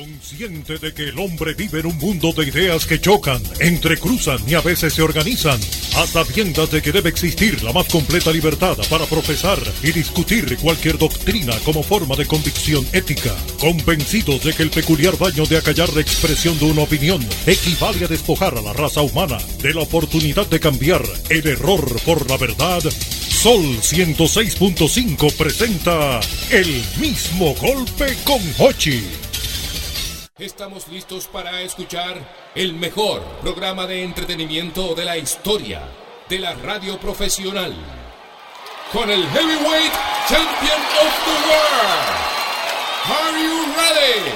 Consciente de que el hombre vive en un mundo de ideas que chocan, entrecruzan y a veces se organizan, a sabiendas de que debe existir la más completa libertad para profesar y discutir cualquier doctrina como forma de convicción ética, convencidos de que el peculiar daño de acallar la expresión de una opinión equivale a despojar a la raza humana de la oportunidad de cambiar el error por la verdad, Sol 106.5 presenta El mismo golpe con Hochi. Estamos listos para escuchar el mejor programa de entretenimiento de la historia de la radio profesional. Con el Heavyweight Champion of the World. Are you ready?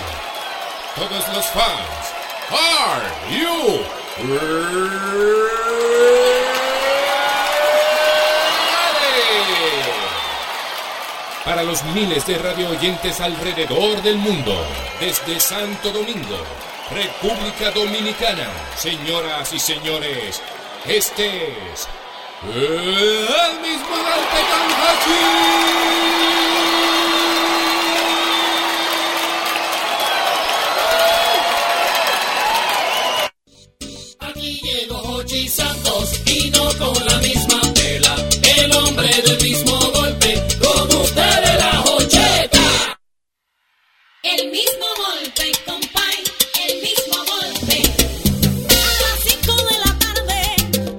Todos los fans, are you ready? Para los miles de radio oyentes alrededor del mundo, desde Santo Domingo, República Dominicana, señoras y señores, este es el mismo golpe con Hachi. El mismo golpe, compay, el mismo golpe. A las 5 de la tarde,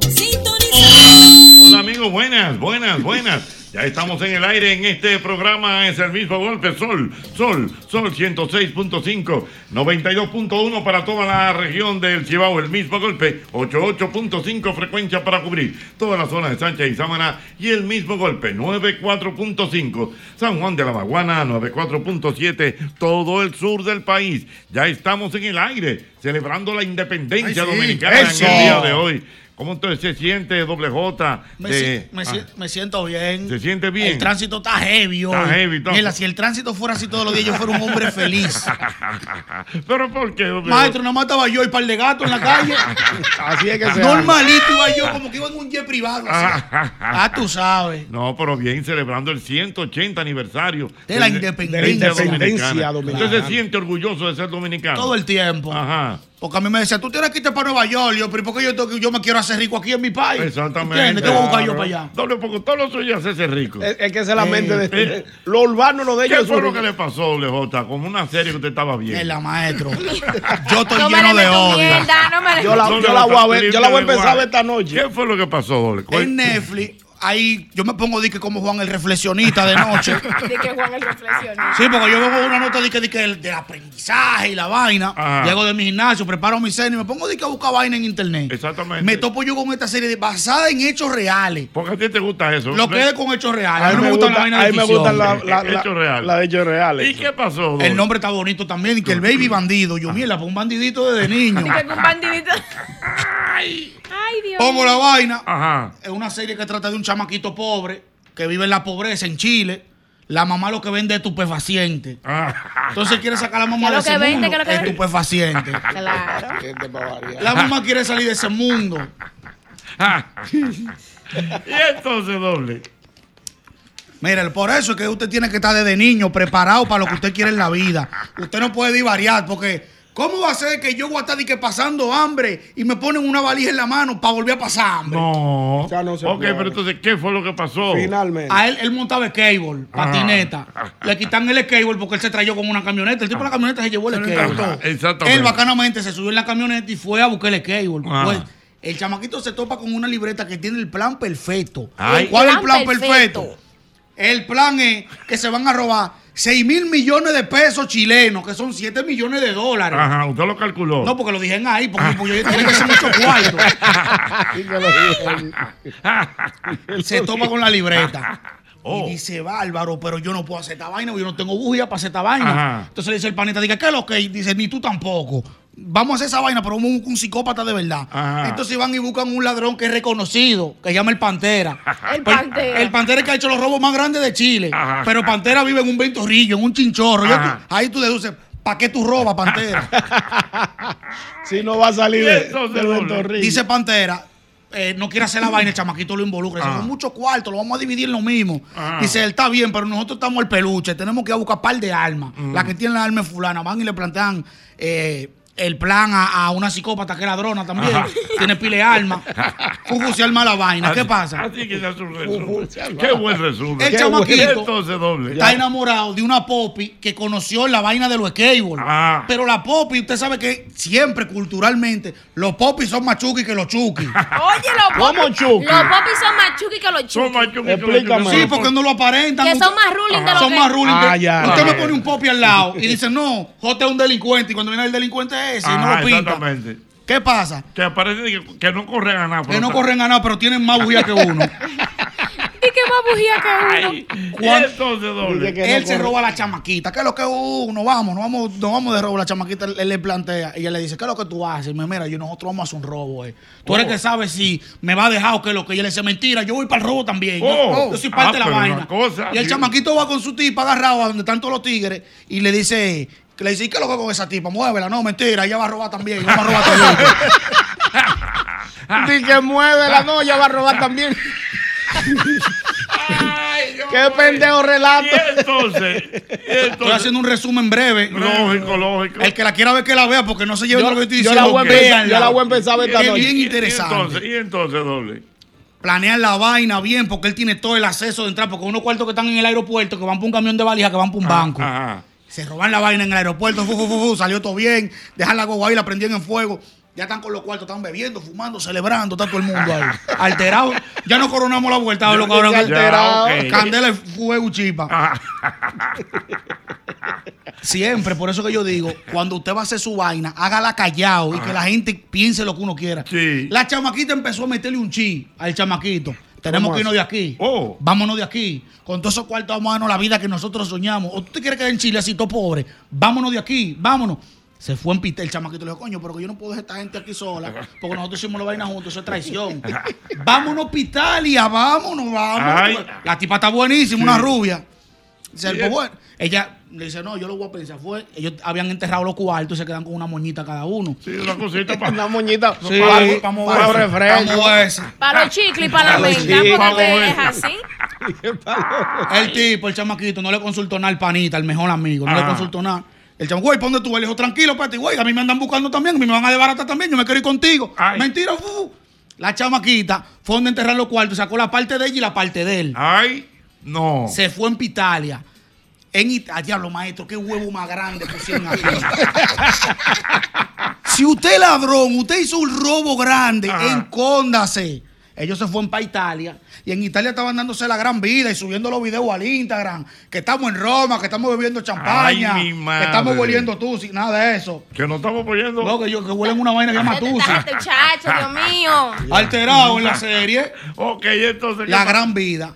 sintonizando. Hola amigos, buenas, buenas, buenas. Ya estamos en el aire en este programa, es el mismo golpe, Sol, Sol, Sol 106.5, 92.1 para toda la región del Cibao, el mismo golpe, 88.5 frecuencia para cubrir toda la zona de Sánchez y Sámana y el mismo golpe, 94.5 San Juan de la Maguana, 94.7 todo el sur del país. Ya estamos en el aire celebrando la independencia Ay, sí. dominicana Eso. en el día de hoy. ¿Cómo entonces se siente doble J? Me, de- si- me ah, si- me siento bien. ¿Se siente bien? El tránsito está heavy hoy. Está heavy, está- Mira, si el tránsito fuera así todos los días, yo fuera un hombre feliz. ¿Pero por qué? doble Maestro, nada más estaba yo y par de gatos en la calle. Así es que se Normalito iba yo, como que iba en un jet privado. así. Ah, tú sabes. No, pero bien, celebrando el 180 aniversario De la independencia dominicana. dominicana. Usted se siente orgulloso de ser dominicano. Todo el tiempo. Ajá. Porque a mí me decía, tú tienes que irte para Nueva York. Yo, pero ¿por qué yo, tengo que- yo me quiero hacer rico aquí en mi país? Exactamente. ¿Entiendes? ¿Qué voy a buscar yo para allá? Doble, porque todo lo suyo es hacerse rico. Es, es que esa es la mente de, Eh, lo urbano no de ellos. ¿Qué fue lo que le pasó, doble J? Como una serie que usted estaba viendo. Es la maestro. Yo estoy No lleno le de odio. no Yo la, ¿Dónde yo la lo voy a ver, yo la voy a empezar a ver esta ¿Qué noche. fue lo que pasó, doble? ¿Cuál- En Netflix, ahí yo me pongo di que como Juan el reflexionista de noche. De que Juan el reflexionista. Sí, porque yo veo una nota de que, de que el- del aprendizaje y la vaina. Ajá. Llego de mi gimnasio, preparo mi cena y me pongo de que a buscar vaina en internet. Exactamente. Me topo yo con esta serie de- basada en hechos reales. Porque a ti te gusta eso. Lo que es con hechos reales. A mí no me gusta la vaina a de mí me gustan la- la- la- Hechos reales. la de hechos reales. ¿Y qué pasó? El nombre está bonito también, y que el baby bandido. Yo, mierda, fue un bandidito desde niño. De que un bandidito. Ay, Dios. Pongo la vaina. Ajá. Es una serie que trata de un chamaquito pobre que vive en la pobreza en Chile. La mamá lo que vende es estupefaciente. Entonces quiere sacar a la mamá ¿Qué de ese vende? mundo. Estupefaciente. Claro. La mamá quiere salir de ese mundo. y entonces, doble. Mire, por eso es que usted tiene que estar desde niño preparado para lo que usted quiere en la vida. Usted no puede divariar porque ¿Cómo va a ser que yo voy a estar di que pasando hambre y me ponen una valija en la mano para volver a pasar hambre? No. Ya no se ok, puede. pero entonces, ¿qué fue lo que pasó? Finalmente. A él, él montaba skateboard, Ajá. patineta. Le quitan el skateboard porque él se trayó con una camioneta. El tipo de la camioneta se llevó el skateboard. Ajá, exactamente. Él bacanamente se subió en la camioneta y fue a buscar el skateboard. Ajá. Pues, el chamaquito se topa con una libreta que tiene el plan perfecto. Ay. ¿Cuál es el Plan plan perfecto. perfecto? El plan es que se van a robar 6 mil millones de pesos chilenos, que son 7 millones de dólares. Ajá, usted lo calculó. No, porque lo dije ahí, porque pues, yo- tiene que ser mucho cuarto. Se toma con la libreta. Oh. Y dice, bárbaro, pero yo no puedo hacer esta vaina, porque yo no tengo bujía para hacer esta vaina. Ajá. Entonces le dice el panita, dice, ¿qué es lo que? hay?" Dice, ni tú tampoco. Vamos a hacer esa vaina, pero vamos a buscar un psicópata de verdad. Ajá. Entonces van y buscan un ladrón que es reconocido, que se llama el Pantera. El Pues, Pantera. El Pantera es el que ha hecho los robos más grandes de Chile. Ajá. Pero Pantera vive en un ventorrillo, en un chinchorro. Ahí tú deduces, ¿para qué tú robas, Pantera? Si no va a salir de, del ventorrillo. Dice Pantera, eh, no quiere hacer la vaina, el chamaquito lo involucra. Dice, Ah. son muchos cuartos, lo vamos a dividir en lo mismo. Ah. Dice, él está bien, pero nosotros estamos al peluche, tenemos que ir a buscar par de armas. Mm. La que tiene la arma es fulana. Van y le plantean eh, el plan a, a una psicópata que es ladrona también. Ajá. Tiene pile de armas. Fufu se arma la vaina. ¿Qué pasa? Así que se hace un resumen. Qué buen resumen. El chamaquito. Está enamorado de una popi que conoció en la vaina de los skateboard. Ah. Pero la popi, usted sabe que siempre culturalmente los popis son más chuki que los chuki. Oye, los ¿Cómo, popis. Chucky? Los popis son más chuki que los Son chuki. más chuki que los Explícame. chuki. Sí, porque no lo aparentan. Que son más ruling de lo Son que- más ruling. Ah, ya. Usted me pone un popi al lado y dice, no, Jote es un delincuente. Y cuando viene el delincuente ese, y no lo pinta. exactamente. ¿Qué pasa? Que parece que, que no corren a nada. Que no corren a nada, pero tienen más bujía que uno. ¿Y qué más bujía que uno? Ay, y Cuando- entonces, doble. Dice que- Él no se roba a la chamaquita. ¿Qué es lo que uno? Vamos, no vamos, no vamos de robo. La chamaquita él, él le plantea. Y ella le dice, ¿qué es lo que tú haces? Y me mira, yo nosotros vamos a hacer un robo. Eh. Tú eres Oh. que sabes si me va a dejar o qué es lo que ella le dice. Mentira, yo voy para el robo también. Yo- Oh. yo, soy parte Ah, de la vaina. cosa, y el chamaquito va con su tipa agarrado a donde están todos los tigres y le dice, que le dice, ¿qué es lo que con esa tipa? Muévela. No, mentira, ella va a robar también. Vamos a robar también. Di que mueve la no, ya va a robar también. Ay, Dios Qué pendejo relato. Y entonces, y Estoy haciendo un resumen breve. lógico, lógico. El que la quiera ver que la vea porque no se lleve Yo- lo que estoy yo diciendo. la voy a empezar- yo la voy a empezar a ver esta Es noche. bien Y- y interesante. entonces, y entonces, doble. planean la vaina bien porque él tiene todo el acceso de entrar, porque unos cuartos que están en el aeropuerto, que van por un camión de valija, que van por un banco. Ajá. Se roban la vaina en el aeropuerto, fu, fu, fu, fu, salió todo bien, dejan la gogo ahí, la prendían en fuego. Ya están con los cuartos, están bebiendo, fumando, celebrando, está todo el mundo ahí. Alterado. Ya no coronamos la vuelta, lo Ya, alterado. ok. Candela, fuego, chipa. Siempre, por eso que yo digo, cuando usted va a hacer su vaina, hágala callado y que la gente piense lo que uno quiera. Sí. La chamaquita empezó a meterle un chi al chamaquito. Tenemos ¿Cómo que irnos de aquí. Oh. Vámonos de aquí. Con todos esos cuartos vamos a darnos la vida que nosotros soñamos. ¿O tú te quieres quedar en Chile así todo pobre? Vámonos de aquí, vámonos. Se fue en pita el chamaquito le dijo, coño, pero yo no puedo dejar esta gente aquí sola, porque nosotros hicimos la vaina juntos, eso es traición. vámonos, Pitalia, vámonos, vámonos. Ay. La tipa está buenísima, una rubia. Sí. pues, bueno, ella le dice, no, yo lo voy a pensar. Fue, ellos habían enterrado los cuartos y se quedan con una moñita cada uno. Sí, una cosita para. Una moñita Sí, para, para para, moverse, refresco. para moverse. Para los chicles y para la Para los menta, porque para es así. El tipo, el chamaquito, no le consultó nada al panita, el mejor amigo, no le Ajá. consultó nada. El chamaquito, güey, ¿para dónde tú vas? Le dijo, tranquilo, Pati, güey, a mí me andan buscando también, a mí me van a desbaratar también, yo me quiero ir contigo. Ay. Mentira, fu. La chamaquita fue donde enterrar los cuartos, sacó la parte de ella y la parte de él. Ay, no. Se fue en Pitalia. En Italia, diablo, maestro, qué huevo más grande pusieron aquí. si usted es ladrón, usted hizo un robo grande, Ajá. encóndase. Ellos se fueron para Italia y en Italia estaban dándose la gran vida y subiendo los videos al Instagram. Que estamos en Roma, que estamos bebiendo champaña, Ay, mi madre. que estamos hueliendo tú, sin nada de eso. Que no estamos poniendo. No, que, yo, que huelen una vaina que llama tusi. muchacho, Dios mío. Alterado en la serie. Ok, entonces. la ¿qué gran vida.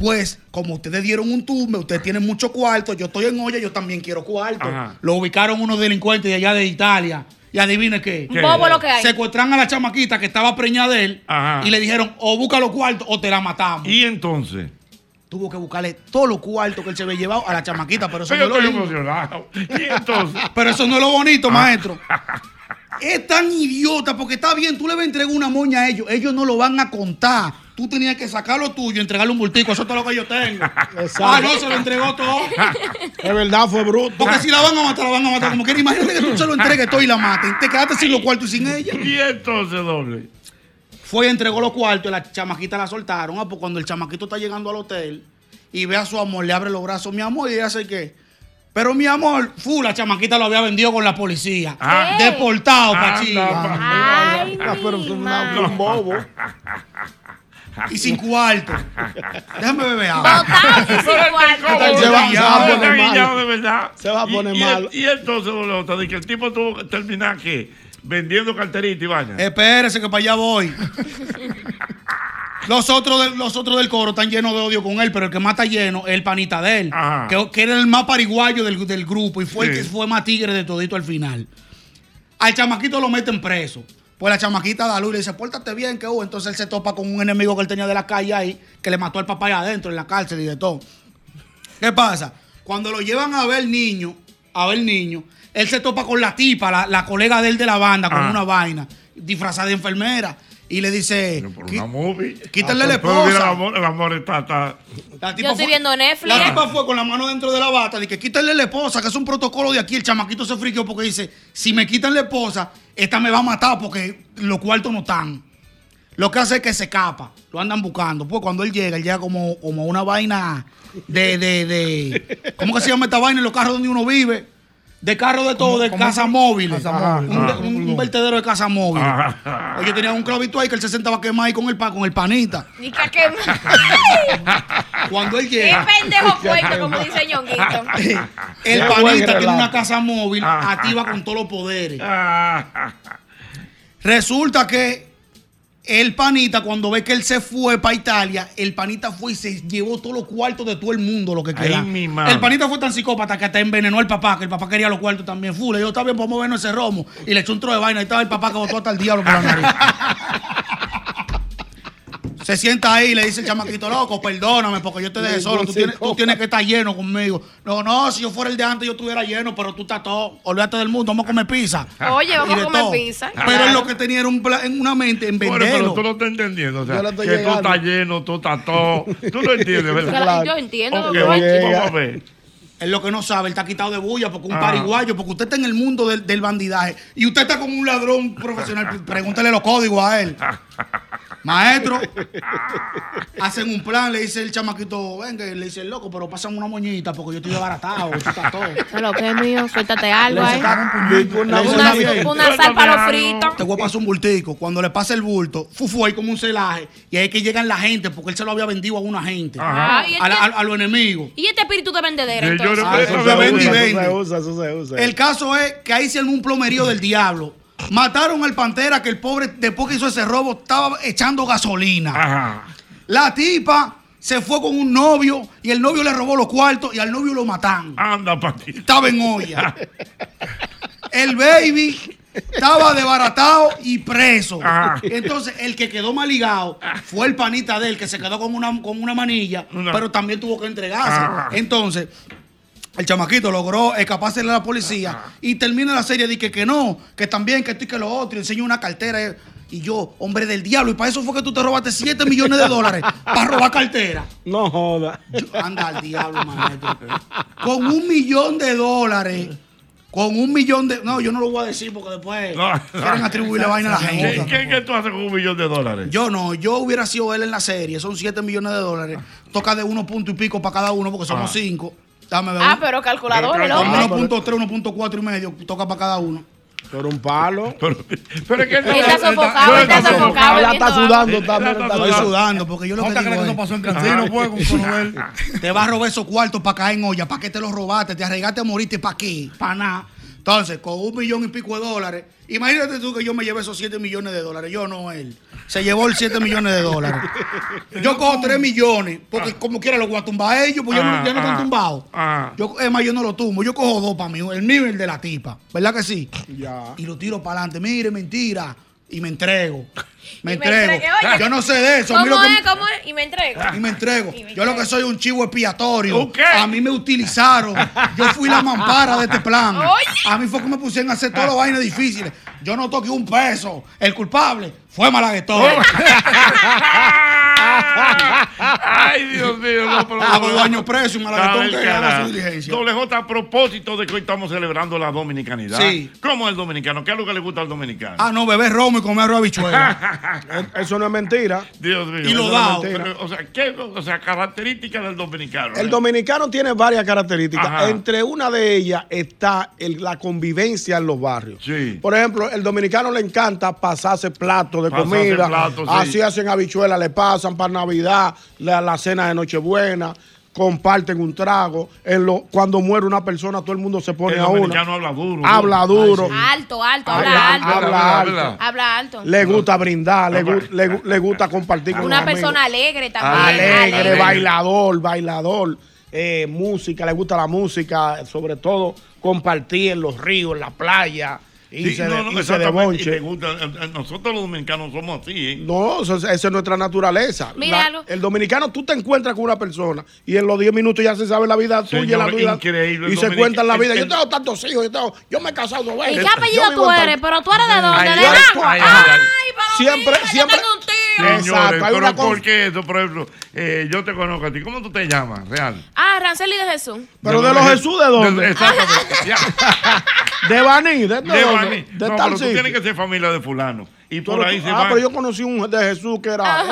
Pues, como ustedes dieron un tumbe, ustedes tienen mucho cuarto, yo estoy en olla, yo también quiero cuarto. Ajá. Lo ubicaron unos delincuentes de allá de Italia. Y adivine qué. ¿Qué? Bobo lo que hay. Secuestran a la chamaquita que estaba preñada de él Ajá. y le dijeron, o busca los cuartos o te la matamos. Y entonces. Tuvo que buscarle todos los cuartos que él se había llevado a la chamaquita, pero eso, Pero no yo es lo emocionado. Y entonces. Pero eso no es lo bonito, maestro. Es tan idiota porque está bien, tú le vas a entregar una moña a ellos, ellos no lo van a contar. Tú tenías que sacar lo tuyo y entregarle un bultico. Eso es todo lo que yo tengo. Exacto. Ah, no, se lo entregó todo. Es verdad, fue bruto. Porque si la van a matar, la van a matar. Como que imagínate que tú se lo entregues todo y la maten. Te quedaste sin los cuartos y sin ella. Y entonces, doble. Fue y entregó los cuartos y la chamaquita la soltaron. Ah, pues cuando el chamaquito está llegando al hotel y ve a su amor, le abre los brazos, mi amor, y ella hace qué. Pero mi amor, fu, la chamaquita lo había vendido con la policía. Ah. Deportado, Ah, pachilla. Ay, Ah, pero un bobo. Y sin cuarto. Déjame beber agua. Botado y sin cuarto. Se va- se va a poner de verdad. Se va a Y- poner y, malo. Y entonces, J, de que el tipo tuvo que terminar que vendiendo carterita y vaina. Espérese que para allá voy. Los otros, del- los otros del coro están llenos de odio con él, pero el que más está lleno es el panita de él, Ajá. que, que era el más pariguayo del, del grupo y fue el que fue más tigre de todito al final. Al chamaquito lo meten preso. Pues la chamaquita da luz y le dice, pórtate bien, que hubo. Entonces él se topa con un enemigo que él tenía de la calle ahí, que le mató al papá allá adentro, en la cárcel y de todo. ¿Qué pasa? Cuando lo llevan a ver niño, a ver niño, él se topa con la tipa, la, la colega de él de la banda, con Ah. una vaina, disfrazada de enfermera. Y le dice, Por "Qui- una movie. quítale la Pero mira, el esposa. amor, el amor está, está- La tipa Yo estoy fue- viendo Netflix. La tipa fue con la mano dentro de la bata, que quítale la esposa, que es un protocolo de aquí. El chamaquito se friqueó porque dice, si me quitan la esposa, esta me va a matar porque los cuartos no están. Lo que hace es que se escapa, lo andan buscando. Pues cuando él llega, él llega como, como una vaina de, de, de- ¿Cómo que se llama esta vaina en los carros donde uno vive? De carro de todo, de casa móvil. Ajá. Un, un- un vertedero de casa móvil. Oye, tenía un clavito ahí que él se sentaba a quemar ahí con el, pa- con el panita. Y que qué Cuando él Qué llega, pendejo cuento, como dice Ñonguito. el Qué panita tiene una casa móvil Ah. activa con todos los poderes. Ah, Resulta que el panita, cuando ve que él se fue para Italia, el panita fue y se llevó todos los cuartos de todo el mundo, lo que queda. El panita fue tan psicópata que hasta envenenó al papá, que el papá quería los cuartos también. Full, le dijo, está bien, podemos vernos ese romo. Y le echó un tro de vaina. Ahí estaba el papá que botó hasta el diablo por la nariz. Se sienta ahí y le dice el chamaquito, loco, perdóname porque yo te dejé solo. Tú tienes, tú tienes que estar lleno conmigo. No, no, si yo fuera el de antes, yo estuviera lleno, pero tú estás todo. Olvídate del mundo, vamos a comer pizza. Oye, vamos a comer todo. pizza. Pero él lo que tenía era un plan- en una mente en Bueno, pero venderlo. tú no estás entendiendo. O sea, Yo que le estoy tú llegando. estás lleno, tú estás todo. Tú no entiendes, ¿verdad? Claro, Yo entiendo, Ok, doctor. vamos, a ver. Él lo que no sabe, él está quitado de bulla porque un Ah. pariguayo, porque usted está en el mundo del, del bandidaje y usted está como un ladrón profesional. Pregúntale los códigos a él. Maestro, hacen un plan, le dice el chamaquito, venga, le dice el loco, pero pasan una moñita porque yo estoy desbaratado, tú estás todo. Pero que mío, suéltate algo Le un Una- Una, "Está bien". una sal para los fritos. Te voy a pasar un bultico. Cuando le pasa el bulto, fufu, hay como un celaje. Y ahí es que llegan la gente, porque él se lo había vendido a una gente. ¿y, A, la- a- a los enemigos. y este espíritu de vendedera, yo entonces. no- Ah, Eso se usa, eso se usa, eso se usa. El caso es que ahí se un plomerío del diablo. Mataron al pantera que el pobre, después que hizo ese robo, estaba echando gasolina. Ajá. La tipa se fue con un novio y el novio le robó los cuartos y al novio lo mataron. Anda, Pati. Estaba en olla. El baby estaba desbaratado y preso. Entonces, el que quedó mal ligado fue el panita de él, que se quedó con una, con una manilla, pero también tuvo que entregarse. Entonces, el chamaquito logró escaparse de la policía y termina la serie de que, que no, que también, que esto y que lo otro, y enseña una cartera. Y yo, hombre del diablo, y para eso fue que tú te robaste 7 millones de dólares para robar cartera. No joda. Yo- anda al diablo, maestro. Con un millón de dólares. Con un millón de. No, yo no lo voy a decir porque después No. quieren atribuirle vaina a la ¿Qué, gente. qué, qué tú haces con un millón de dólares? Yo no, yo hubiera sido él en la serie. Son 7 millones de dólares. Toca de uno punto y pico para cada uno porque somos Ah. 5. Dame ver. Ah, pero calculador, el Pero- hombre. 1.3, 1.4 y medio. Toca para cada uno. Por un palo. Pero, pero es que Él está sofocado, él está sofocado. está sudando, Él está, está está Estoy sudando. porque yo lo que digo es, pasó en Cancino, pues, con te vas a robar esos cuartos para caer en olla. ¿Para qué te los robaste? Te arriesgaste a morirte. ¿Para qué? Para nada. Entonces, con un millón y pico de dólares, imagínate tú que yo me llevé esos 7 millones de dólares. Yo no, él. Se llevó el 7 millones de dólares. Yo cojo 3 millones, porque como quiera los voy a tumbar a ellos, pues ya no, ya no Ah, están ah, tumbados. ah. Yo, es más, yo no lo tumbo. Yo cojo dos para mí, el mío y el de la tipa. ¿Verdad que sí? Ya. Y lo tiro para adelante. Mire, mentira. Y me entrego. Me Y me entrego. Oye, yo no sé de eso. ¿Cómo lo que- es? ¿Cómo es? Y me entrego. y me entrego. Y me Yo lo que soy un chivo expiatorio. ¿Un qué? A mí me utilizaron. Yo fui la mampara de este plan. Oye. A mí fue que me pusieron a hacer todas las vainas difíciles. Yo no toqué un peso. El culpable fue Malaguetón. Ay, Dios mío. No, pero- Hago daño precio, Sabe malaguetón el que haga su diligencia. Doble J, a propósito de que hoy estamos celebrando la dominicanidad. Sí. ¿Cómo es el dominicano? ¿Qué es lo que le gusta al dominicano? Ah, no, beber romo y comer arroz habichuela. Eso no es mentira. Dios mío. Y lo no mentira. o sea, ¿qué, o sea, características del dominicano. El ¿eh? dominicano tiene varias características. Ajá. Entre una de ellas está el- la convivencia en los barrios. Sí. Por ejemplo, el dominicano le encanta pasarse platos de Pasarse comida. platos, sí. Así hacen habichuelas, le pasan para Navidad, la, la cena de Nochebuena, comparten un trago. En lo- cuando muere una persona, todo el mundo se pone El a dominicano habla duro. Habla duro. Alto, alto, habla Habla- alto. habla Habla, alto. Habla alto. Le gusta brindar, le, gu- le le gusta compartir con Una los amigos. persona alegre también. Alegre, bailador, bailador, eh, música, le gusta la música, sobre todo compartir en los ríos, en la playa, Sí, irse, no, no, irse de exactamente, y gusta, eh, eh, nosotros los dominicanos somos así, ¿eh? No, eso es- esa es nuestra naturaleza. La- el dominicano, tú te encuentras con una persona y en los 10 minutos ya se sabe la vida tuya, Señor, la vida. increíble, Y se cuentan la vida. el- Yo tengo tantos hijos, yo, tengo- yo me he casado dos ¿Y veces. qué yo apellido tú eres? Pero tú eres de dónde? Ay, ¿De ay, ay, Ay, Siempre- mira, yo siempre- tengo un. Señores, Exacto, hay pero una ¿por qué eso? Por ejemplo, eh, yo te conozco a ti. ¿Cómo tú te llamas, real? Ah, Ranceli de Jesús. Pero de los Jesús, ¿de dónde? exactamente. Ya. De Baní, de, De dónde? Baní. de No, tal pero tú tienes que ser familia de fulano. Y por Pero ahí tú- se ah, van. pero yo conocí un de Jesús que era.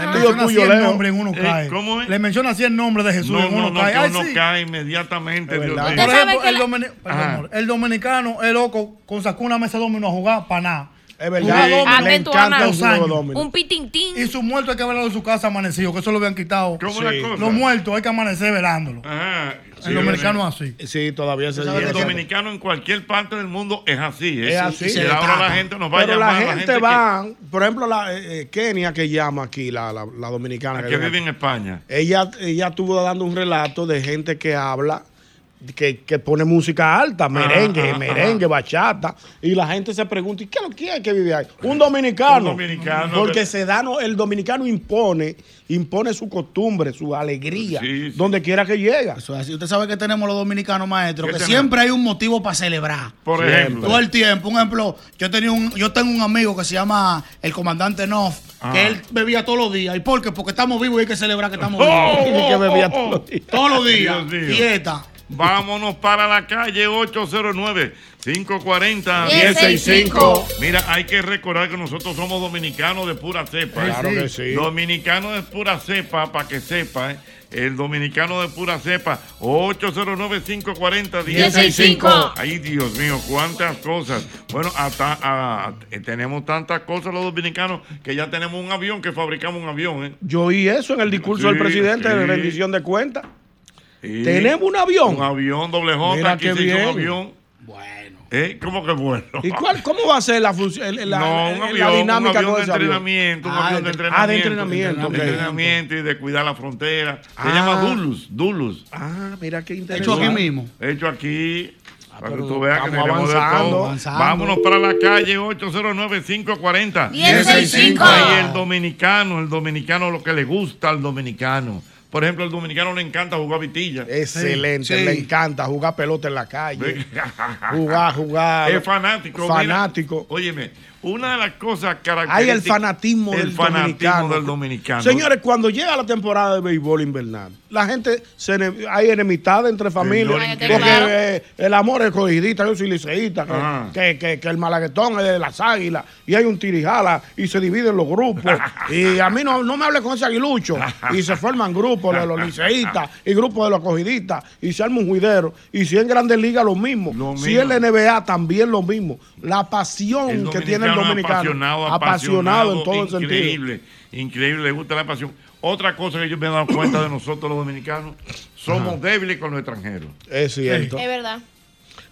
Le menciona así el nombre en uno Eh, cae. ¿cómo es? Le menciona así el nombre de Jesús No, en uno no, no, cae. que Ay, uno sí. cae inmediatamente. Dios. Por ejemplo, que el, la- domini- perdón, el dominicano es loco con sacó una mesa de dominó a jugar para nada. Es verdad. Le encanta Dos años. dominó. Un pitintín. Y su muerto hay que verlo en su casa amanecido, que eso lo habían quitado. ¿Cómo Sí. la cosa? Los muertos hay que amanecer velándolo. Ajá. Sí, el dominicano es así. Sí, todavía se sigue el dominicano en cualquier parte del mundo es así. Es así. Y Se ahora la gente nos va a Pero llamar. la gente, que- va, por ejemplo, la eh, eh, Kenia que llama aquí, la, la, la dominicana. que, vive vive en España. Ella, ella estuvo dando un relato de gente que habla, que, que pone música alta, merengue, ajá, merengue, bachata, y la gente se pregunta, ¿y qué es lo que hay que vive ahí? Un dominicano. Un dominicano. Porque se da, no, el dominicano impone, impone su costumbre, su alegría, Sí, sí. donde quiera que llega. Eso es así. Usted sabe que tenemos los dominicanos maestros, ¿Qué que tenemos? siempre hay un motivo para celebrar. Por Siempre. ejemplo. Todo el tiempo. Un ejemplo, yo tenía un, yo tengo un amigo que se llama el comandante Noff, Ah. que él bebía todos los días. ¿Y por qué? Porque estamos vivos y hay que celebrar que estamos Oh, vivos. Y que bebía oh, todos oh. los días. Todos los días. Dios. Vámonos para la calle 809-540. 165. Mira, hay que recordar que nosotros somos dominicanos de pura cepa. ¿eh? Claro que sí. Dominicanos de pura cepa, para que sepa, ¿eh? El dominicano de pura cepa, 809-540-165. 165. Ay, Dios mío, cuántas cosas. Bueno, hasta ah, eh, tenemos tantas cosas los dominicanos que ya tenemos un avión, que fabricamos un avión, ¿eh? Yo oí eso en el discurso Sí, del presidente de rendición de cuentas. Sí. Tenemos un avión. Un avión doble J, Mira aquí qué se hizo bien. un avión. Bueno. ¿Eh? ¿Cómo que bueno? ¿Y cuál, cómo va a ser la función, la, no, un la avión, dinámica un avión con de ese avión? entrenamiento, un Ah, avión de entrenamiento. ah, de entrenamiento, De entrenamiento y de cuidar la frontera. Se Ah. llama Dulus, Dulus. Ah, mira qué Hecho interesante. aquí mismo. Hecho aquí. para que tú veas que tenemos de avanzando, todo. avanzando. Vámonos para la calle 809-540. 165. Ahí el dominicano, el dominicano, lo que le gusta al dominicano. Por ejemplo, al dominicano le encanta jugar vitilla. Excelente, Sí, le encanta jugar pelota en la calle. jugar, jugar. Es fanático. Fanático. Mira, óyeme, una de las cosas características. Hay el fanatismo el del fanatismo dominicano. del dominicano. Señores, cuando llega la temporada de béisbol invernal, la gente, se hay enemistad entre familias. Porque eh, el amor es cogidita, yo soy liceísta, Ajá. que, que, que, que el malaguetón es de las águilas, y hay un tirijala, y se dividen los grupos. y a mí no, no me hable con ese aguilucho. Y se forman grupos de los liceístas y grupos de los cogidistas, y se arma un juidero. Y si en grandes ligas, lo mismo. Lo Si mismo. en la NBA, también lo mismo. La pasión El que tiene el dominicano. Apasionado, apasionado en todo el sentido. Increíble, increíble, le gusta la pasión. Otra cosa que yo me he dado cuenta de nosotros los dominicanos, somos débiles con los extranjeros. Es cierto. Es verdad.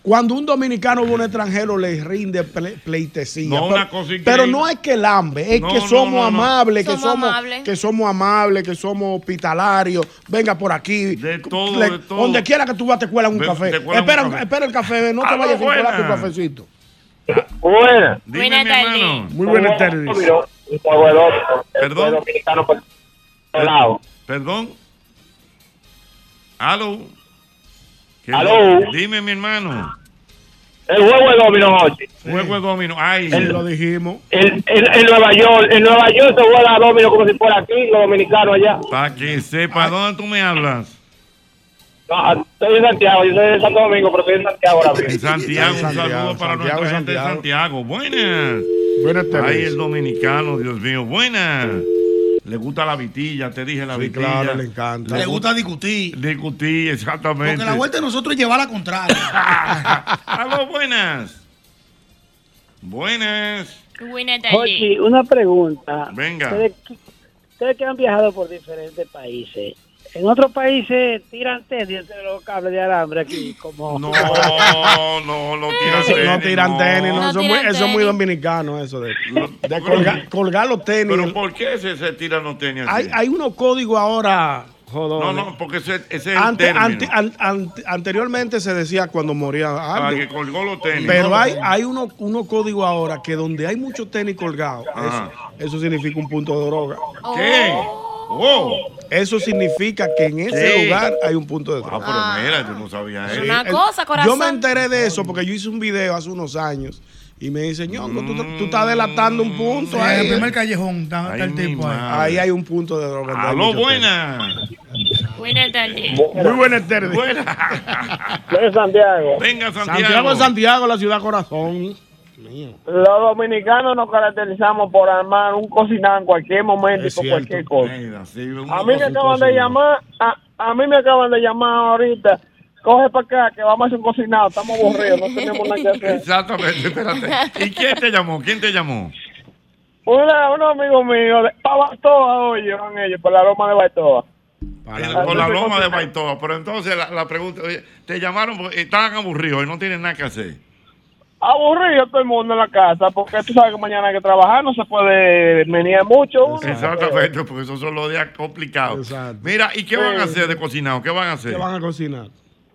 Cuando un dominicano va a un extranjero le rinde ple- pleitesía. No, pero, una cosa increíble. pero no es que lambe, es No, que somos no, no. amables, que Somos somos, amables. que somos amables, que somos hospitalarios. Venga por aquí. De todo, Le- de todo. Donde quiera que tú vas te cuelan un Ve- café. un espera, café. espera el café, no te vayas sin colar tu cafecito. Buenas. Dime, Buenas tardes. Muy buenas tardes. Perdón. dominicano por el lado. Perdón. Aló. ¿Qué- Aló. Dime, mi hermano. El juego de domino, Jochi. Juego de domino. Ay, Sí, lo dijimos. En, en- en Nueva York, en Nueva York se juega domino como si fuera aquí, los dominicanos allá. para que sepa, ¿dónde tú me hablas? No, estoy en Santiago, yo soy de Santo Domingo, pero estoy en Santiago ahora mismo. En Santiago, un Santiago, saludo para Santiago, nuestra gente de Santiago. Buenas. Buenas tardes. Ay, el dominicano, Dios mío. Buenas. Le gusta la vitilla, te dije la Sí, vitilla. claro, le encanta. Le gusta discutir. Discutir, exactamente. Porque la vuelta de nosotros es llevar la contraria. Aló, buenas. Buenas. Buenas tardes. Una pregunta. Venga. Ustedes, ustedes que han viajado por diferentes países, ¿en otros países tiran tenis de los cables de alambre aquí? Como... No, no, no tiran tenis. no tiran tenis, no, No eso, es tiran muy, eso es muy dominicano, eso de, de colgar, colgar los tenis. Pero ¿por qué se, se tiran los tenis así? Hay, hay unos códigos ahora, no, no, porque ese, ese es el Ante- término. ante- an- an- anteriormente se decía cuando moría Ah, que colgó los tenis. Pero hay, hay unos unos códigos ahora que donde hay muchos tenis colgados, eso, eso significa un punto de droga. ¿Qué? Oh. Eso significa que en ese Sí. lugar hay un punto de Ah, droga. pero mira, yo no sabía Es eso. una El- cosa, corazón. Yo me enteré de eso porque yo hice un video hace unos años y me dice, ñongo, tú, tú estás delatando un punto En el ahí. primer callejón está, está Ay, el Ahí tipo ahí. madre. hay un punto de droga. Aló, tenis. buenas. Tardes. Muy buenas tardes. Buenas. Soy de Santiago. Venga, Santiago. Santiago es Santiago, la ciudad corazón. Los dominicanos nos caracterizamos por armar un cocinar en cualquier momento y por cualquier cosa. Mira, sí, un- A mí me acaban de llamar, a, a mí me acaban de llamar ahorita. Coge para acá que vamos a hacer un cocinado, estamos aburridos, no tenemos nada que hacer. Exactamente, espérate. ¿Y quién te llamó? ¿Quién te llamó? Una, un amigo mío, de, para Baitoa, oye, van ellos, por la Roma de Baitoa. Por la broma de Baitoa. Pero entonces la, la pregunta, oye, te llamaron porque estaban aburridos y no tienen nada que hacer. Aburrido todo el mundo en la casa, porque tú sabes que mañana hay que trabajar, no se puede venir mucho. uno. Exactamente, porque esos son los días complicados. Exacto. Mira, ¿y qué van a hacer de cocinado? ¿Qué van a hacer? ¿Qué van a cocinar?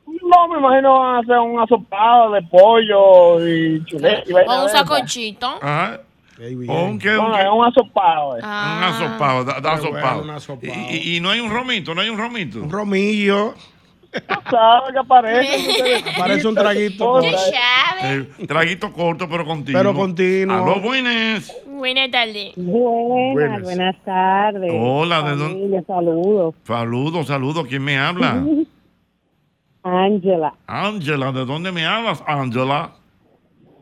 No, me imagino van a hacer un asopado de pollo y chuleta. O un sacochito. Ajá. Qué bien. ¿O un qué? Un, qué? un asopado. eh. Un Ah. asopado, da, da Qué bueno, asopado. un asopado. Y, y- y no hay un romito, no hay un romito. Un romillo. ¿Sabes qué aparece? Parece un traguito. Otra, Qué eh. traguito corto, pero continuo. Pero continuo. Aló, buenas. Buenas tardes. Buenas, Buenas. tardes. Hola, ¿de dónde? Saludos. Saludos, saludos. ¿Quién me habla? Ángela, Ángela, ¿de dónde me hablas, Ángela?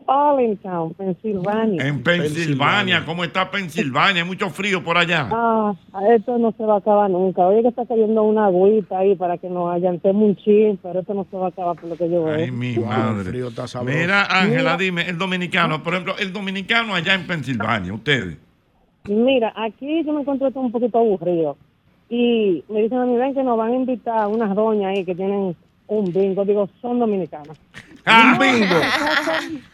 Allentown, Pensilvania. En Pensilvania. Pensilvania. ¿Cómo está Pensilvania? Hay mucho frío por allá. Ah, esto no se va a acabar nunca. Oye que está cayendo una agüita ahí para que nos allantemos un chin, pero esto no se va a acabar por lo que yo veo. Ay, mi el madre. frío está sabroso. Mira, Ángela, dime, el dominicano, por ejemplo, el dominicano allá en Pensilvania, ustedes. Mira, aquí yo me encuentro esto un poquito aburrido. Y me dicen a mí, ven que nos van a invitar unas doñas ahí que tienen un bingo. Digo, son dominicanas. Ah, bingo.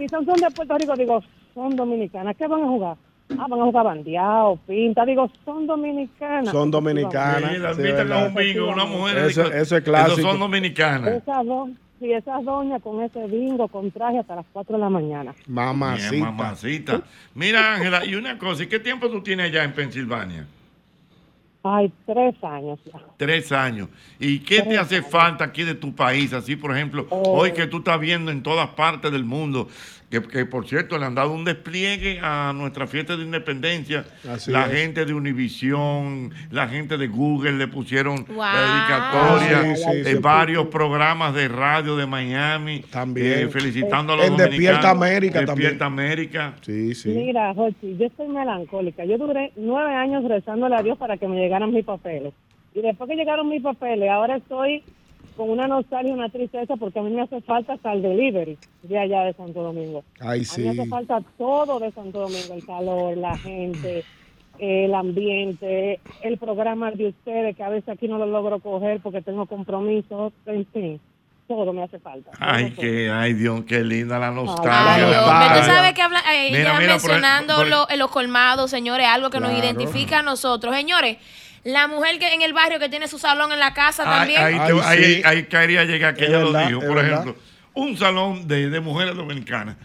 Quizás son de Puerto Rico. Digo, son dominicanas. ¿Qué van a jugar? Ah, van a jugar bandeado, pinta. Digo, son dominicanas. Son dominicanas. Sí, la sí, a un bingo, una mujer. Eso- eso es clásico. Esos son dominicanas. Esas dos, sí, esas doñas con ese bingo, con traje hasta las 4 de la mañana. Bien, Mamacita. mamacita. Mira, Ángela, y una cosa, ¿y qué tiempo tú tienes allá en Pensilvania? Ay, tres años ya. Tres años. ¿Y qué te hace falta aquí de tu país? Así, por ejemplo, hoy que tú estás viendo en todas partes del mundo, que, que, por cierto le han dado un despliegue a nuestra fiesta de independencia. Así la es. gente de Univisión, la gente de Google le pusieron Wow. la dedicatoria, Ah, sí, sí, eh, sí. varios programas de radio de Miami. También. eh, felicitando a los En Despierta. América Despierta América. Sí, sí. Mira, Jochi, yo estoy melancólica. Yo duré nueve años rezándole a Dios para que me llegaran mis papeles. Y después que llegaron mis papeles, ahora estoy con una nostalgia y una tristeza porque a mí me hace falta hasta el delivery de allá de Santo Domingo. Ay, A mí me sí. hace falta todo de Santo Domingo, el calor, la gente, el ambiente, el programa de ustedes, que a veces aquí no lo logro coger porque tengo compromisos, en fin, todo me hace falta. Ay, que, ay Dios, qué linda la Ay, nostalgia. Vaya. tú sabes que habla, eh, Mira, ella mira, por mencionando lo- en los colmados, señores, algo que nos identifica a nosotros. Señores, la mujer que en el barrio que tiene su salón en la casa Ay, también. ahí, te- Ay, ahí- sí. ahí quería llegar, que Es ella verdad, lo dijo. es Por verdad. ejemplo, un salón de, de mujeres dominicanas.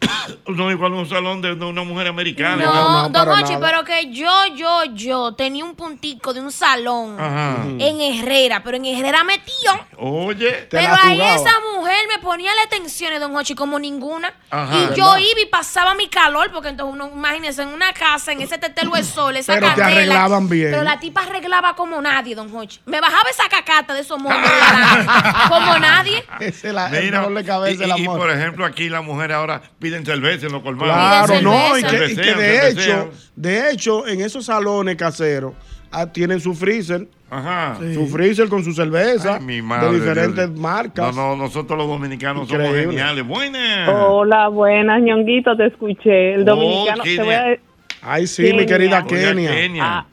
No, igual un salón de, de una mujer americana. No, Don Ochi, pero que yo, yo, yo tenía un puntico de un salón Ajá. en Herrera, pero en Herrera metió. Oye. Pero ahí esa mujer me ponía las tensiones, Don Hochi, como ninguna. Ajá. y yo ¿Verdad? iba y pasaba mi calor, porque entonces uno, imagínese, en una casa, en ese tetelo de sol, esa Pero te candela. arreglaban bien. Pero la tipa arreglaba como nadie, Don Hochi. Me bajaba esa cacata de esos monos de la- como nadie. Ese la, el Mira, dolor de cabeza y, y, por ejemplo, aquí las mujeres ahora piden cerveza en los colmados. Claro, no, y que, y que Cervecean, de hecho, de hecho, en esos salones caseros ah, tienen su freezer. Ajá. Su freezer con su cerveza Mi madre, de diferentes Dios. marcas. No, no, nosotros los dominicanos somos geniales. Buenas. Hola, buenas, ñonguito, te escuché. El Oh, dominicano, te voy a. Ay, sí, mi querida Kenia. Kenia. Ah,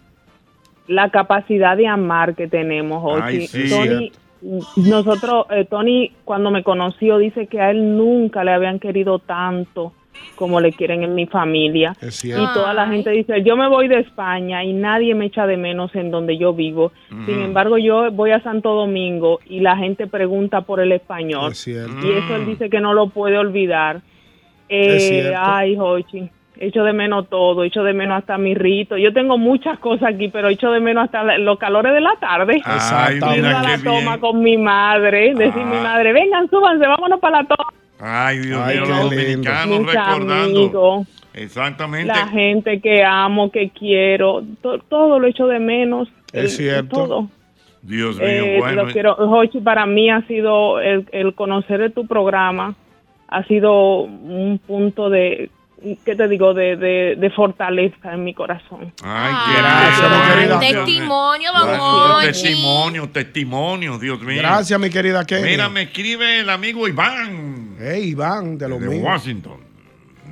la capacidad de amar que tenemos, Ay, Ochi. sí. Tony, nosotros, eh, Tony, cuando me conoció, dice que a él nunca le habían querido tanto como le quieren en mi familia. Es Y toda la gente dice, yo me voy de España y nadie me echa de menos en donde yo vivo. Sin embargo, yo voy a Santo Domingo y la gente pregunta por el español. Es cierto. Y eso él dice que no lo puede olvidar. Es Eh, cierto. ay, Jochi, echo de menos todo, echo de menos hasta mi rito. Yo tengo muchas cosas aquí, pero echo de menos hasta la- los calores de la tarde. Ay, Ir a la toma bien. con mi madre, decir mi Ah. madre, vengan, súbanse, vámonos para la toma. Ay, Dios Ay, mío, los dominicanos Mis recordando. amigos. Exactamente. La gente que amo, que quiero, to- todo lo echo de menos. Es el- cierto. Todo. Dios mío, Eh, bueno. lo quiero, Jochi, para mí ha sido el, el conocer de tu programa, ha sido un punto de, ¿qué te digo?, de, de, de fortaleza en mi corazón. Ay, Gracias, qué mi querida. Testimonio, Hochi. Testimonio, testimonio, Dios mío. Gracias, mi querida Kenia. Mira, me escribe el amigo Iván Hey, Iván, de los de míos. Washington,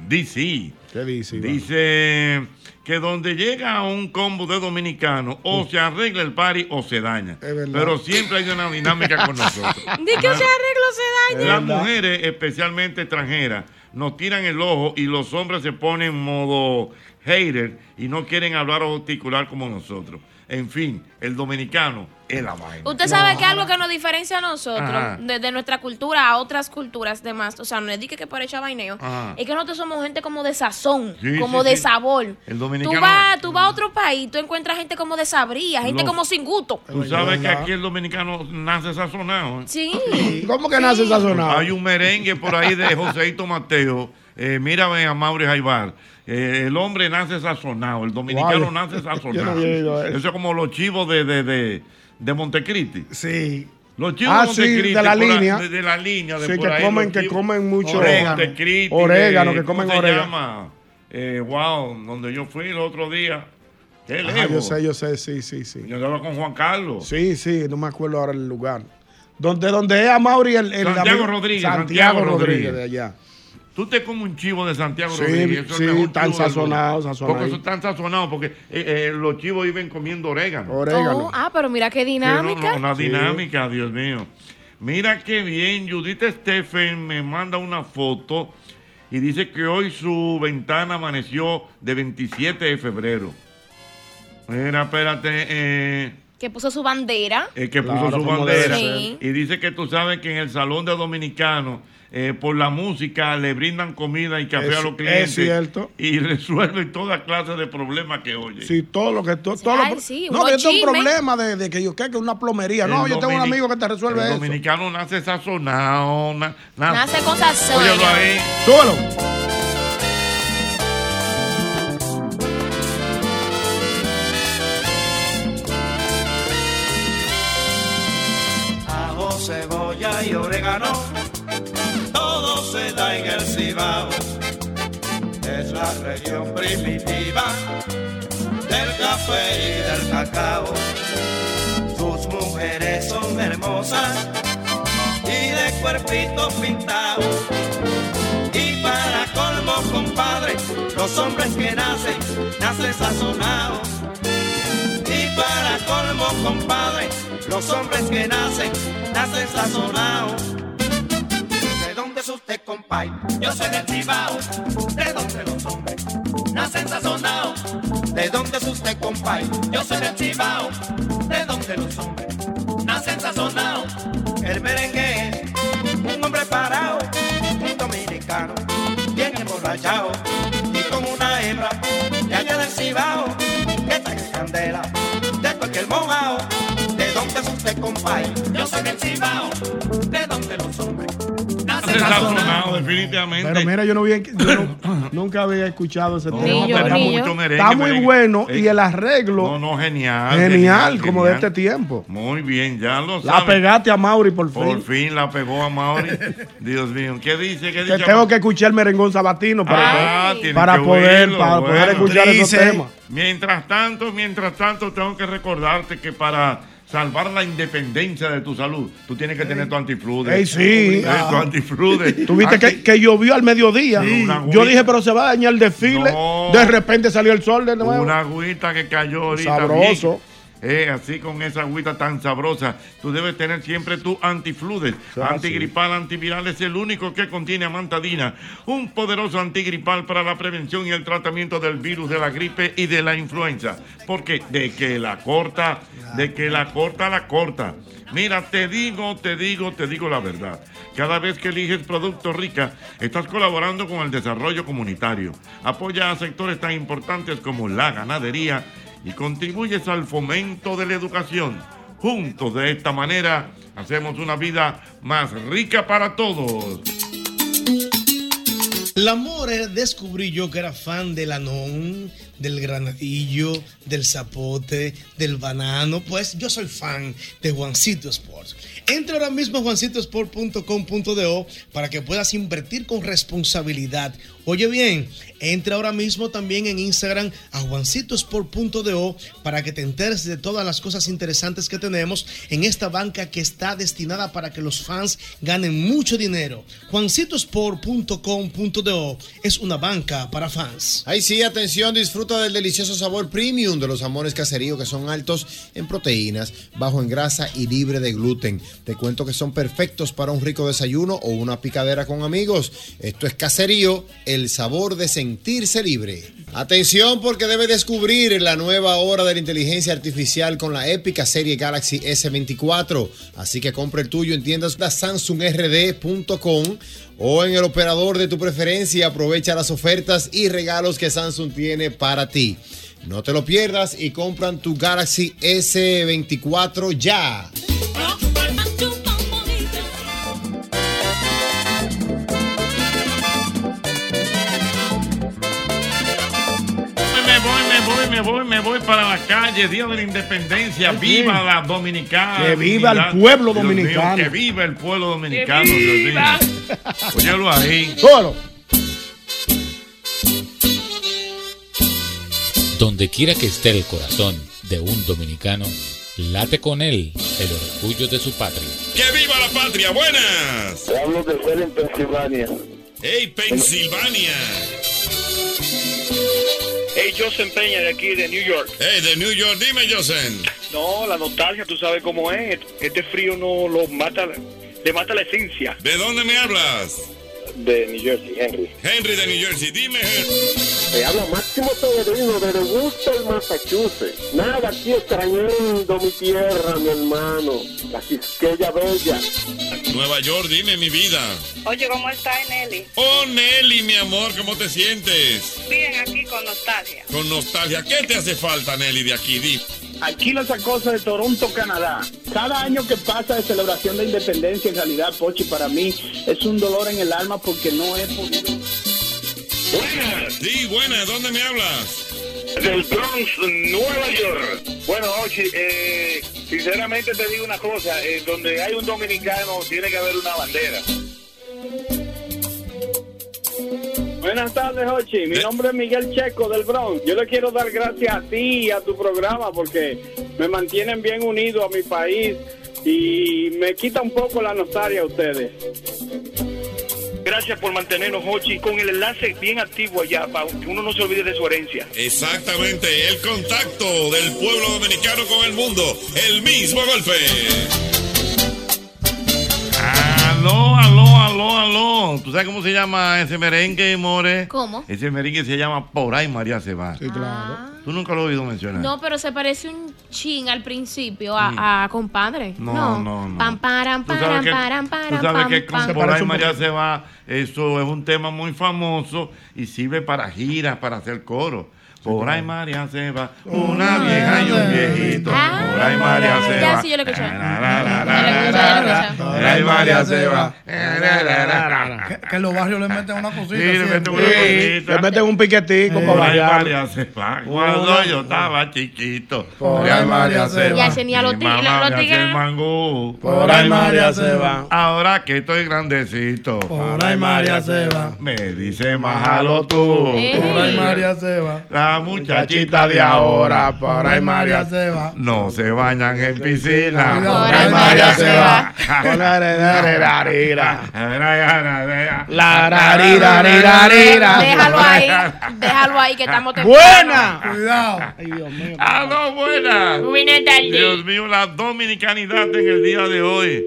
D.C. ¿Qué dice, Iván? Dice que donde llega un combo de dominicanos, o se arregla el party o se daña. verdad. Pero siempre hay una dinámica con nosotros. Di que se arreglo se daña. Las mujeres, especialmente extranjeras, nos tiran el ojo y los hombres se ponen en modo hater y no quieren hablar o articular como nosotros. En fin, el dominicano es la vaina. Usted sabe que algo que nos diferencia a nosotros, Ajá. de, de nuestra cultura a otras culturas demás, o sea, no es di que que por echar vaineo, Ajá. es que nosotros somos gente como de sazón, Sí, como sí, de sí. sabor. El Tú dominicano. vas, tú vas a otro país, tú encuentras gente como de sabría, gente Los- como sin gusto. Tú sabes que aquí el dominicano nace sazonado. ¿eh? Sí. ¿Cómo que nace sazonado? Hay un merengue por ahí de Joseito Mateo. Eh, mírame a Mauri Jaibar. Eh, el hombre nace sazonado, el dominicano nace no sazonado. eso. es como los chivos de, de, de, de Montecristi. Sí. Los chivos Ah, de sí, de la línea. de, de la línea. De Sí, por que ahí, comen- que comen mucho orégano. orégano. Orégano, que comen ¿cómo se orégano. llama? Eh, wow, donde yo fui el otro día. Qué lejos. yo sé, yo sé, sí, sí, sí. Yo andaba con Juan Carlos. Sí, sí, no me acuerdo ahora el lugar. Donde, donde es a Mauri el, el Santiago amigo- Rodríguez, Santiago, Santiago Rodríguez. Rodríguez. de allá. Tú te comes un chivo de Santiago Sí, Rodríguez. eso sí, mejor tan sazonado, sazonado. Porque eso es tan sazonado, porque eh, eh, los chivos viven comiendo orégano. Oh, ah, pero mira qué Sí, no, dinámica. no, una dinámica, Dios mío. Mira qué bien, Judith Stephen me manda una foto y dice que hoy su ventana amaneció de 27 de febrero. Mira, espérate, eh, Que puso su bandera. eh, que puso Claro, su bandera. Y dice que tú sabes que en el Salón de Dominicanos, eh, por la música, le brindan comida y café Es- a los clientes. es cierto. Y resuelven toda clase de problemas que oye. Sí, todo lo que... to- todo Ay, lo- sí, no, yo tengo un problema de, de que yo que que una plomería. No, El yo tengo un amigo que te resuelve el eso. dominicano nace sazonado. na- na- Nace con sazón. Óyelo ahí. Súbelo. En el Cibao. Es la región primitiva del café y del cacao. Sus mujeres son hermosas y de cuerpito pintado. Y para colmo, compadre, los hombres que nacen, nacen sazonados. Y para colmo, compadre, los hombres que nacen, nacen sazonados. Yo soy del Cibao. ¿De dónde los hombres nacen sazonados? ¿De dónde es usted, compay? Yo soy del Cibao. ¿De dónde los hombres nacen sazonados? El merengue es un hombre parado, un dominicano, bien despachado y con una hembra de allá del Cibao que traiga candela de cualquier mojao. ¿De dónde es usted, compay? Yo soy del Cibao. ¿De dónde los hombres? Sazonado, definitivamente. Pero mira, yo, no había, yo no- nunca había escuchado ese tema. Pero está, muy, merengue, está muy merengue. bueno Eh, y el arreglo No, no, genial. genial, como de este tiempo. Muy bien, ya lo La sabes. pegaste a Mauri por fin. Por fin la pegó a Mauri. Dios mío, ¿qué dice? ¿Qué Que tengo que escuchar el merengón sabatino para, Ah, tienes para poder, oírlo, para poder escuchar esos temas. Mientras tanto, mientras tanto, tengo que recordarte que para salvar la independencia de tu salud, tú tienes que tener tu antiflude. Ey, sí. Eh, tu antiflude. Tuviste que, que llovió al mediodía. Sí. Yo dije, pero se va a dañar el desfile. No. De repente salió el sol de nuevo. Una agüita que cayó ahorita. Sabroso. bien. Eh, así con esa agüita tan sabrosa, tú debes tener siempre tu antifludes. Ah, Antigripal, antiviral es el único que contiene amantadina, un poderoso antigripal para la prevención y el tratamiento del virus de la gripe y de la influenza. Porque de que la corta, de que la corta, la corta. Mira, te digo, te digo, te digo la verdad. Cada vez que eliges Producto Rica, estás colaborando con el desarrollo comunitario. Apoya a sectores tan importantes como la ganadería y contribuyes al fomento de la educación. Juntos de esta manera hacemos una vida más rica para todos. El amor era- descubrí yo que era fan del anón, del granadillo, del zapote, del banano. Pues yo soy fan de Juancito Sports. Entra ahora mismo a juancitosport.com.do para que puedas invertir con responsabilidad. Oye bien, entra ahora mismo también en Instagram a juancitosport.do para que te enteres de todas las cosas interesantes que tenemos en esta banca que está destinada para que los fans ganen mucho dinero. juancitosport.com.do es una banca para fans. Ahí sí, atención, disfruta del delicioso sabor premium de los jamones caserío que son altos en proteínas, bajo en grasa y libre de gluten. Te cuento que son perfectos para un rico desayuno o una picadera con amigos. Esto es caserío, el sabor de sentirse libre. Atención porque debe descubrir la nueva hora de la inteligencia artificial con la épica serie Galaxy S24. Así que compra el tuyo en tiendas samsungrd.com o en el operador de tu preferencia aprovecha las ofertas y regalos que Samsung tiene para ti. No te lo pierdas y compran tu Galaxy S24 ya. Me voy, me voy, para la calle, Día de la Independencia. ¡Viva la Dominicana! Que viva el pueblo Dios dominicano. que viva el pueblo dominicano, Que Dios mío. Óyelo ahí. Solo. Donde quiera que esté el corazón de un dominicano, late con él el orgullo de su patria. ¡Que viva la patria! ¡Buenas! Te hablo de ser en Pensilvania. ¡Hey, Pensilvania! Hey, Joseph Peña de aquí de New York. ¡Hey, de New York! Dime, Joseph. No, la nostalgia, tú sabes cómo es. Este frío no lo mata, le mata la esencia. ¿De dónde me hablas? De New Jersey, Henry. Henry de New Jersey. Dime, Henry. Te habla Máximo Severino de Worcester, Massachusetts. Nada, aquí extrañando mi tierra, mi hermano. La Quisqueya Bella. Nueva York, dime, mi vida. Oye, ¿cómo está Nelly? Oh, Nelly, mi amor, ¿cómo te sientes? Bien, aquí con nostalgia. Con nostalgia. ¿Qué te hace falta, Nelly, de aquí? Di. Aquí la sacosa de Toronto, Canadá. Cada año que pasa de celebración de independencia, en realidad, Pochi, para mí es un dolor en el alma porque no he podido. Buenas. Sí, buenas. ¿Dónde me hablas? Del Bronx, Nueva York. Bueno, Ochi, eh, sinceramente te digo una cosa, eh, donde hay un dominicano tiene que haber una bandera. Buenas tardes, Ochi. Mi nombre es Miguel Checo del Bronx. Yo le quiero dar gracias a ti y a tu programa porque me mantienen bien unido a mi país y me quita un poco la nostalgia a ustedes. Gracias por mantenernos, Ochi, con el enlace bien activo allá, para que uno no se olvide de su herencia. Exactamente, el contacto del pueblo dominicano con el mundo. El mismo golpe. Aló, aló. ¿Tú sabes cómo se llama ese merengue, More? ¿Cómo? Ese merengue se llama Por ahí María se va. Sí, claro. ¿Tú nunca lo has oído mencionar? No, pero se parece un chin al principio a, a compadre. Mm. No, no, no. Pam, param, Tú param, sabes que, param, tú param, sabes pam, que con pam. Por ahí María se va, eso es un tema muy famoso y sirve para giras, para hacer coro. Por ahí María se va, una vieja y un viejito. Por ahí María se Ya va. sí, yo lo escuché. Por ahí María se va. Que, que en los barrios le meten una cosita. Sí, le meten una cosita. Le meten un piquetico Por ahí. María se va. Cuando yo estaba chiquito. Por ahí María se va. Ya tenía los tigres. Por ahí María se va. Ahora que estoy grandecito. Por ahí María se va. Me dice, májalo tú. Por ahí María se va. La muchachita de ahora. Por ahí María se va. No se bañan en piscina. Por ahí María se va. Déjalo ahí. Déjalo ahí que estamos. Buena. Cuidado. ¡Aló, buena! Buenas tardes. Dios mío, la dominicanidad en el día de hoy.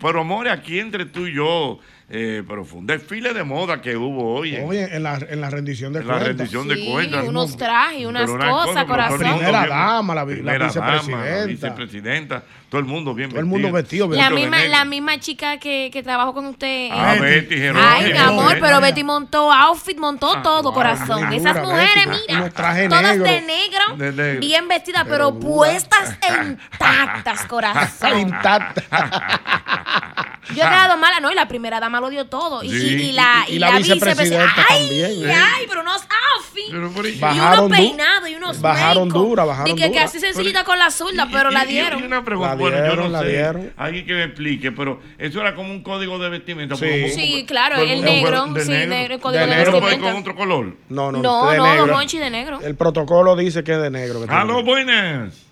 Pero, amor, aquí entre tú y yo, eh, pero fue un desfile de moda que hubo hoy. en- Oye, en la, en la rendición de En la cuentas. rendición de Sí, cuentas. unos trajes, unas una cosas, cosa, corazón. Primera dama, la la vicepresidenta. dama, la vicepresidenta, todo el mundo bien Todo el mundo vestido, La vestido de misma, negro. la misma chica que, que trabajó con usted. Ah, eh, Betty Jerónimo. Ay, mi amor, Betty. pero Betty montó outfit, montó todo, corazón. figura, Esas mujeres, Betty, mira, unos trajes todas negros. de negro, De negro. bien vestidas, pero, puestas e intactas, corazón. Intacta. Yo he quedado mala, ¿no? Y la primera dama lo dio todo. Y, Sí, y- y la, y- y y la la vicepresidenta vicepresidenta. Ay, también, ¿eh? ay, pero unos outfits. y Bajaron unos peinados y unos bajaron dura, bajaron Y que, que dura. así sencillita con la zurda, pero la dieron. Y una pregunta, Bueno, yo no la sé, dieron. alguien que me explique, pero eso era como un código de vestimenta. Sí. como- Sí, claro, como- el negro, de sí, negro, el código de de negro. ¿No puede vestimenta. con otro color? No, no, No, de no, negro. Monchi de negro. El protocolo dice que es de negro. que tiene. Aló, buenas.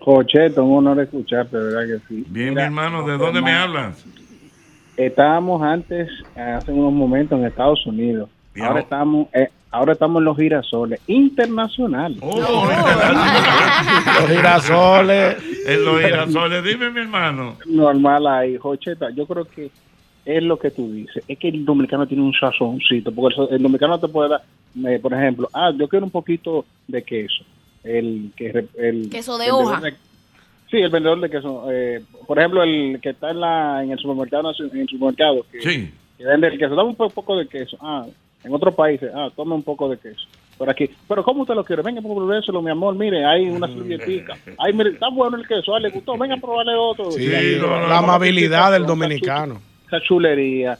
Jocheto, un honor escucharte, ¿verdad que sí? Bien, Mira, mi hermano, ¿de dónde me hablas? Estábamos antes, hace unos momentos, en Estados Unidos. Y Ahora ahora- estamos, eh, ahora estamos en los girasoles internacionales. Oh, Los girasoles. En los girasoles, dime, mi hermano. Normal ahí, Jocheta. Yo creo que es lo que tú dices. Es que el dominicano tiene un sazoncito. Porque el, el dominicano te puede dar, eh, por ejemplo, ah, yo quiero un poquito de queso. El que el Queso de vendedor hoja. de- sí, el vendedor de queso. eh, por ejemplo, el que está en, la, en el supermercado, en el supermercado, que, Sí. que vende el queso. Dame un po- poco de queso. Ah, en otros países, ah, tome un poco de queso. Por aquí. Pero ¿cómo usted lo quiere? Venga, por probarlo, mi amor. Mire, hay una servilletica. Ay, mire, está bueno el queso. Ah, le gustó. Venga a probarle otro. Sí, Y ahí, no, no, vamos la amabilidad del dominicano. Esa chulería.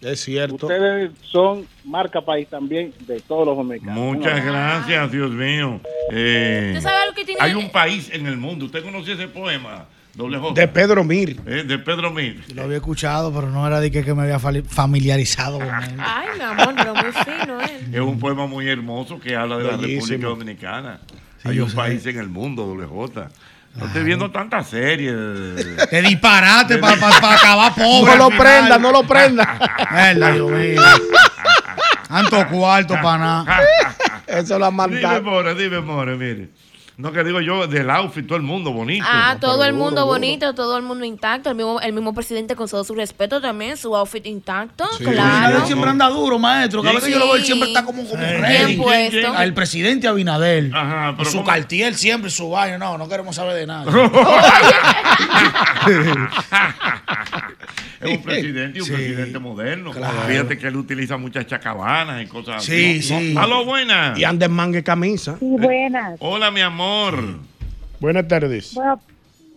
Es cierto. Ustedes son marca país también de todos los dominicanos. Muchas gracias, Dios mío. Eh, ¿Usted sabe algo que tiene- Hay un país en el mundo. ¿Usted conoció ese poema? Doble J. De Pedro Mir. Eh, de Pedro Mir. Lo había escuchado, pero no era de que, que me había familiarizado con él. Ay, mi amor, pero muy fino él. Es un poema muy hermoso que habla de la. República Dominicana. Sí, Hay un sé. país en el mundo, doble J. No estoy viendo tantas series. Te disparate para acabar pobre. No lo prenda, no lo prenda. Mierda, Dios mío. Tanto cuarto para nada. Eso lo ha Dime, mandado. more, dime, more, mire. No que digo yo, del outfit, todo el mundo bonito. Ah, todo pero el mundo duro. bonito, todo el mundo intacto. El mismo, el mismo presidente con todo su respeto también, su outfit intacto. Sí. Claro. Él siempre anda duro, maestro. Cada vez que yo lo veo, él siempre está como, como puesto. El presidente Abinader. Ajá, pero su ¿cómo? cartier siempre, su vaina. No, no queremos saber de nada. es un presidente y un Sí, presidente moderno. claro. Fíjate que él utiliza muchas chacabanas y cosas Sí, así. sí. Aló, buenas. Y anda en manga y camisa. Sí, buenas. Hola, mi amor. Buenas tardes. Bueno,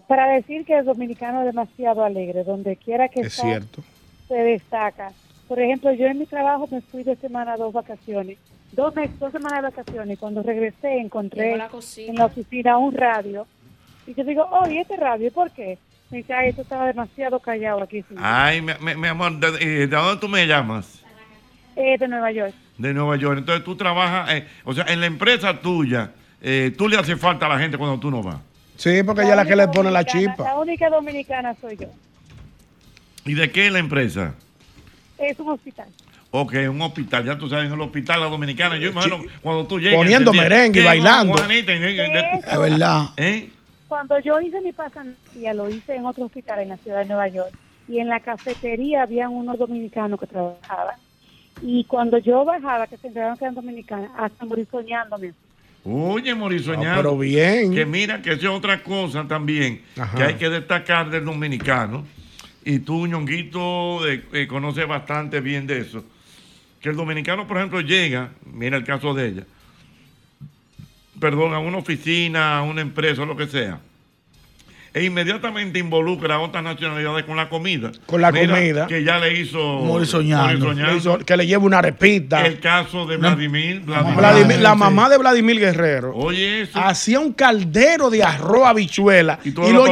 para decir que el dominicano es demasiado alegre, donde quiera que Es está, cierto. se destaca. Por ejemplo, yo en mi trabajo me fui de semana a dos vacaciones, dos, meses, dos semanas de vacaciones, cuando regresé encontré la en la oficina un radio, y yo digo, oh, ¿y este radio? ¿Por qué? Me dice, ay, esto estaba demasiado callado aquí. señor". Ay, mi, mi- amor, ¿de, ¿de dónde tú me llamas? Eh, de Nueva York. De Nueva York. Entonces tú trabajas, eh, o sea, en la empresa tuya, eh, tú le hace falta a la gente cuando tú no vas. Sí, porque ella es la que le pone la chispa. La única dominicana soy yo. ¿Y de qué es la empresa? Es un hospital. Ok, un hospital, ya tú sabes, en el hospital la dominicana, yo imagino cuando tú llegas. Poniendo merengue y ¿qué, bailando. Juanita? Y- y- y- Es verdad. ¿Eh? Cuando yo hice mi pasantía, lo hice en otro hospital en la ciudad de Nueva York. y en la cafetería habían unos dominicanos que trabajaban. Y cuando yo bajaba, que se enteraron que eran dominicanos, hasta morí soñándome. Oye, Morisoñado. Pero bien. Que mira, que esa es otra cosa también Ajá. que hay que destacar del dominicano. Y tú, Ñonguito, eh, eh, conoces bastante bien de eso. Que el dominicano, por ejemplo, llega, mira el caso de ella, perdón, a una oficina, a una empresa, lo que sea, e inmediatamente involucra a otras nacionalidades con la comida. Con la Mira, comida. Que ya le hizo. Morisoñando. Morisoñando. Le hizo- Que le lleve una repita. El caso de Vladimir. Vladimir. Vladimir- la mamá de Vladimir Guerrero Oye, eso. hacía un caldero de arroz habichuela y, todo lo,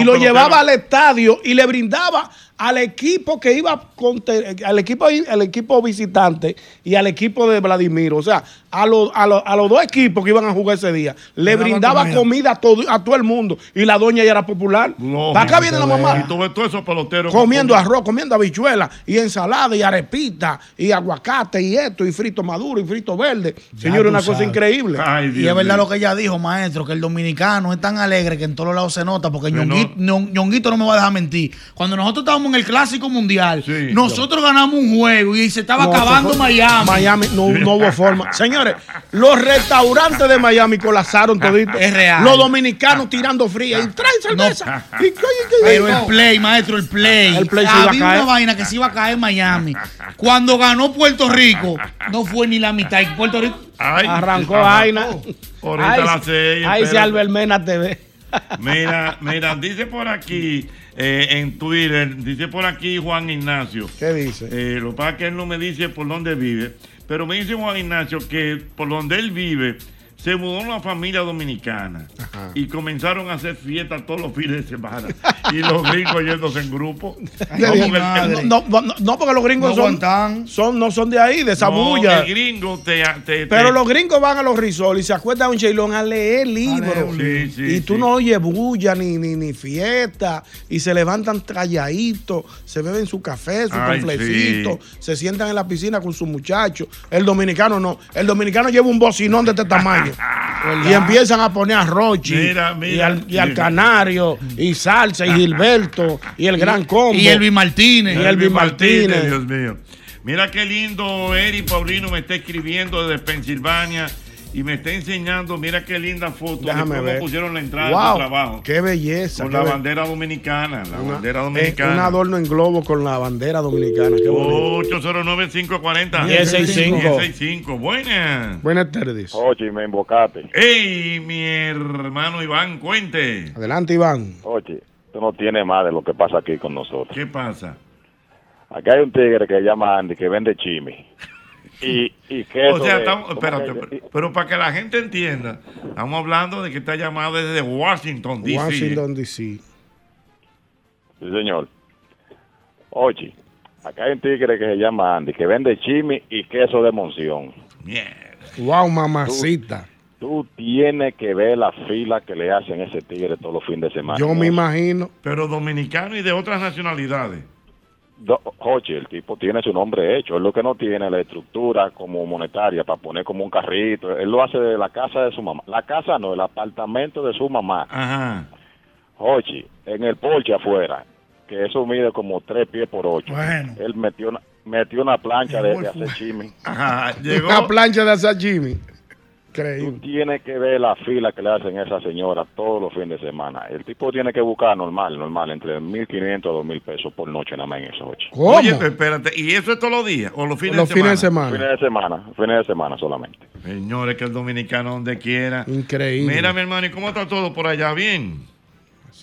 y lo llevaba al estadio y le brindaba al equipo que iba con al equipo al equipo visitante y al equipo de Vladimir, o sea, a los a los- a los dos equipos que iban a jugar ese día, le Le daba brindaba comida. comida, a todo a todo el mundo y la doña ya era popular. Para acá viene la mamá. Y esos peloteros. Comiendo arroz, comiendo habichuela y ensalada y arepita y aguacate y esto y frito maduro y frito verde. Señor, tú una cosa increíble. y es verdad lo que ella dijo, maestro, que el dominicano es tan alegre que en todos lados se nota, porque. Ñonguito, Ñon- Ñonguito no me va a dejar mentir. Cuando nosotros estábamos en el Clásico Mundial, nosotros ganamos un juego y se estaba No, acabando Miami. Miami, no, no hubo forma. Señores, los restaurantes de Miami colapsaron toditos. Es real. Los dominicanos tirando fría y traen cerveza. Y, ¿qué Pero el play, maestro, el play. El play se iba a Había caer. una vaina que se iba a caer en Miami. Cuando ganó Puerto Rico, no fue ni la mitad. Y Puerto Rico Arrancó vaina. Ahorita Ahí- la Ahí se espérate. Albert Mena TV. Mira, mira, dice por aquí eh, en Twitter, dice por aquí Juan Ignacio. ¿Qué dice? Eh, lo que pasa es que él no me dice por dónde vive, pero me dice Juan Ignacio que por donde él vive se mudó una familia dominicana y comenzaron a hacer fiestas todos los fines de semana y los gringos yéndose en grupo. No, porque el- no, no, no, no, porque los gringos No son, son, no son de ahí, de esa No, bulla. el gringo te, te- Pero te- los gringos van a los resorts y se acuestan a un cheilón a leer libros. Sí, sí, y tú sí. no oyes bulla ni, ni, ni fiesta. Y se levantan calladitos, se beben su café, su Ay, conflecito, se sientan en la piscina con sus muchachos. El dominicano no. El dominicano lleva un bocinón de este tamaño. y empiezan a poner a Rochi Mira, y, al, y al Canario y Salsa y Gilberto y el Gran Combo. y Elvis Martínez. Y Elvis Martínez. Dios mío. Mira qué lindo Eri Paulino me está escribiendo desde Pensilvania y me está enseñando, mira qué linda foto de Déjame cómo ver. pusieron la entrada Wow, de su trabajo. Qué belleza. Con qué la be- bandera dominicana, la Una- bandera eh, dominicana. un adorno en globo con la bandera dominicana. Qué bonito. 809-540. 1065. 1065. Buenas. Buenas tardes. Oye, me embocate. Hey, mi hermano Iván, cuente. Adelante, Iván. Oye, tú no tienes más de lo que pasa aquí con nosotros. ¿Qué pasa? Aquí hay un tigre que se llama Andy que vende chimi. Y, y queso O sea, de- estamos, ¿cómo espérate, que- pero, pero para que la gente entienda, estamos hablando de que está llamado desde Washington, D.C. Washington, D.C. Sí, señor. Oye, acá hay un tigre que se llama Andy que vende chimi y queso de monción. Wow, mamacita. Tú tienes que ver la fila que le hacen a ese tigre todos los fines de semana. Yo me imagino. Pero dominicano y de otras nacionalidades. Jochi, el tipo tiene su nombre hecho. Él lo que no tiene la estructura como monetaria para poner como un carrito. Él lo hace de la casa de su mamá. La casa no, el apartamento de su mamá. Ajá. Jochi, en el porche afuera, que eso mide como tres pies por ocho. Bueno. Él metió una, metió una plancha de, de hacer chimi. Ajá, Una plancha de hacer Jimmy. Increíble. Tiene que ver la fila que le hacen a esa señora todos los fines de semana. El tipo tiene que buscar normal, normal, entre 1.500 a 2.000 pesos por noche nada más en eso, Jochi. Oye, espérate, ¿y eso es todos los días o los fines Los de fines semana? de semana. Fines de semana, fines de semana solamente. Señores, que el dominicano donde quiera. Increíble. Mira, mi hermano, ¿y cómo está todo por allá? ¿Bien?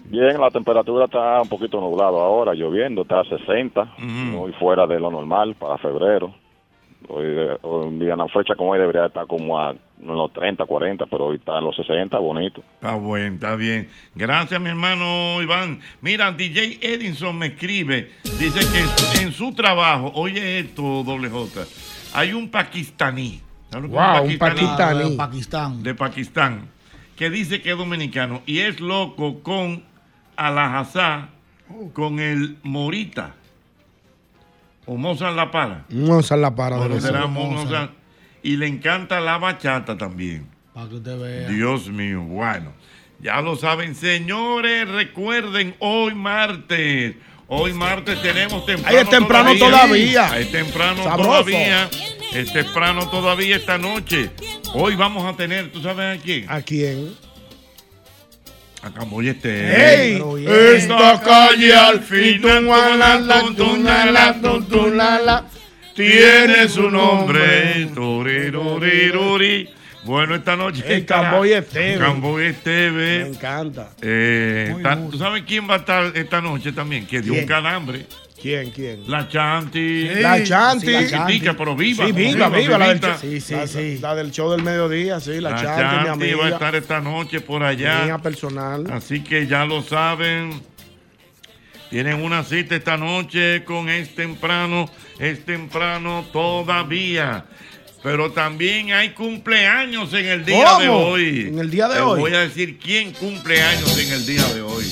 Bien, la temperatura está un poquito nublado ahora, lloviendo, está a 60, muy fuera de lo normal para febrero. Hoy, hoy día, una fecha como hoy debería estar como a unos 30, 40, pero hoy está en los 60, bonito. Está bueno, está bien. Gracias, mi hermano Iván. Mira, DJ Edinson me escribe, dice que en su, trabajo, oye esto, doble J, hay un pakistaní. ¿sabes lo que es Wow, un pakistaní. De Pakistán. De Pakistán, que dice que es dominicano y es loco con Alajazá, con el Morita. O Mozart La Para. Mozart la para de Conocerá los- Mozart. Y le encanta la bachata también. Para que usted vea. Dios mío, bueno. Ya lo saben, señores, recuerden, hoy martes Hoy martes tenemos temprano. Ahí es temprano todavía. Ahí es temprano Sabroso. todavía. Es temprano todavía esta noche. Hoy vamos a tener, ¿tú sabes a quién? ¿A quién? A Camboya este. ¡Ey! Esta calle al fin tiene su nombre. Bueno, esta noche. El Camboya Esteve. Esteve. Me encanta. Eh, está-. ¿Tú sabes quién va a estar esta noche también? Que dio ¿Quién? un calambre. ¿Quién, quién? La Chanti. La Chanti. La Chiquitica, pero viva. Sí, viva, viva. La del, vivita. sí, La, la del show del mediodía, sí. La, La Chanti, mi Chanti amiga. va a estar esta noche por allá. Mía personal. Así que ya lo saben. Tienen una cita esta noche con Es Temprano. Es Temprano todavía. Pero también hay cumpleaños en el día ¿Cómo? de hoy. En el día de Les hoy. Voy a decir quién cumple años en el día de. Hoy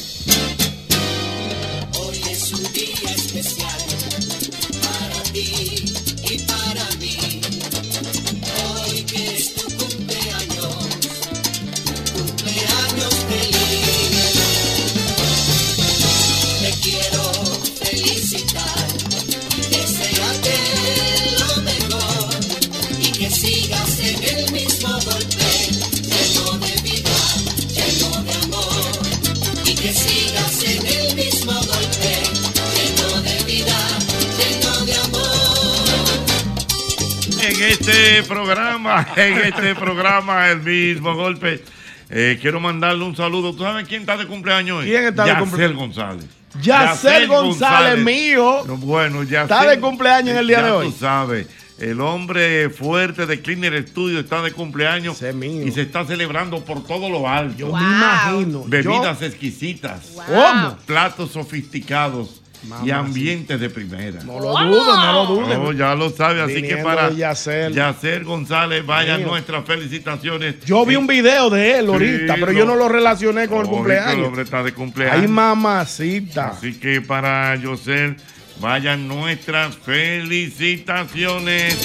este programa, en este programa, el mismo golpe. Eh, quiero mandarle un saludo. ¿Tú sabes quién está de cumpleaños hoy? ¿Quién está de cumpleaños? González. Yacel González, mío. No, Bueno, ya Está de cumpleaños en el día ya de hoy. Tú sabes, el hombre fuerte de Cleaner Studio está de cumpleaños y se está celebrando por todo lo alto. Yo me imagino. Bebidas exquisitas. ¿Cómo? Platos sofisticados. Y ambientes de primera. No lo dudo, no lo dudo. No, ya lo sabe, así que para de Yacel. Yacer González, vaya Mío. nuestras felicitaciones. Yo vi un video de él ahorita, Sí, pero no. yo no lo relacioné con el cumpleaños. El hombre está de cumpleaños. Ay, mamacita. Así que para Yosel, vayan nuestras felicitaciones.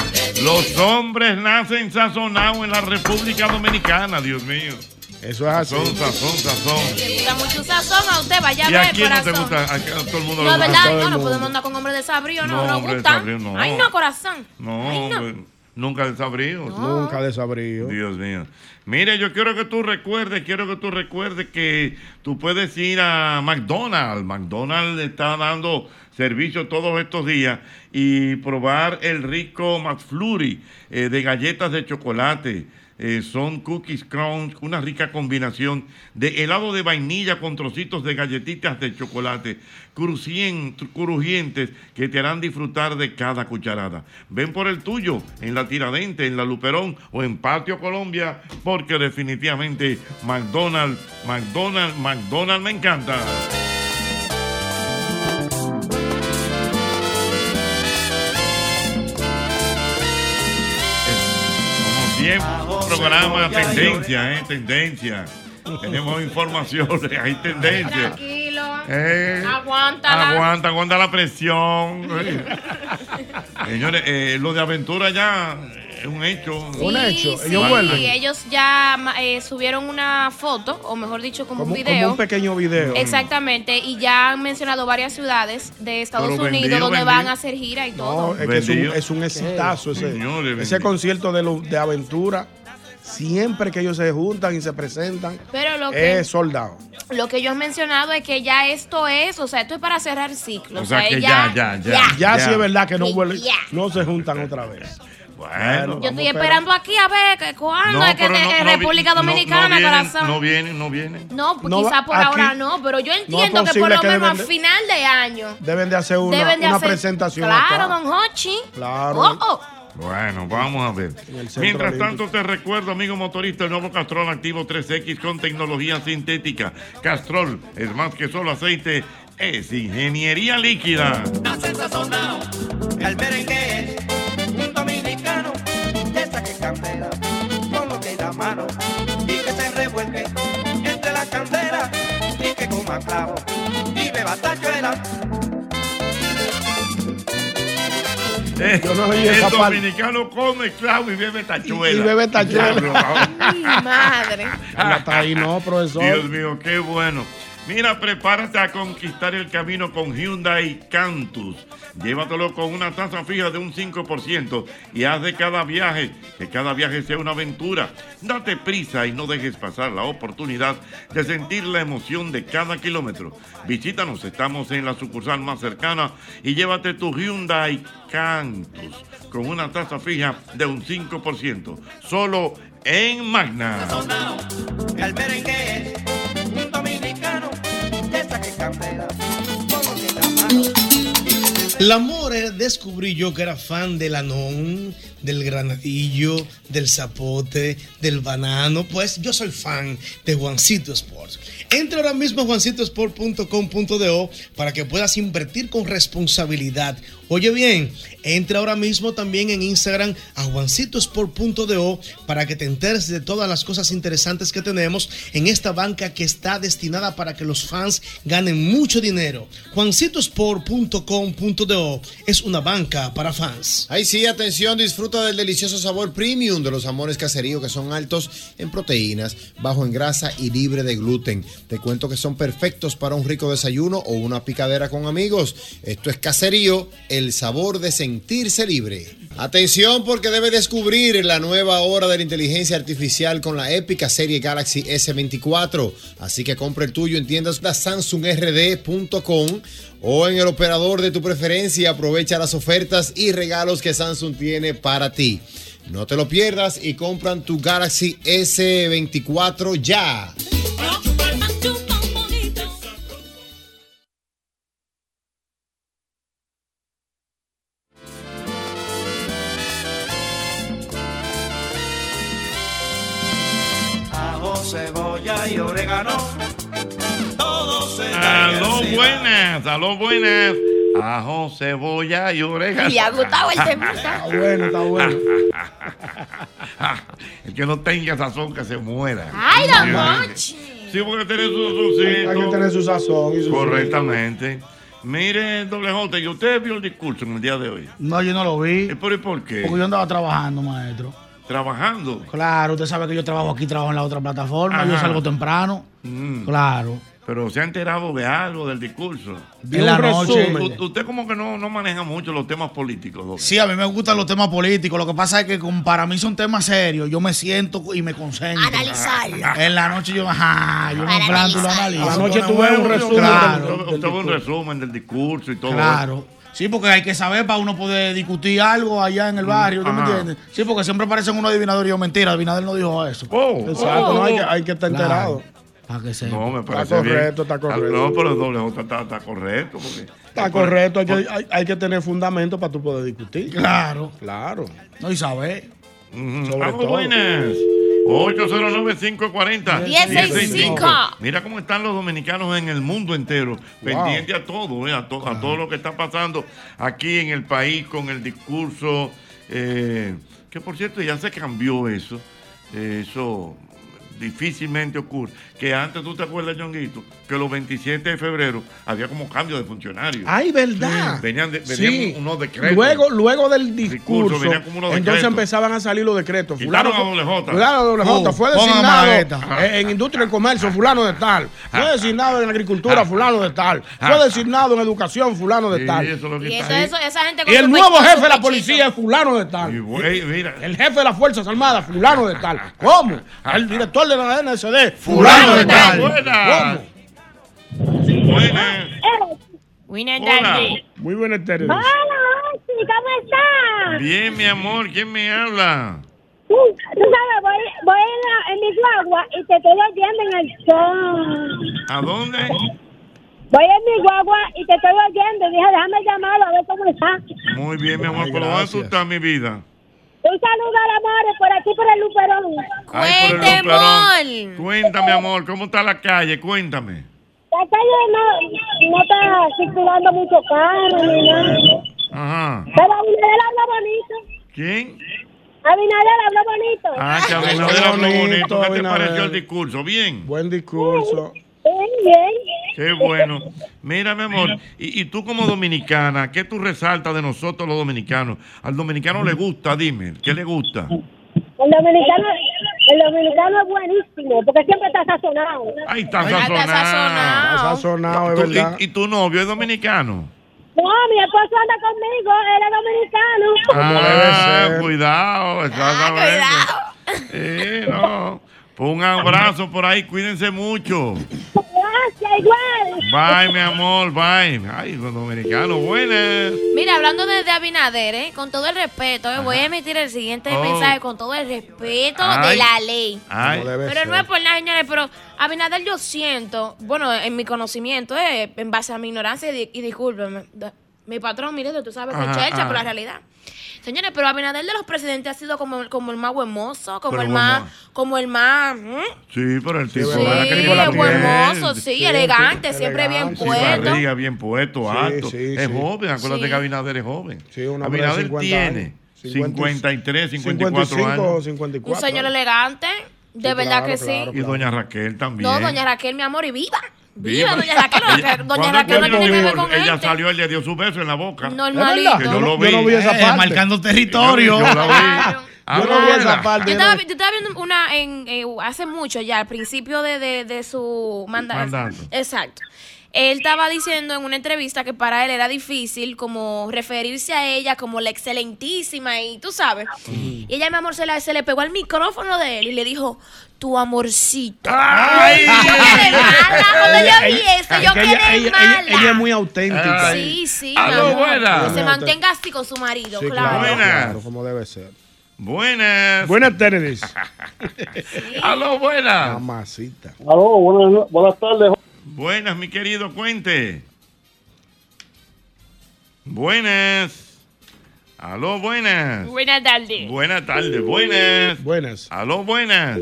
Los hombres nacen sazonados en la República Dominicana, Dios mío. Eso es así. Sazón, sazón, sazón. Le gusta mucho sazón a usted, vaya a ¿Y a ver, quién no te corazón. gusta? A todo el mundo No, le es gusta. verdad, no, no podemos andar con hombres de sabrío, no, No, no, gustan. sabrío, no. Ay, no, corazón. No, Ay, no. hombre, nunca desabrío. Nunca desabrío. Dios mío. Mire, yo quiero que tú recuerdes, quiero que tú recuerdes que tú puedes ir a McDonald's. McDonald's está dando servicio todos estos días y probar el rico McFlurry eh, de galletas de chocolate. Eh, son cookies crunch, una rica combinación de helado de vainilla con trocitos de galletitas de chocolate crujientes que te harán disfrutar de cada cucharada. Ven por el tuyo en la Tiradente, en la Luperón o en Patio Colombia, porque definitivamente McDonald's, McDonald's, McDonald's me encanta. Siempre, programa tendencia, ¿eh? Tendencia. Tenemos informaciones, hay tendencia. Tranquilo. Eh, Aguántala. Aguanta, aguanta la presión. Señores, eh, lo de aventura ya es un hecho. Sí, sí, ellos ya eh, subieron una foto, o mejor dicho, como, Como, un como video. un pequeño video. Exactamente, y ya han mencionado varias ciudades de Estados Pero Unidos vendido, donde vendido. van a hacer gira y todo. Es que es un, es un exitazo ese, Señores, ese concierto de, lo- de aventura. Siempre que ellos se juntan y se presentan, Pero lo que, es soldado. lo que ellos han mencionado es que ya esto es, o sea, esto es para cerrar ciclo. O sea, que ya, ya, ya. Ya, sí es verdad que no, vuelven- Ya. no se juntan otra vez. Bueno, Yo estoy esperando aquí a ver que cuándo es que no- no República no- no Dominicana, vienen, corazón. No vienen, no vienen. No, pues No quizá por aquí- ahora no, pero yo entiendo que por lo que menos a de- final de año Deben de hacer una, deben de una hacer. presentación Claro, acá. don Hochi. Claro. Oh, oh. Bueno, vamos a ver. Mientras tanto, te recuerdo, amigo motorista, el nuevo Castrol Activo 3X con tecnología sintética. Castrol es más que solo aceite, es ingeniería líquida. Nace sazonado, el merengue es un dominicano que saque candela con lo que da mano y que se revuelque entre la candela y que coma clavo y beba tachuela. Eh, Yo no oí el esa parte. dominicano come clavo y bebe tachuela. Y bebe tachuela. Ay, madre. Hasta ahí no, profesor. Dios mío, qué bueno. Mira, prepárate a conquistar el camino con Hyundai Cantus. Llévatelo con una tasa fija de un 5% y haz de cada viaje, que cada viaje sea una aventura. Date prisa y no dejes pasar la oportunidad de sentir la emoción de cada kilómetro. Visítanos, estamos en la sucursal más cercana y llévate tu Hyundai Cantus con una tasa fija de un 5%. Solo en Magna. El amor eh, descubrí yo que era fan del anón, del granadillo, del zapote, del banano. Pues yo soy fan de Juancito Sports. Entra ahora mismo a juancitosport.com.do para que puedas invertir con responsabilidad. Oye bien, entra ahora mismo también en Instagram a juancitosport.do para que te enteres de todas las cosas interesantes que tenemos en esta banca que está destinada para que los fans ganen mucho dinero. juancitosport.com.do es una banca para fans. Ahí sí, atención, disfruta del delicioso sabor premium de los jamones caserío que son altos en proteínas, bajo en grasa y libre de gluten. Te cuento que son perfectos para un rico desayuno o una picadera con amigos. Esto es caserío, el sabor de sentirse libre. Atención porque debe descubrir la nueva hora de la inteligencia artificial con la épica serie Galaxy S24. Así que compra el tuyo en tiendas samsungrd.com o en el operador de tu preferencia. Aprovecha las ofertas y regalos que Samsung tiene para ti. No te lo pierdas y compran tu Galaxy S24 ya. Y orégano. Todo se Aló, buenas, aló, buenas. Ajo, cebolla y orégano. Le ha gustado el temita. Está bueno, está bueno. El que no tenga sazón que se muera. Ay, don Monchi. Sí, porque tiene su sazoncito. Hay que tener su sazón y su Correctamente. Mire, doble J, ¿y usted vio el discurso en el día de hoy? No, yo no lo vi. ¿Pero y por qué? Porque yo andaba trabajando, maestro. ¿Trabajando? Claro, usted sabe que yo trabajo aquí, trabajo en la otra plataforma, yo salgo temprano. Mm. Claro. Pero se ha enterado de algo del discurso. En la noche. U- Usted como que no, no maneja mucho los temas políticos, doble. Sí, a mí me gustan los temas políticos. Lo que pasa es que como para mí son temas serios. Yo me siento y me concentro. Analizarlo. En la noche yo, ajá, yo me planto y lo analizo. La noche ves un resumen Claro. Usted- usted ve un resumen del discurso y todo. Claro. Sí, porque hay que saber para uno poder discutir algo allá en el barrio, ¿tú me entiendes? Sí, porque siempre parecen unos adivinadores y yo, mentira, adivinador no dijo eso. Exacto, no, hay que, hay que estar Claro. enterado. Para que sepa. No, me Está parece bien. correcto, está correcto. No, pero el doble está, está correcto. Porque Está correcto, hay que, hay, hay que tener fundamento para tú poder discutir. Claro. Claro. No, y saber. Sobre Vamos, todo. buenas. 809-540. 1065. Mira cómo están los dominicanos en el mundo entero, pendiente a todo, eh, a, to- a todo lo que está pasando aquí en el país con el discurso, eh, que por cierto ya se cambió eso, eh, eso difícilmente ocurre. Que antes, ¿tú te acuerdas, Ñonguito? Que los 27 de febrero había como cambio de funcionarios. Ay, verdad. Venían, de- venían Sí. unos decretos. Luego, luego del discurso, venían como unos entonces decretos. empezaban a salir los decretos. Quitaron Fulano, a doble J. Fulano a doble J. Uh, fue designado en industria y comercio, fulano de tal. Fue designado en agricultura, fulano de tal. Fue Ah. designado en educación, fulano de Sí, tal. eso es lo que Y eso, eso, esa gente con Y el nuevo jefe de la policía es fulano de tal. Y, güey, mira. El jefe de las Fuerzas Armadas, fulano de tal. ¿Cómo? El director de la NSD, Fulano Buenas. Buenas. Hola. Daddy. Muy buenas tardes. Hola, ¿cómo estás? Bien, mi amor, ¿quién me habla? Tú, tú sabes, voy, voy en, la- en mi guagua y te estoy oyendo en el show. ¿A dónde? Voy en mi guagua y te estoy oyendo. Y dije, déjame llamarlo a ver cómo está. Muy bien, mi amor, pero ¿dónde tú gracias. estás, mi vida? Un saludo al amor por aquí por el Luperón. Ay, por el Cuente, Luperón. amor. Cuéntame, amor, ¿cómo está la calle? Cuéntame. La calle no, no está circulando mucho carro ni nada. Ajá. Pero Abinader habla bonito. ¿Quién? Abinader habla bonito. Ah, que Abinader habló bonito. ¿Qué te pareció el discurso? Bien. Buen discurso. Qué bueno. Mira, mi amor, y, y tú como dominicana, ¿qué tú resaltas de nosotros los dominicanos? Al dominicano le gusta, dime, ¿qué le gusta? El dominicano, el dominicano es buenísimo, porque siempre está sazonado. Ahí está sazonado. sazonado. Está sazonado, es verdad. y, y tu novio es dominicano? No, mi esposo anda conmigo, él es dominicano. Ah, cuidado, exactamente. Sí, no. Un abrazo por ahí, cuídense mucho. Gracias, igual. Bye, mi amor, bye. Ay, los dominicanos, buenas. Mira, hablando de, de Abinader, ¿eh? con todo el respeto, ¿eh? voy a emitir el siguiente Oh. mensaje con todo el respeto Ay. de la ley. Ay. Pero no es por nada, señores, pero Abinader yo siento, bueno, en mi conocimiento, eh, en base a mi ignorancia, y, y discúlpeme, mi patrón, mire, tú sabes que ajá. pero la realidad. Señores, pero Abinader de los presidentes ha sido como, como el más buen mozo, como Pero el más, como el más... ¿mm? Sí, pero el tipo Sí, ¿verdad que tipo la es buen mozo, sí, elegante, siempre bien puesto. barriga, bien puesto, Sí, alto. sí, es sí. joven, acuérdate Sí. que Abinader es joven. un hombre de Abinader 50 tiene años. 53, 54 55 o años. 54. Un señor elegante, de verdad que sí. Y doña Raquel también. No, doña Raquel, mi amor, y viva. Viva. Viva, doña Raquel. doña- Ella- Doña ¿cuándo Raquel no tiene que ver con Ella gente. salió, él le dio su beso en la boca. Normalito. Que yo lo vi. Yo no vi esa Eh, parte. marcando territorio. Yo, yo lo vi. Yo no vi esa parte. Yo yo estaba, yo estaba viendo una en, eh, hace mucho ya, al principio de, de, de su mandato. Mandato. Exacto. Él estaba diciendo en una entrevista que para él era difícil como referirse a ella como la excelentísima y tú sabes. Y ella, mi amor, se, la- se le pegó al micrófono de él y le dijo, tu amorcito. ¡Ay! Cuando yo vi eso, yo quedé ella- mala. ella- es muy auténtica. Sí, sí. Amor. buena. Que se mantenga así con su marido, Sí, claro. claro, como debe ser. Buenas. Buenas tardes. Aló, buenas. Mamacita. Aló, buenas, buenas tardes. Buenas, mi querido, cuente. Buenas. Aló, buenas. Buenas tardes. Buenas tardes, buenas. Buenas. Aló, buenas.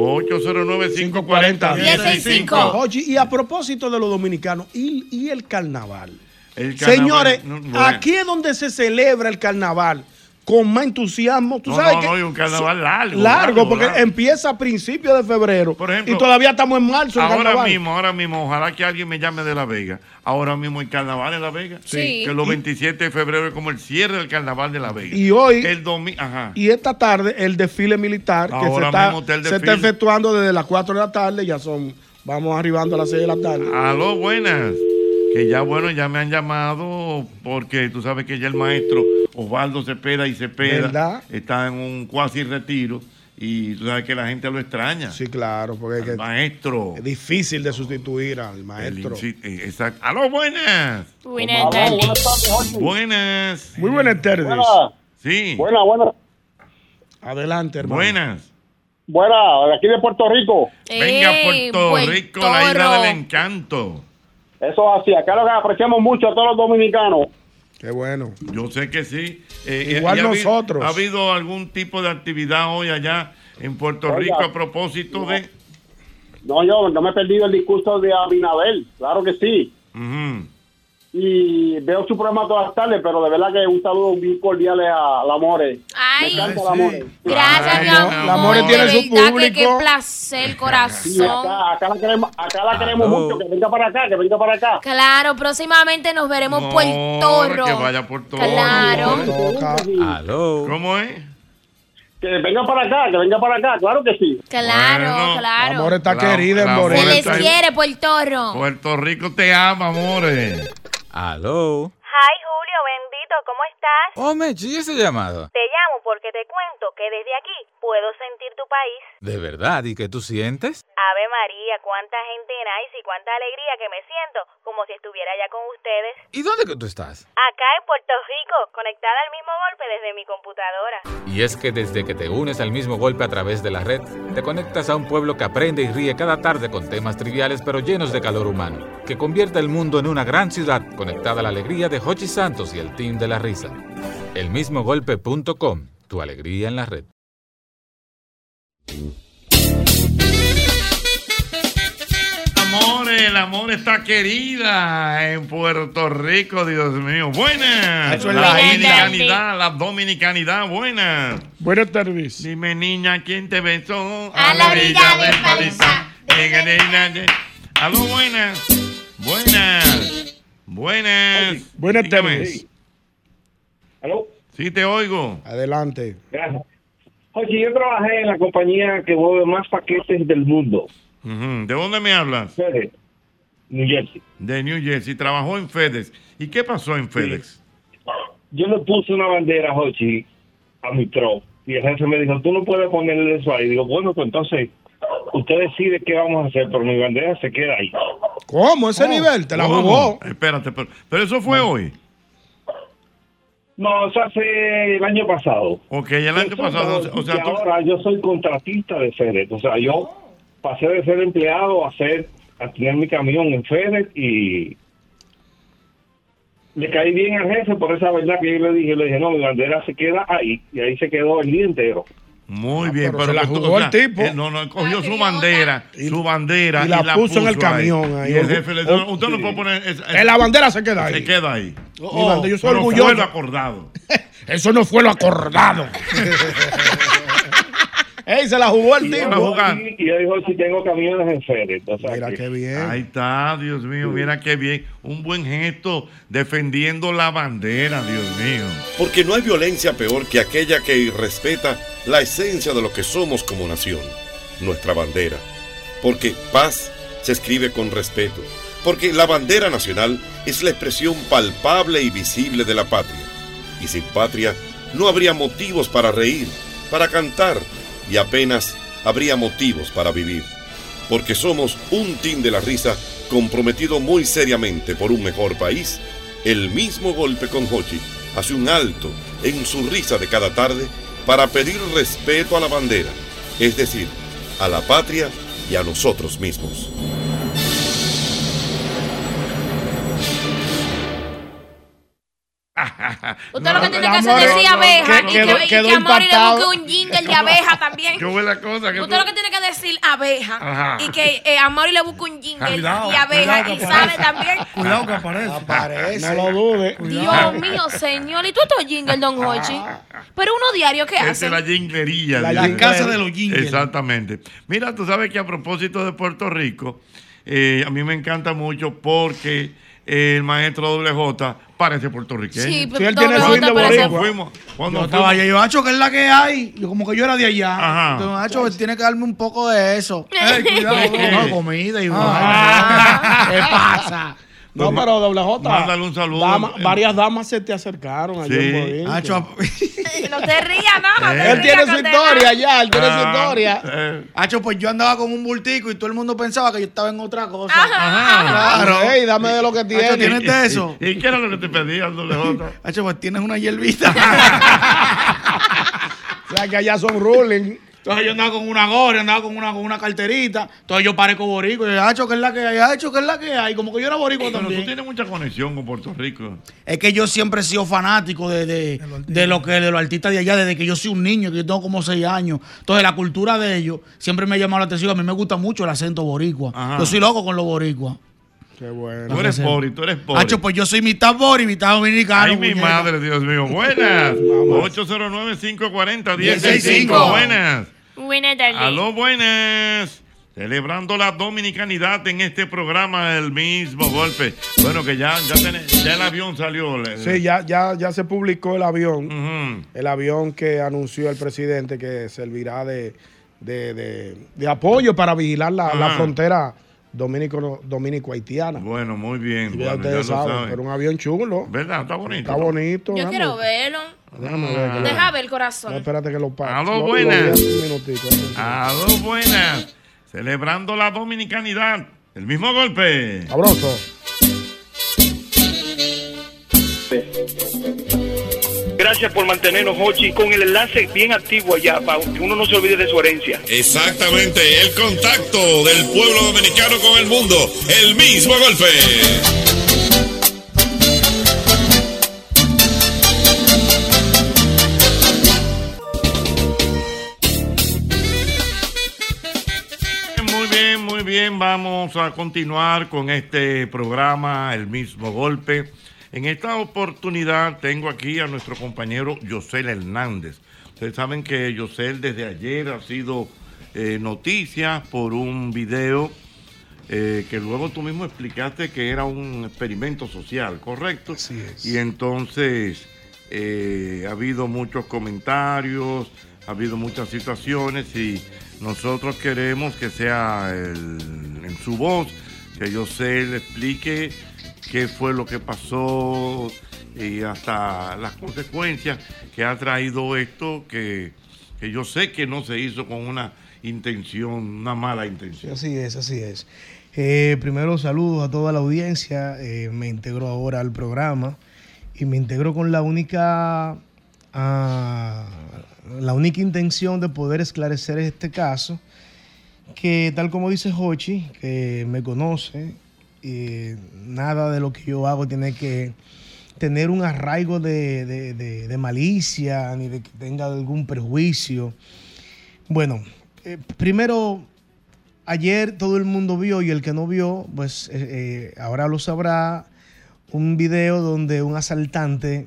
809-540-1065. Oye, y a propósito de los dominicanos, ¿y, y el carnaval? El carnaval, Señores, no, bueno. aquí es donde se celebra el carnaval con más entusiasmo. ¿Tú No, sabes no, que no, y un carnaval largo, Largo, largo, porque largo. empieza a principios de febrero. ejemplo, y todavía estamos en marzo. Ahora carnaval. mismo, ahora mismo, ojalá que alguien me llame de La Vega. Ahora mismo el carnaval en La Vega. Sí. Que los Y- 27 de febrero es como el cierre del carnaval de La Vega. Y hoy- El domingo. Ajá. Y esta tarde el desfile militar que se Ahora está, mismo está el se está efectuando desde las 4 de la tarde, ya son, vamos arribando a las 6 de la tarde. Aló, buenas. Que ya, bueno, ya me han llamado porque tú sabes que ya el maestro Osvaldo Cepeda y Cepeda ¿Verdad? está en un cuasi retiro y tú sabes que la gente lo extraña. Sí, claro, porque es que maestro. es difícil de sustituir al maestro. Eh, exacto. Aló, buenas. Buenas tardes. Buenas. Muy buenas tardes. Buenas. Sí. Buenas, buenas. Adelante, hermano. Buenas. Buenas, de aquí de Puerto Rico. Venga, Puerto Rico, la isla del encanto. Eso es así. Acá lo que apreciamos mucho a todos los dominicanos. Qué bueno. Yo sé que sí. Eh, Igual y ha habi- nosotros. ¿Ha habido algún tipo de actividad hoy allá en Puerto Oiga, Rico a propósito de... No, yo no me he perdido el discurso de Abinadel. Claro que sí. Ujú. Y veo su programa todas las tardes, pero de verdad que un saludo bien cordial a la More. Ay, Me encanta la More. gracias, mi amor. la More tiene de su verdad que público. Qué placer, Sí, corazón. acá, acá la queremos, acá la queremos mucho. Que venga para acá, que venga para acá. Claro, próximamente nos veremos por el No, Torro. Que vaya por todo. Claro. Aló. ¿Cómo es? Que venga para acá, que venga para acá. Claro que sí. Claro, Bueno, claro. Amor está La- querida en Se les quiere por el Torro. Puerto Rico te ama, amores. Aló. Hi Julio, bendito, ¿cómo estás? Oh, Mechi, ese llamado. Te llamo porque te cuento que desde aquí puedo sentir tu país. ¿De verdad? ¿Y qué tú sientes? Ave María, cuánta gente nice y cuánta alegría que me siento como si estuviera allá con ustedes. ¿Y dónde que tú estás? Acá en Puerto Rico, conectada al mismo golpe desde mi computadora. Y es que desde que te unes al mismo golpe a través de la red, te conectas a un pueblo que aprende y ríe cada tarde con temas triviales pero llenos de calor humano, que convierte el mundo en una gran ciudad conectada a la alegría de Hochi Santos y el team de la risa. Elmismogolpe.com, tu alegría en la red. Amores, el amor está querida en Puerto Rico, Dios mío. Buenas. Eso es la dominicanidad, la dominicanidad, buenas. Buenas tardes. Dime, niña, ¿quién te besó? A la orilla del palizá. Aló, buenas. Buenas. Buenas. Buenas Dígame. tardes. ¿Aló? Sí, te oigo. Adelante. Gracias. Oye, yo trabajé en la compañía que mueve más paquetes del mundo. ¿De dónde me hablas? FedEx, New Jersey. De New Jersey. Trabajó en FedEx. ¿Y qué pasó en FedEx? Yo le puse una bandera, Jochi, a mi tro. Y el jefe me dijo, tú no puedes ponerle eso ahí. Digo, bueno, pues entonces usted decide qué vamos a hacer, pero mi bandera se queda ahí. ¿Cómo? ¿Ese nivel? ¿Te la jugó? Espérate, pero, pero eso fue hoy. No, eso hace el año pasado. Ok, el año Eso, pasado. O sea, y tú, ahora yo soy contratista de FedEx. O sea, yo pasé de ser empleado a ser a tener mi camión en FedEx y le caí bien al jefe por esa verdad que yo le dije. Le dije, no, mi bandera se queda ahí. Y ahí se quedó el día entero. Muy bien, pero pero, se la jugó o sea, el tipo. él no, no, cogió su bandera, su bandera y la puso en el camión ahí. Y el jefe le dijo, Oh, usted no puede poner... esa- Que la bandera se queda ahí. Se queda ahí. Mi bandera, yo soy Pero orgulloso. fue lo acordado. Eso no fue lo acordado. Ey, se la jugó el tipo. Y yo dijo, si tengo camiones en FedEx. O sea, Mira que- qué bien. Ahí está, Dios mío, mira qué bien. Un buen gesto defendiendo la bandera, Dios mío. Porque no hay violencia peor que aquella que respeta la esencia de lo que somos como nación, nuestra bandera. Porque paz se escribe con respeto. Porque la bandera nacional es la expresión palpable y visible de la patria. Y sin patria no habría motivos para reír, para cantar y apenas habría motivos para vivir. Porque somos un team de la risa comprometido muy seriamente por un mejor país. El mismo golpe con Hochi hace un alto en su risa de cada tarde para pedir respeto a la bandera, es decir, a la patria y a nosotros mismos. Usted lo que tiene que hacer es decir no, abeja que- y quedó- que, y quedó que Amor y le impactado. busque un jingle de abeja también. ¿Qué fue la cosa? que Usted tú- lo que tiene que decir abeja Ajá. y que eh, Amor y le busque un jingle Cuidado, de abeja y sale también. Cuidado que aparece. Aparece. No lo dude. Dios mío, señor. ¿Y tú estos jingles, Don Hochi? Pero uno diario, ¿qué Esa hace? es la jinglería. La casa de los jingles. Exactamente. Mira, tú sabes que a propósito de Puerto Rico, eh, a mí me encanta mucho porque el maestro doble J parece puertorriqueño. Sí, Sí, él tiene parece- Cuando fuimos, cuando Yo estaba allá, yo, Hacho, que es la que hay. Yo como que yo era de allá. Ajá. Entonces, Hacho, tiene que darme un poco de eso. Ey, cuidado, comida y Ah. ¿Qué pasa? No, pero doble J. Mándale un saludo. dama- varias damas se te acercaron allá Sí. en. Hacho, No te rías, no, no te Él rías, tiene su historia ya, él tiene su Ah. historia. Eh. Hacho, pues yo andaba con un bultico y todo el mundo pensaba que yo estaba en otra cosa. Ajá. Claro. Ey, dame de lo que Hacho, tienes. ¿tienes de eso? ¿Y qué era lo que te pedía, doble J? Hacho, pues tienes una hierbita. O sea, que allá son ruling. Entonces yo andaba con una gorra, andaba con una, con una carterita. Entonces yo parezco borico. Y yo, Hacho, ¿qué es la que hay? Hacho, ¿qué es la que hay? Como que yo era borico Pero tú tienes mucha conexión con Puerto Rico. Es que yo siempre he sido fanático de, de, de lo que de los artistas de allá, desde que yo soy un niño, que yo tengo como seis años. Entonces la cultura de ellos siempre me ha llamado la atención. A mí me gusta mucho el acento boricua. Ajá. Yo soy loco con los boricuas. Qué bueno. Tú eres Bori, tú eres Bori. Hacho, pues yo soy mitad bori, mitad dominicano. Ay, mi muñeca. madre, Dios mío. Buenas. 809-540-1065. Buenas. Buenas tardes. Aló, buenas. Celebrando la dominicanidad en este programa, el mismo golpe. Bueno, que ya, ya, ya el avión salió. Sí, ya, ya, ya se publicó el avión. El avión que anunció el presidente que servirá de, de, de- de apoyo para vigilar la, la frontera dominico, dominico-haitiana. Bueno, muy bien. Bueno, ustedes ya lo saben, saben. pero un avión chulo. ¿Verdad? Está bonito. Está bonito. Yo quiero verlo. déjame ver Deja ver el No, corazón. espérate que lo. Aló, Lo- lo buenas. minutico. Aló, buenas. Celebrando la dominicanidad. El mismo golpe. Sabroso. Gracias por mantenernos, Hochi, con el enlace bien activo allá, para que uno no se olvide de su herencia. Exactamente, el contacto del pueblo dominicano con el mundo. El mismo golpe. Muy bien, muy bien. Vamos a continuar con este programa, El mismo golpe. En esta oportunidad tengo aquí a nuestro compañero Yosel Hernández. Ustedes saben que Yosel desde ayer ha sido eh, noticia por un video eh, que luego tú mismo explicaste que era un experimento social, ¿correcto? Así es. Y entonces eh, ha habido muchos comentarios, ha habido muchas situaciones y nosotros queremos que sea el- en su voz, que yo sé, le explique qué fue lo que pasó y hasta las consecuencias que ha traído esto, que, que yo sé que no se hizo con una intención, una mala intención. Así es, así es. Eh, primero saludos a toda la audiencia. eh, me integro ahora al programa y me integro con la única, ah, la única intención de poder esclarecer este caso, que tal como dice Hochi, que me conoce, nada de lo que yo hago tiene que tener un arraigo de, de- de- malicia ni de que tenga algún perjuicio. Bueno, eh, primero, ayer todo el mundo vio y el que no vio, pues eh, eh, ahora lo sabrá, un video donde un asaltante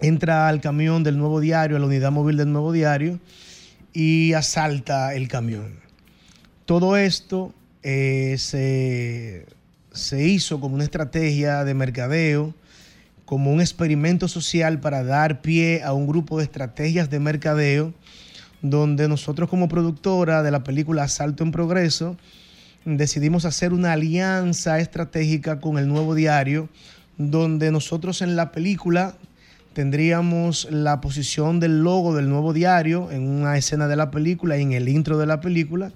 entra al camión del nuevo diario, a la unidad móvil del nuevo diario, y asalta el camión. Todo esto se, se hizo como una estrategia de mercadeo, como un experimento social para dar pie a un grupo de estrategias de mercadeo, donde nosotros como productora de la película Asalto en Progreso, decidimos hacer una alianza estratégica con el nuevo diario, donde nosotros en la película tendríamos la posición del logo del nuevo diario en una escena de la película y en el intro de la película.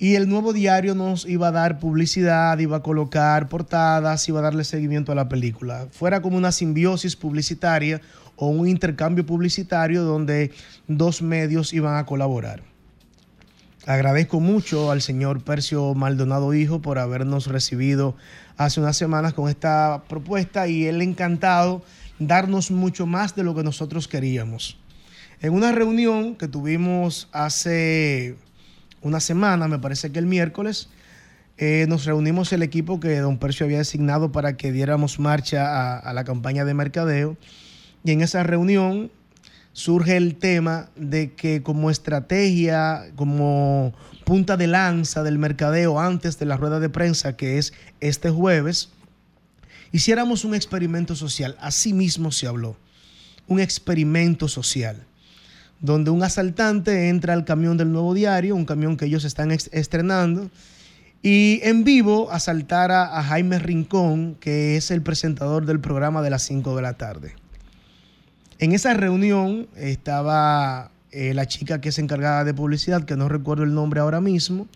Y el nuevo diario nos iba a dar publicidad, iba a colocar portadas, iba a darle seguimiento a la película. Fuera como una simbiosis publicitaria o un intercambio publicitario donde dos medios iban a colaborar. Agradezco mucho al señor Percio Maldonado Hijo por habernos recibido hace unas semanas con esta propuesta y él encantado darnos mucho más de lo que nosotros queríamos. En una reunión que tuvimos hace una semana, me parece que el miércoles, eh, nos reunimos el equipo que don Percio había designado para que diéramos marcha a, a la campaña de mercadeo. Y en esa reunión surge el tema de que como estrategia, como punta de lanza del mercadeo antes de la rueda de prensa, que es este jueves, hiciéramos un experimento social. Así mismo se habló. Un experimento social donde un asaltante entra al camión del nuevo diario, un camión que ellos están estrenando, y en vivo asaltara a Jaime Rincón, que es el presentador del programa de las 5 de la tarde. En esa reunión estaba eh, la chica que es encargada de publicidad, que no recuerdo el nombre ahora mismo,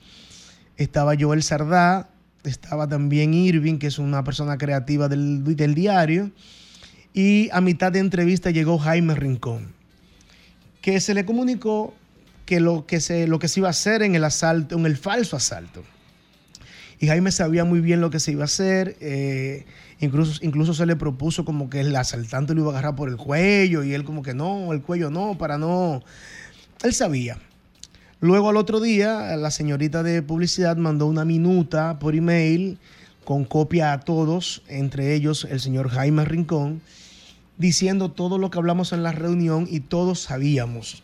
estaba Joel Sardá, estaba también Irving, que es una persona creativa del, del diario, y a mitad de entrevista llegó Jaime Rincón que se le comunicó que lo que se, lo que se iba a hacer en el asalto, en el falso asalto. Y Jaime sabía muy bien lo que se iba a hacer. eh, incluso, incluso se le propuso como que el asaltante lo iba a agarrar por el cuello y él como que no, el cuello no, para no. Él sabía. Luego al otro día, la señorita de publicidad mandó una minuta por email con copia a todos, entre ellos el señor Jaime Rincón, diciendo todo lo que hablamos en la reunión y todos sabíamos.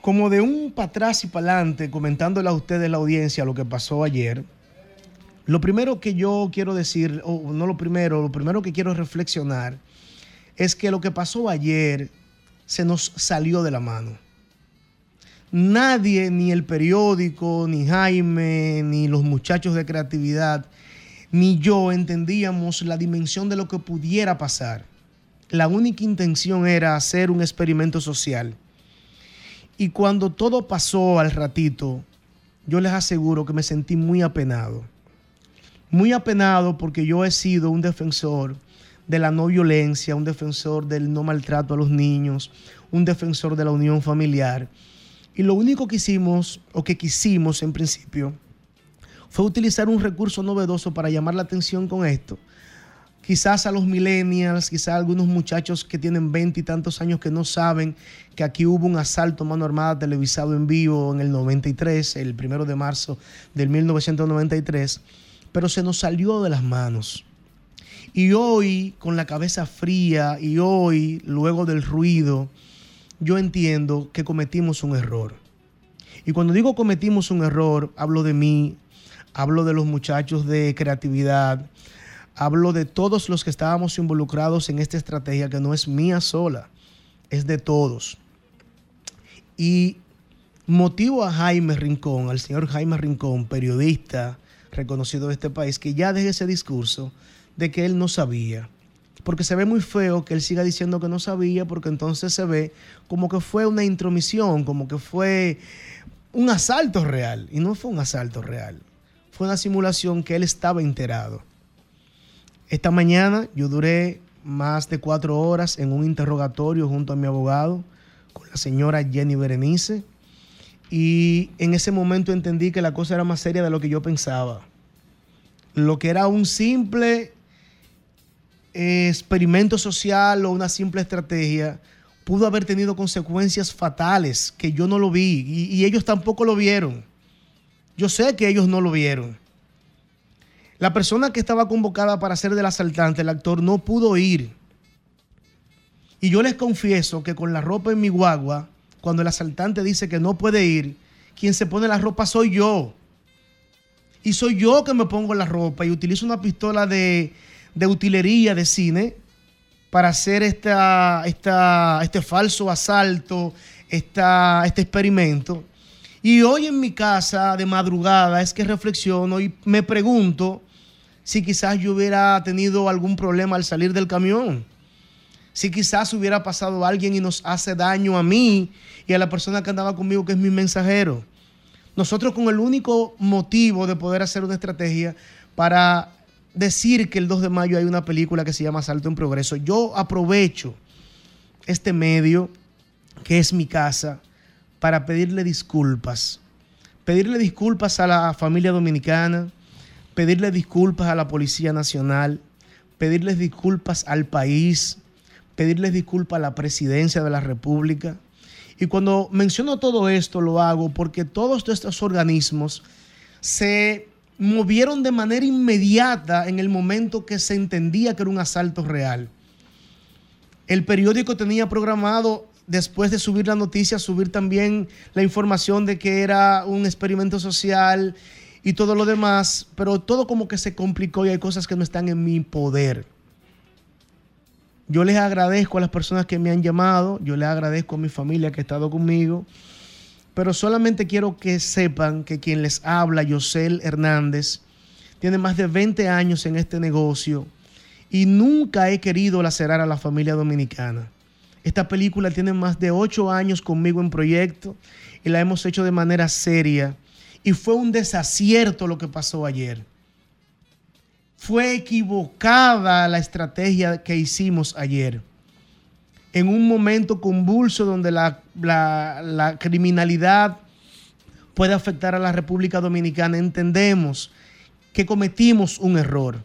Como de un para atrás y para adelante, comentándole a ustedes la audiencia lo que pasó ayer, lo primero que yo quiero decir, o no lo primero, lo primero que quiero reflexionar es que lo que pasó ayer se nos salió de la mano. Nadie, ni el periódico, ni Jaime, ni los muchachos de creatividad, ni yo entendíamos la dimensión de lo que pudiera pasar. La única intención era hacer un experimento social. Y cuando todo pasó al ratito, yo les aseguro que me sentí muy apenado. Muy apenado porque yo he sido un defensor de la no violencia, un defensor del no maltrato a los niños, un defensor de la unión familiar. Y lo único que hicimos, o que quisimos en principio, fue utilizar un recurso novedoso para llamar la atención con esto. Quizás a los millennials, quizás a algunos muchachos que tienen veinte y tantos años que no saben que aquí hubo un asalto mano armada televisado en vivo en el 93, el primero de marzo del 1993, pero se nos salió de las manos. Y hoy, con la cabeza fría, y hoy, luego del ruido, yo entiendo que cometimos un error. Y cuando digo cometimos un error, hablo de mí, hablo de los muchachos de creatividad, hablo de todos los que estábamos involucrados en esta estrategia que no es mía sola, es de todos. Y motivo a Jaime Rincón, al señor Jaime Rincón, periodista reconocido de este país, que ya deje ese discurso de que él no sabía. Porque se ve muy feo que él siga diciendo que no sabía, porque entonces se ve como que fue una intromisión, como que fue un asalto real. Y no fue un asalto real. Fue una simulación que él estaba enterado. Esta mañana yo duré más de cuatro horas en un interrogatorio junto a mi abogado con la señora Jenny Berenice. Y en ese momento entendí que la cosa era más seria de lo que yo pensaba. Lo que era un simple eh, experimento social o una simple estrategia pudo haber tenido consecuencias fatales que yo no lo vi y, y ellos tampoco lo vieron. Yo sé que ellos no lo vieron. La persona que estaba convocada para ser del asaltante, el actor, no pudo ir. Y yo les confieso que con la ropa en mi guagua, cuando el asaltante dice que no puede ir, quien se pone la ropa soy yo. Y soy yo que me pongo la ropa y utilizo una pistola de, de utilería de cine para hacer esta, esta, este falso asalto, esta, este experimento. Y hoy en mi casa de madrugada es que reflexiono y me pregunto si quizás yo hubiera tenido algún problema al salir del camión. Si quizás hubiera pasado alguien y nos hace daño a mí y a la persona que andaba conmigo, que es mi mensajero. Nosotros con el único motivo de poder hacer una estrategia para decir que el 2 de mayo hay una película que se llama Salto en Progreso. Yo aprovecho este medio, que es mi casa, para pedirle disculpas. Pedirle disculpas a la familia dominicana, pedirle disculpas a la Policía Nacional, pedirles disculpas al país, pedirles disculpas a la Presidencia de la República. Y cuando menciono todo esto lo hago porque todos estos organismos se movieron de manera inmediata en el momento que se entendía que era un asalto real. El periódico tenía programado, después de subir la noticia, subir también la información de que era un experimento social y todo lo demás, pero todo como que se complicó y hay cosas que no están en mi poder. Yo les agradezco a las personas que me han llamado, yo les agradezco a mi familia que ha estado conmigo, pero solamente quiero que sepan que quien les habla, Yosel Hernández, tiene más de 20 años en este negocio y nunca he querido lacerar a la familia dominicana. Esta película tiene más de 8 años conmigo en proyecto y la hemos hecho de manera seria y fue un desacierto lo que pasó ayer. Fue equivocada la estrategia que hicimos ayer. En un momento convulso donde la criminalidad puede afectar a la República Dominicana, entendemos que cometimos un error.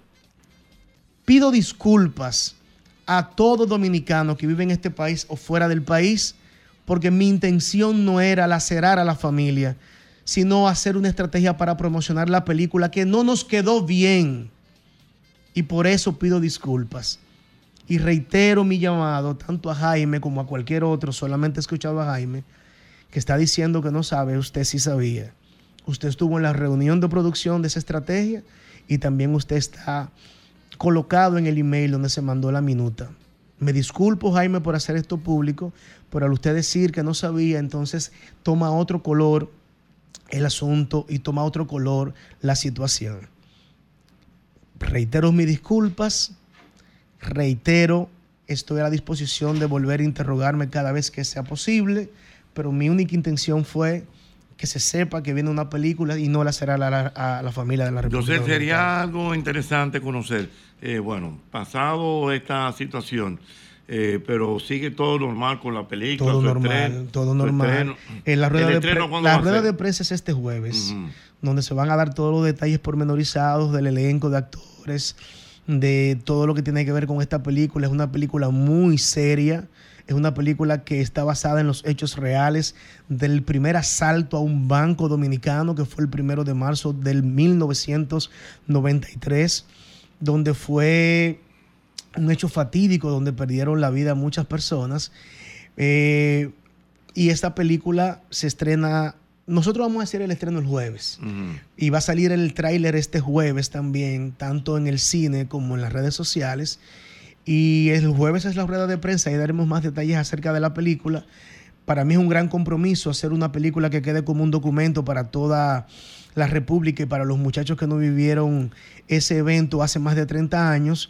Pido disculpas a todo dominicano que vive en este país o fuera del país, porque mi intención no era lacerar a la familia, sino hacer una estrategia para promocionar la película que no nos quedó bien. Y por eso pido disculpas. Y reitero mi llamado tanto a Jaime como a cualquier otro, solamente he escuchado a Jaime, que está diciendo que no sabe, usted sí sabía. Usted estuvo en la reunión de producción de esa estrategia y también usted está colocado en el email donde se mandó la minuta. Me disculpo, Jaime, por hacer esto público, pero al usted decir que no sabía, entonces toma otro color el asunto y toma otro color la situación. Reitero mis disculpas, reitero, estoy a la disposición de volver a interrogarme cada vez que sea posible, pero mi única intención fue que se sepa que viene una película y no la será a la, a la familia de la República. Entonces sería algo interesante conocer, eh, bueno, pasado esta situación, eh, pero sigue todo normal con la película. Todo normal, estreno, todo normal. En la rueda, ¿El de, la rueda de prensa es este jueves, donde se van a dar todos los detalles pormenorizados del elenco de actores, de todo lo que tiene que ver con esta película. Es una película muy seria. Es una película que está basada en los hechos reales del primer asalto a un banco dominicano que fue el primero de marzo del 1993, donde fue un hecho fatídico donde perdieron la vida muchas personas. Eh, y esta película se estrena, nosotros vamos a hacer el estreno el jueves. Y va a salir el tráiler este jueves también, tanto en el cine como en las redes sociales. Y el jueves es la rueda de prensa y daremos más detalles acerca de la película. Para mí es un gran compromiso hacer una película que quede como un documento para toda la República y para los muchachos que no vivieron ese evento hace más de 30 años.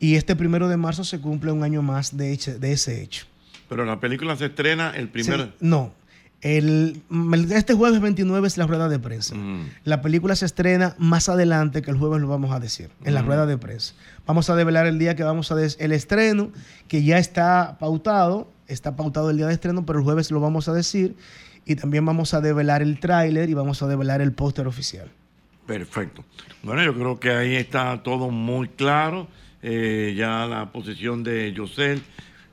Y este primero de marzo se cumple un año más de, hecho- de ese hecho. Pero la película se estrena el primer. Sí, no. El, este jueves 29 es la rueda de prensa. Mm. La película se estrena más adelante, que el jueves lo vamos a decir, en la Mm. rueda de prensa. Vamos a develar el día que vamos a el estreno, que ya está pautado, está pautado el día de estreno, pero el jueves lo vamos a decir. Y también vamos a develar el tráiler y vamos a develar el póster oficial. Perfecto. Bueno, yo creo que ahí está todo muy claro. Eh, ya la posición de Yosel,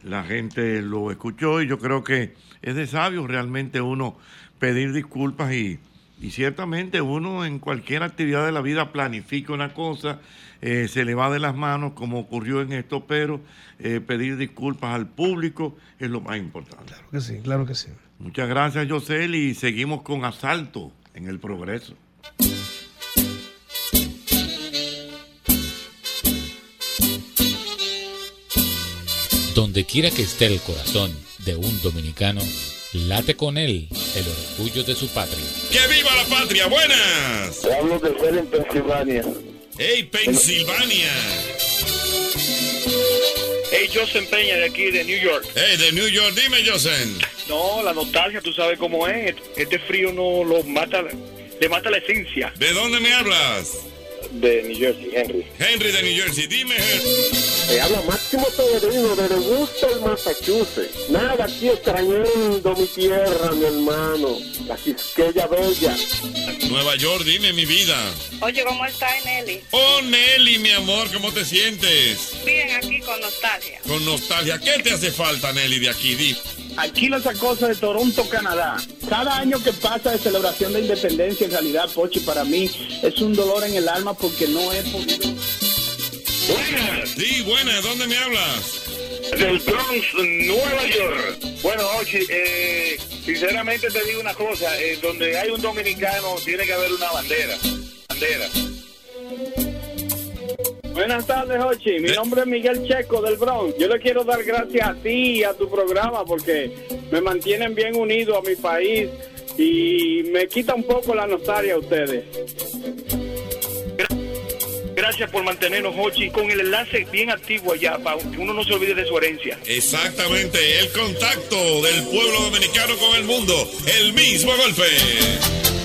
la gente lo escuchó y yo creo que es de sabio realmente uno pedir disculpas y, y ciertamente uno en cualquier actividad de la vida planifica una cosa, eh, se le va de las manos como ocurrió en esto, pero eh, pedir disculpas al público es lo más importante. Claro que sí, claro que sí. Muchas gracias, Yosel, y seguimos con asalto en el progreso. Donde quiera que esté el corazón de un dominicano, late con él el orgullo de su patria. ¡Que viva la patria! ¡Buenas! Hablo de ser en Pensilvania. ¡Hey, Pensilvania! Hey, Joseph Peña de aquí, de New York. ¡Hey, de New York! Dime, Joseph. No, la nostalgia, tú sabes cómo es. Este frío no lo mata, le mata la esencia. ¿De dónde me hablas? De New Jersey, Henry. Henry de New Jersey. Dime, Henry. Te habla Máximo Severino de Worcester, Massachusetts. Nada, aquí extrañando mi tierra, mi hermano. La Quisqueya Bella. Nueva York, dime, mi vida. Oye, ¿cómo está Nelly? Oh, Nelly, mi amor, ¿cómo te sientes? Bien, aquí con nostalgia. Con nostalgia. ¿Qué te hace falta, Nelly, de aquí? Di. Aquí la sacosa de Toronto, Canadá. Cada año que pasa de celebración de independencia, en realidad, Pochi, para mí es un dolor en el alma porque no he podido. Buenas. Sí, buenas. ¿Dónde me hablas? Del Bronx, Nueva York. Bueno, Ochi, eh, sinceramente te digo una cosa. eh, donde hay un dominicano, tiene que haber una bandera. Bandera. Buenas tardes, Ochi. Mi nombre es Miguel Checo del Bronx. Yo le quiero dar gracias a ti y a tu programa porque me mantienen bien unido a mi país y me quita un poco la nostalgia a ustedes. Gracias por mantenernos, Ochi, con el enlace bien activo allá, para que uno no se olvide de su herencia. Exactamente, el contacto del pueblo dominicano con el mundo. El mismo golpe.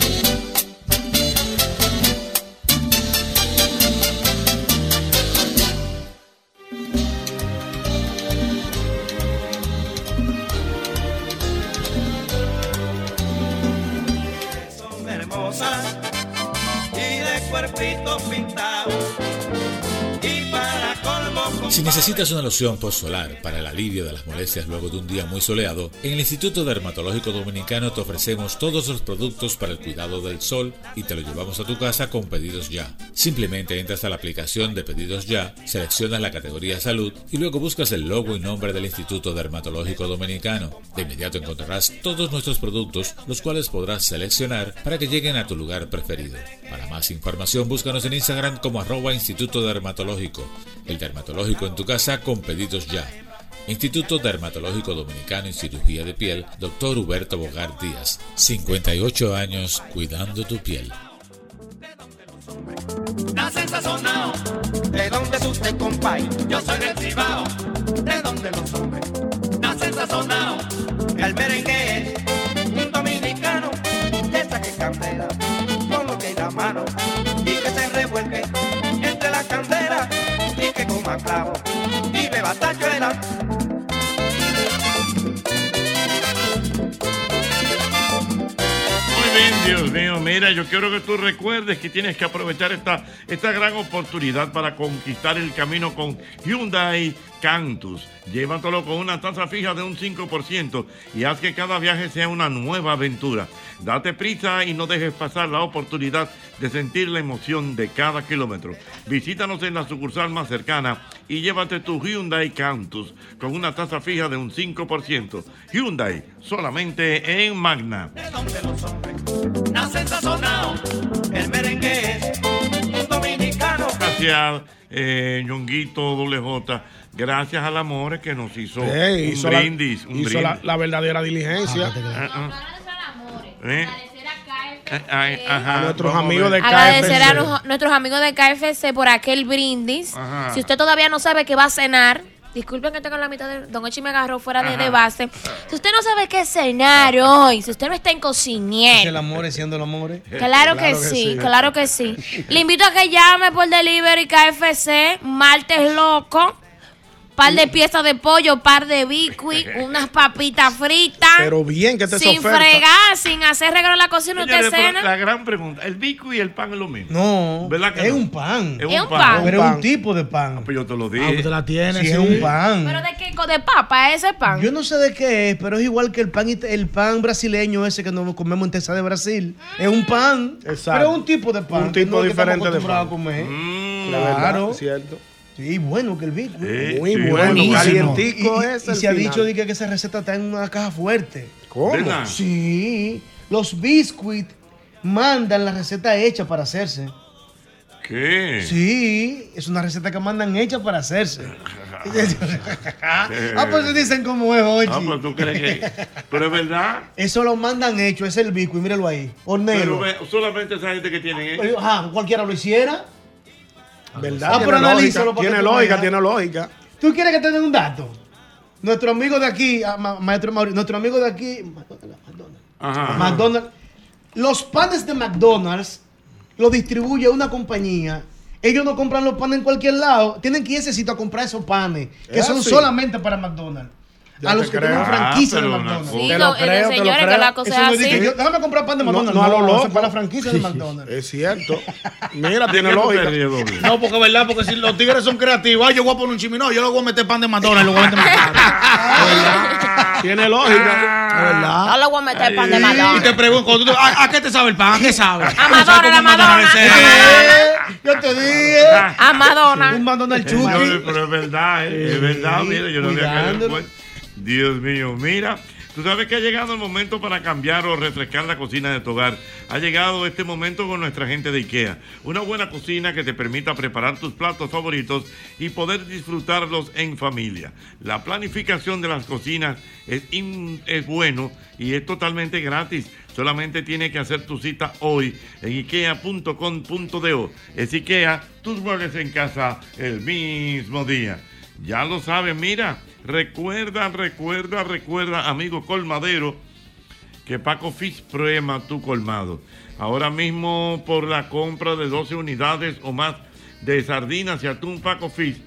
Si necesitas una loción post-solar para el alivio de las molestias luego de un día muy soleado, en el Instituto Dermatológico Dominicano te ofrecemos todos los productos para el cuidado del sol y te lo llevamos a tu casa con pedidos ya. Simplemente entras a la aplicación de pedidos ya, seleccionas la categoría salud y luego buscas el logo y nombre del Instituto Dermatológico Dominicano. De inmediato encontrarás todos nuestros productos, los cuales podrás seleccionar para que lleguen a tu lugar preferido. Para más información, búscanos en Instagram como arroba Instituto Dermatológico. El dermatológico en tu casa con pedidos ya. Instituto Dermatológico Dominicano en Cirugía de Piel, Dr. Huberto Bogar Díaz. 58 años cuidando tu piel. Nacen sazonao, de donde es usted, compay. Yo soy del Cibao, de donde los hombres nacen sazonao. El merengue es un dominicano que saque candela con lo que la mano y que se la candela coma clavo y Dios mío, mira, yo quiero que tú recuerdes que tienes que aprovechar esta, esta gran oportunidad para conquistar el camino con Hyundai Cantus. Llévatelo con una tasa fija de un 5% y haz que cada viaje sea una nueva aventura. Date prisa y no dejes pasar la oportunidad de sentir la emoción de cada kilómetro. Visítanos en la sucursal más cercana y llévate tu Hyundai Cantus con una tasa fija de un 5%. Hyundai, solamente en Magna. Nacen sazonao, el merengue es un dominicano. Gracias, eh, Ñonguito Doble J. gracias al amor que nos hizo Eh, un hizo la- brindis. un hizo la, brindis. la verdadera diligencia. Ah. Eh. Eh, ay, ajá, A nuestros amigos de Agradecer a KFC. nuestros amigos de KFC por aquel brindis. Ajá. Si usted todavía no sabe qué va a cenar, disculpen que tengo la mitad de... Don Echi me agarró fuera de, base. Si usted no sabe qué cenar hoy, si usted no está en Es cocinier, el amor siendo el amor. Claro, que, sí, claro que sí. Le invito a que llame por delivery KFC, martes loco, par de piezas de pollo, par de bicui, unas papitas fritas. Pero bien que te sin oferta. fregar, sin hacer regalo en la cocina, usted Señores, cena. la gran pregunta, ¿el bico y el pan es lo mismo? No, ¿Verdad que es no? un pan. Es un pan. Pero es un tipo de pan. Pues yo te lo Ah, dije. usted la tiene, Sí, sí. es un pan. ¿Pero de qué? ¿De papa ese pan? Yo no sé de qué es, pero es igual que el pan, el pan brasileño ese que nos comemos en Texas de Brasil. Es un pan, Exacto. pero es un tipo de pan. Un tipo no diferente de pan. a comer. Mm, La verdad, Claro. cierto. Sí, bueno que el bico. Eh, Muy sí, bueno, Buenísimo. calientico y, es y el se ha dicho de que, que esa receta está en una caja fuerte. ¿Cómo? ¿Verdad? Sí, los biscuits mandan la receta hecha para hacerse. ¿Qué? Sí, es una receta que mandan hecha para hacerse. ah, pues se dicen como es, oye. Ah, pues tú crees que. Pero es verdad. Eso lo mandan hecho, es el biscuit, míralo ahí. Pero Hornero. ve, solamente esa gente que tiene. Pero, Ajá, cualquiera lo hiciera. ¿Verdad? Ah, tiene pero analízalo tiene lógica, tiene lógica. ¿Tú quieres que te den un dato? Nuestro amigo de aquí, ah, ma- maestro Mauricio, nuestro amigo de aquí, Ajá. McDonald's, los panes de McDonald's los distribuye una compañía. Ellos no compran los panes en cualquier lado. Tienen que ir a ese sitio a comprar esos panes, que ¿Es son así? solamente para McDonald's. Ya a los que creo. tienen Ah, franquicia de pero una McDonald's. Sí, Te lo- lo eh, creo, te lo señores, que la cosa Eso es no de así. yo- déjame comprar pan de No, McDonald's. no a lo loco. es para la franquicia de McDonald's. Es cierto. Mira, ¿De tiene lógica. No, porque es verdad, porque si los tigres son creativos, ay, yo voy a poner un chimino, yo le voy a meter pan de McDonald's y lo voy a meter caro. Tiene lógica. Verdad. No le voy a meter pan de Y te McDonald's. pregunto, ¿a, a qué te sabe el pan? ¿A qué sabe? A Madonna, la Madonna. Eh, Yo te dije. A Madonna. Un McDonald's Señores, Chucky. pero es verdad, ¿eh? es verdad. Mira, yo no había caído. Dios mío, mira. Tú sabes que ha llegado el momento para cambiar o refrescar la cocina de tu hogar. Ha llegado este momento con nuestra gente de IKEA. Una buena cocina que te permita preparar tus platos favoritos y poder disfrutarlos en familia. La planificación de las cocinas es, in- es bueno y es totalmente gratis. Solamente tienes que hacer tu cita hoy en ikea.com.do. Es IKEA, tus muebles en casa el mismo día. Ya lo sabes, mira, recuerda, recuerda, recuerda, amigo colmadero, que Paco Fish prueba tu colmado. Ahora mismo por la compra de 12 unidades o más de sardinas y atún Paco Fish,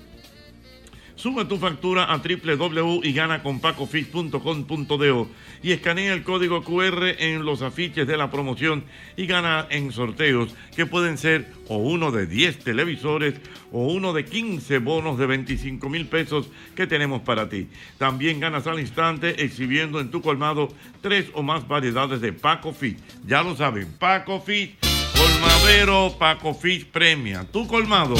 Sube tu factura a www y gana con pacofish.com.do y escanea el código QR en los afiches de la promoción y gana en sorteos que pueden ser o uno de 10 televisores o uno de 15 bonos de 25 mil pesos que tenemos para ti. También ganas al instante exhibiendo en tu colmado tres o más variedades de Paco Fish. Ya lo saben, Paco Fish, colmadero Paco Fish premia. Tu colmado.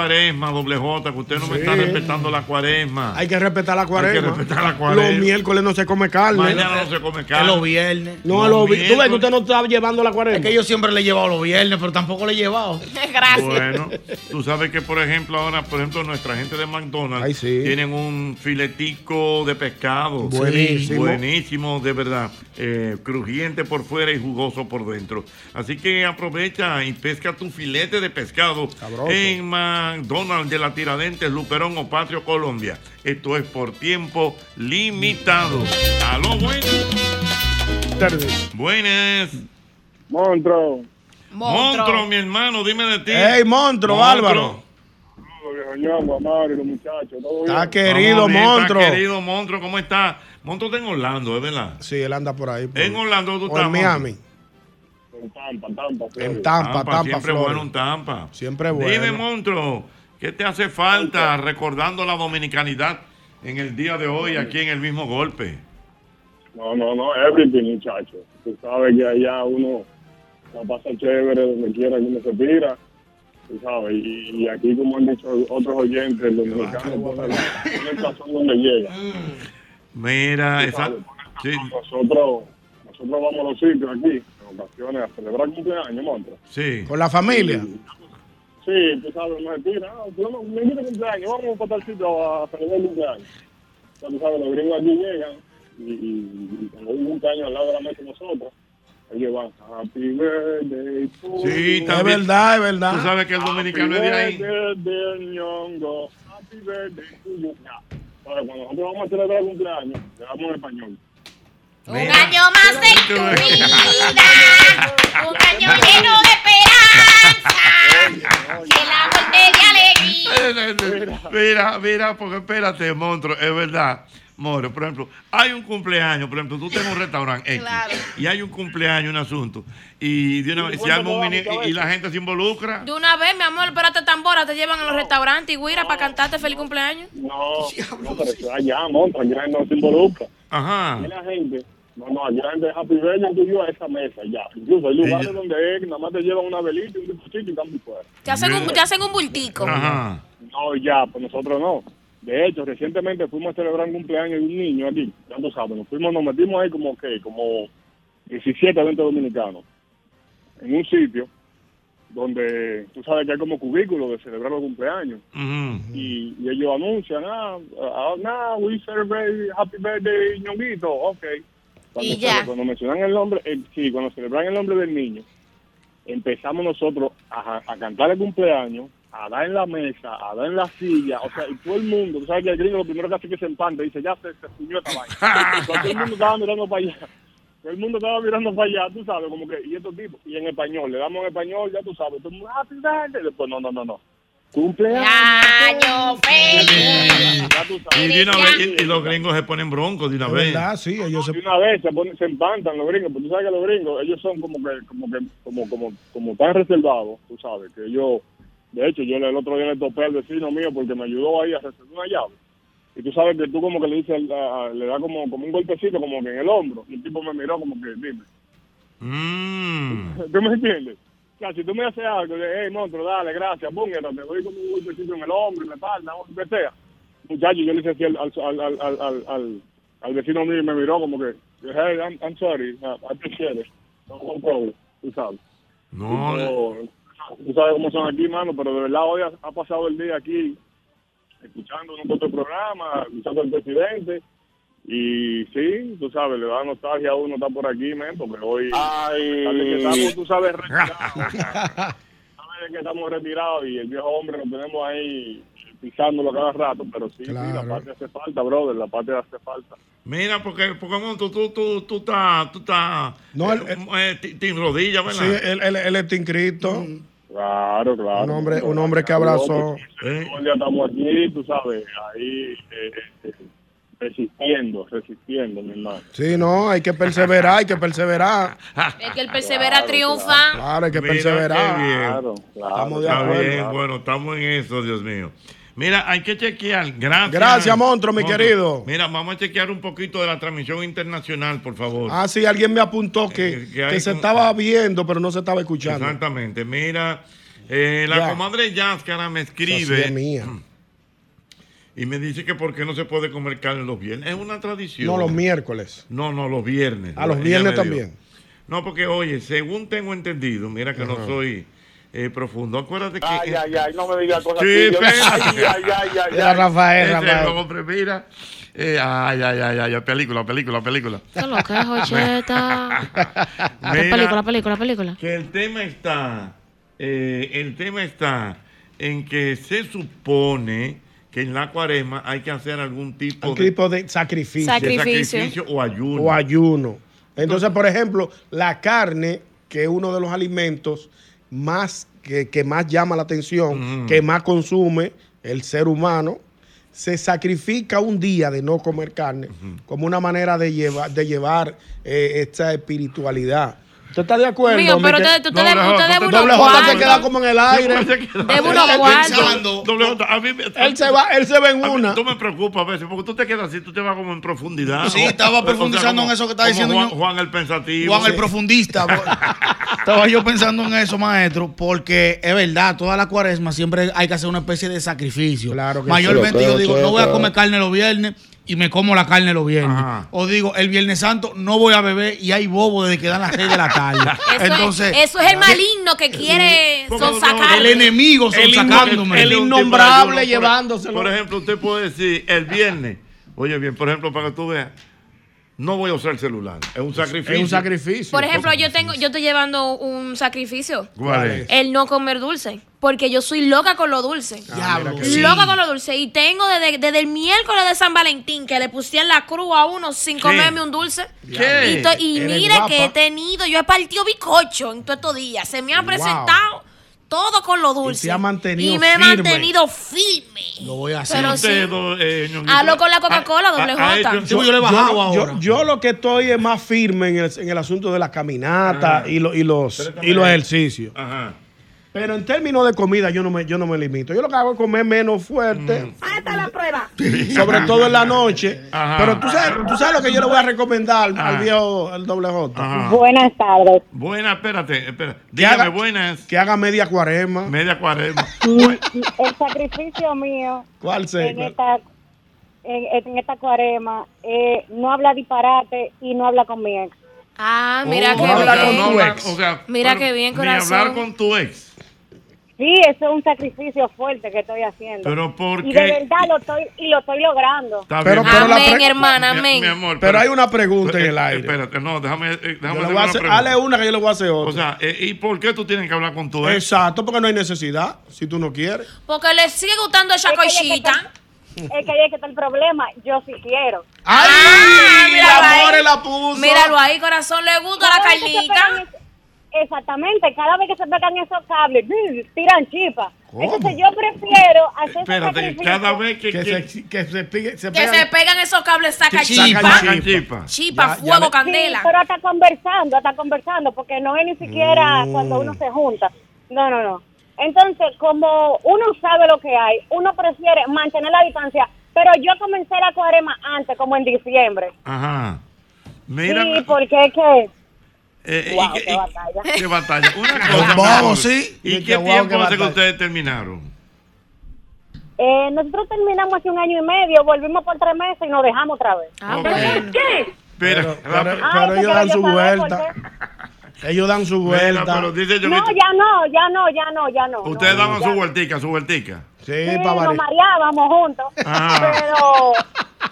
Cuaresma, doble J, que usted no me está respetando la cuaresma. Hay que respetar la cuaresma. Hay que respetar la cuaresma. Los miércoles no se come carne. Mañana no se come carne. Es los viernes. No, Los los vi- Tú ves que usted no está llevando la cuaresma. Es que yo siempre le he llevado los viernes, pero tampoco le he llevado. Gracias. Bueno, tú sabes que, por ejemplo, ahora, por ejemplo, nuestra gente de McDonald's Ay, sí. tienen un filetico de pescado. Buenísimo. Buenísimo, de verdad. Eh, crujiente por fuera y jugoso por dentro. Así que aprovecha y pesca tu filete de pescado Sabroso. en McDonald's de la Tiradentes, Luperón o Patrio, Colombia. Esto es por tiempo limitado. Aló, buenas. Buenas. Monstruo. Monstruo, mi hermano, dime de ti. Ey, monstruo, Bárbaro. Viejo Ñongo, Mario, los muchachos, todo bien. Está querido, bien, monstruo. está querido monstruo, ¿cómo está? Monstruo está en Orlando, ¿es verdad? Sí, él anda por ahí. por- En Orlando tú o estás. en Miami. En Tampa, Tampa, Florida. En Tampa, Tampa, siempre Florida. bueno un Tampa. Siempre bueno. Dime, monstruo, ¿qué te hace falta recordando la dominicanidad en el día de hoy aquí en el mismo golpe? No, no, no, everything, muchachos. Tú sabes que allá uno la pasa chévere donde quiera que uno se tira, tú sabes, y, y aquí como han dicho otros oyentes, el dominicano pone la- pone el sazón donde llega. Mira, esa. Sí, Nosotros, nosotros vamos a los sitios aquí, en ocasiones, a celebrar cumpleaños, monstruo. sí. Con la familia. Sí, tú sabes, uno se tira, ah, no, me invita a cumpleaños, vamos para tal sitio a celebrar el cumpleaños. Ya tú sabes, los gringos aquí llegan y, y, y cuando hay un cumpleaños al lado de la mesa nosotros, ellos van, happy birthday to Sí, you". también. Es verdad, es verdad. Tú sabes que el dominicano es de ahí. Happy birthday, Ñongo. Happy birthday to you. Ya. Ahora, cuando nosotros vamos a celebrar el cumpleaños, le damos en español. Un año más en tu vida, un año lleno de esperanza, que el amor dé alegría. Mira, mira, porque espérate, monstruo, es verdad. More, por ejemplo, hay un cumpleaños, por ejemplo, tú tienes un restaurante X Claro. y hay un cumpleaños, un asunto, y de una vez se arma un mini y, y la gente se involucra. De una vez, mi amor, espérate tambora, te llevan a los restaurantes y guira para cantarte feliz cumpleaños. No, no, pero eso allá, monta, allá no se involucra. Ajá. Aquí la gente, no, no, gente de Happy Birthday to you a esa mesa, ya. Incluso hay lugares donde es, nada más te llevan una velita y un bizcochito y cambio fuera. Te hacen un, te hacen un bultico. No, ya, pues nosotros no. De hecho, recientemente fuimos a celebrar un cumpleaños de un niño aquí, ya tú sabes, nos fuimos, nos metimos ahí como que, como 17 a 20 dominicanos, en un sitio donde tú sabes que hay como cubículos de celebrar los cumpleaños. y, y ellos anuncian, ah, ah, now we celebrate happy birthday, ñonguito, ok. Cuando, Y ya. cuando mencionan el nombre, eh, sí, cuando celebran el nombre del niño, empezamos nosotros a, a cantar el cumpleaños, a dar en la mesa, a dar en la silla, o sea, y todo el mundo, tú sabes que el gringo lo primero que hace es que se empanta, dice, ya se, se puñó esta vaina. todo el mundo estaba mirando para allá. Todo el mundo estaba mirando para allá, tú sabes, como que, y estos tipos, y en español, le damos en español, ya tú sabes, todo el mundo, happy birthday, después, no, no, no, no. Cumpleaños. Año feliz. Ya tú sabes. Y, de una vez, y, y los gringos se ponen broncos de una vez. verdad, sí, ellos se... Una vez se, ponen, se empantan los gringos, pero tú sabes que los gringos, ellos son como que, como que, como, como, como tan reservados, tú sabes, que yo, de hecho, yo el otro día le topé al vecino mío porque me ayudó ahí a resolver una llave. Y tú sabes que tú como que le dices, le da como, como un golpecito como que en el hombro, y el tipo me miró como que, dime, Mm. ¿tú me entiendes? O sea, si tú me haces algo, de, hey, monstruo, dale, gracias, pum, te doy como un golpecito en el hombro, en la espalda, o lo que sea. Muchacho, yo le hice así al, al, al, al, vecino mío y me miró como que, hey, I'm, I'm sorry, I appreciate it. No no problem, tú sabes. No, Tipo, tú sabes cómo son aquí, mano, pero de verdad hoy ha, ha pasado el día aquí escuchando un otro programa, escuchando al presidente. Y sí, tú sabes, le da nostalgia a uno estar por aquí, men, porque hoy Ay. que estamos, tú sabes, retirados. sabes que estamos retirados y el viejo hombre lo tenemos ahí pisándolo cada rato, pero sí, sí, la patria hace falta, brother, la patria hace falta. Mira, porque, porque monstruo, tú, tú, tú estás, tú estás, No, eh, eh, ti- ti- rodilla, ¿verdad? Sí, él, él, él está inscrito. Claro, claro. Un hombre, un hombre que abrazó. Todo el día estamos aquí, tú sabes, ahí eh, eh, resistiendo, resistiendo, mi hermano. Sí, no, hay que perseverar, hay que perseverar. Es que el persevera triunfa. Claro, hay que Mira, perseverar. qué bien. Claro, Estamos de Está acuerdo. bien, bueno, estamos en eso, Dios mío. Mira, hay que chequear. Gracias. Gracias, monstruo, mi querido. Mira, vamos a chequear un poquito de la transmisión internacional, por favor. Ah, sí, alguien me apuntó que, Eh, que hay que se estaba viendo, pero no se estaba escuchando. Exactamente. Mira, eh, la Ya. comadre Yáscara me escribe. es mía. Y me dice que por qué no se puede comer carne los viernes. Es una tradición. No, los miércoles. No, no, los viernes. A los viernes también. No, porque oye, según tengo entendido, mira que no soy eh, profundo. Acuérdate que. Ay, ay, ay, no me digas cosas Sí, así. Yo-. Ay, ay, ay, ay. Rafael, Rafael. hombre, mira. Eh, ay, ay, ay, ay, película, película, película. ¿Qué es lo que es, Jocheta? ¿Qué Mira, película, película, película? Que el tema está, eh, el tema está en que se supone que en la cuaresma hay que hacer algún tipo de, tipo de sacrificio. de sacrificio o ayuno. O ayuno. Entonces, por ejemplo, la carne, que es uno de los alimentos más que, que más llama la atención, que más consume el ser humano, se sacrifica un día de no comer carne como una manera de llevar, de llevar eh, esta espiritualidad. ¿Usted está de acuerdo? Mío, pero Mique? usted- usted debe- Doble usted J, debe Doble unos se queda como en el aire. Debe unos Él- se va, él se va en una. Tú me preocupas a veces, porque tú te quedas así, tú te vas como en profundidad. Sí, estaba profundizando en eso que está como diciendo Juan, el pensativo. Juan el profundista. Estaba yo pensando en eso, maestro, porque es verdad, toda la cuaresma siempre hay que hacer una especie de sacrificio. Claro que Mayormente sí. yo digo, no voy a comer carne los viernes y me como la carne los viernes. O digo, el viernes santo no voy a beber y hay bobo desde que dan las 6 de la tarde. Eso, Entonces, es, eso es el maligno que quiere sonsacar. el enemigo son El sacándome. el innombrable Por- llevándoselo. Por ejemplo, usted puede decir el viernes, oye bien, por ejemplo, para que tú veas, no voy a usar el celular. Es un sacrificio. Es un sacrificio. Por ejemplo, yo tengo, yo estoy llevando un sacrificio. ¿Cuál es? El no comer dulce. Porque yo soy loca con lo dulce. Diablo, Loca con lo dulce. Y tengo desde, desde el miércoles de San Valentín que le pusieron la cruz a uno sin ¿Qué? comerme un dulce. ¿Qué? Y, to- y mire guapa. que he tenido, yo he partido bicocho en todos estos días. Se me ha Wow. Todo con lo dulce. te ha mantenido Y me he firme. mantenido firme. Lo voy a Pero sí. Usted, do- eh, Hablo con la Coca-Cola, doble J. yo le he bajado yo, ahora. yo lo que estoy es más firme en el, en el asunto de la caminata y, lo- y los, y los ejercicios. Ajá. Pero en términos de comida yo no me, yo no me limito. Yo lo que hago es comer menos Mm. fuerte, Hasta la prueba. sobre todo en la noche. Ajá. Pero tú sabes, tú sabes lo que yo le voy a recomendar al, al Ajá. viejo, al doble J. Ajá. Buenas tardes. Buenas, espérate, espérate. Que Dígame, haga- buenas. Que haga media cuaresma. Media cuaresma. El sacrificio mío ¿Cuál se? en esta, en, en esta cuarema eh, no habla disparate y no habla con mi ex. Ah, mira Oh, qué bien. no hablar- o sea, Mira qué bien, Ni corazón. hablar con tu ex. Sí, eso es un sacrificio fuerte que estoy haciendo. Pero ¿por y de verdad lo estoy y lo estoy logrando. Pero- pero Amén, pre- hermana, amén. Mi, amor. Pero hay una pregunta en eh, el aire. Espérate, no, déjame, eh, déjame hacer una hazle una que yo le voy a hacer otra. O sea, eh, ¿y por qué tú tienes que hablar con tu ex? Exacto, porque no hay necesidad, si tú no quieres. Porque le sigue gustando esa cochita. Es que ahí es que está el problema. Yo sí quiero. ¡Ay! Ah, míralo la ahí. more la puso. Míralo ahí, corazón. Le gusta la carnita. Exactamente, cada vez que se pegan esos cables, tiran chispa. ¿Cómo? Entonces yo prefiero hacer Espérate, cada vez que, Que que- se, que se, pique- se Que pegan- se pegan esos cables, saca Chispa. chispa. sacan chispa. Ya- ya fuego, Sí, candela. pero hasta conversando, hasta conversando, porque no es ni siquiera Mm. cuando uno se junta. No, no, no. Entonces, como uno sabe lo que hay, uno prefiere mantener la distancia. Pero yo comencé la cuarema antes, como en diciembre. Ajá. Mira, sí, porque es que... eh, Wow, y qué y- batalla. qué batalla. Una cosa, amor. sí. ¿Y Y qué tiempo qué hace que ustedes terminaron? Eh, nosotros terminamos hace un año y medio, volvimos por tres meses y nos dejamos otra vez. Ah. ¿Qué? Pero, Pero, pero- Ay, pero que ellos dan su vuelta. Ellos dan su Mira, vuelta. pero dice yo No, ya no, ya no, ya no, ya no. ustedes no, daban ya su vueltica, su vueltica. Sí, Sí, para nos mareábamos juntos. Ah. Pero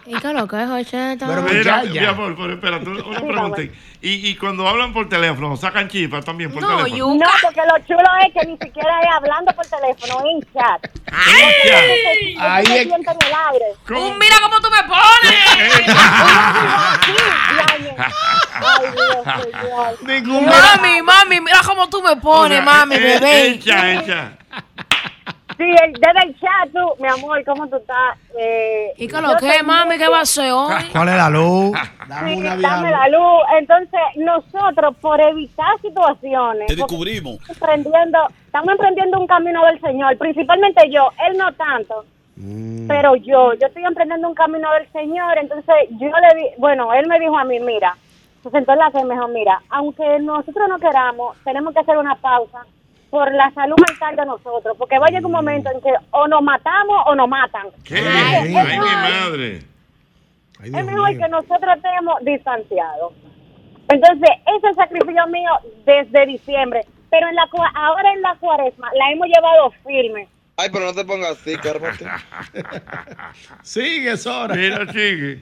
¿Y qué lo que es, Jocheta? Pero Mira, muchacha. mi amor, pero espérate, una una pregunta. Y, y cuando hablan por teléfono, sacan chispas también por No, teléfono. you- no, porque lo chulo es que ni siquiera es hablando por teléfono, es en chat. ¡Ay! Ahí es- en el aire. ¿Cómo? Mira cómo tú me pones. Ay, Dios. Ningún Mami, mami, mira cómo tú me pones, O sea, mami, bebé. Echa, echa. Sí, el- desde el chat, tú, mi amor, ¿cómo tú estás? Eh, ¿Y qué yo lo que, mami? ¿Qué va a ser hoy? ¿Cuál es la luz? Dame Sí, dame la luz. Entonces, nosotros, por evitar situaciones, Te descubrimos. estamos emprendiendo, estamos emprendiendo un camino del Señor, principalmente yo, él no tanto, Mm. pero yo, yo estoy emprendiendo un camino del Señor, entonces yo le di, bueno, él me dijo a mí, mira, se sentó en la que me dijo, mira, aunque nosotros no queramos, tenemos que hacer una pausa por la salud mental de nosotros, porque va a llegar un momento en que o nos matamos o nos matan. ¿Qué? Ay, mi madre. Ay, es mejor mío. que nosotros estemos distanciados. Entonces, ese sacrificio mío desde diciembre. Pero en la cua- ahora en la cuaresma la hemos llevado firme. Ay, pero no te pongas así, cármate. Sigue, Sora. Mira, chique.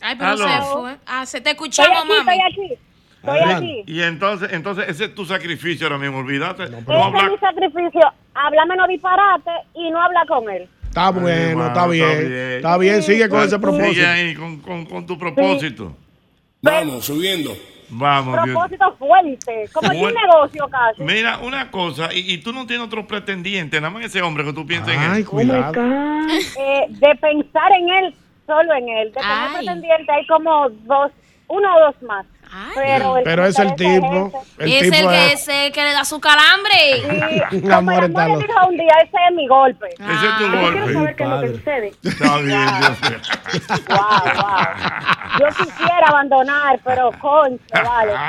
Ay, pero Aló. se fue. Ah, se te Estoy escuchamos, aquí, estoy mami. aquí. Estoy Adelante. aquí. Y entonces, entonces ese es tu sacrificio ahora mismo, olvídate. No, Ese es mi sacrificio. Habla menos disparate y no habla con él. Está bueno, Ay, está bien. está bien. Está bien, sigue con ese propósito. Sigue ahí con, con, con tu propósito. Vamos, subiendo. Vamos, Dios. Propósito fuerte. Como es un negocio casi. Mira, una cosa, y, y tú no tienes otro pretendiente, nada más ese hombre que tú piensas en Ay, él. cuidado. Eh, de pensar en él, solo en él. De tener Ay. pretendiente hay como dos, uno o dos más. Pero, el Pero es el tipo. El es tipo el que, es. ese que le da su calambre. Sí, El como amor el amor dijo un día, ese es mi golpe. Ese es tu Yo golpe. quiero saber qué es lo que sucede. Está bien, Dios mío. Wow, wow. Yo quisiera abandonar, pero concho, vale.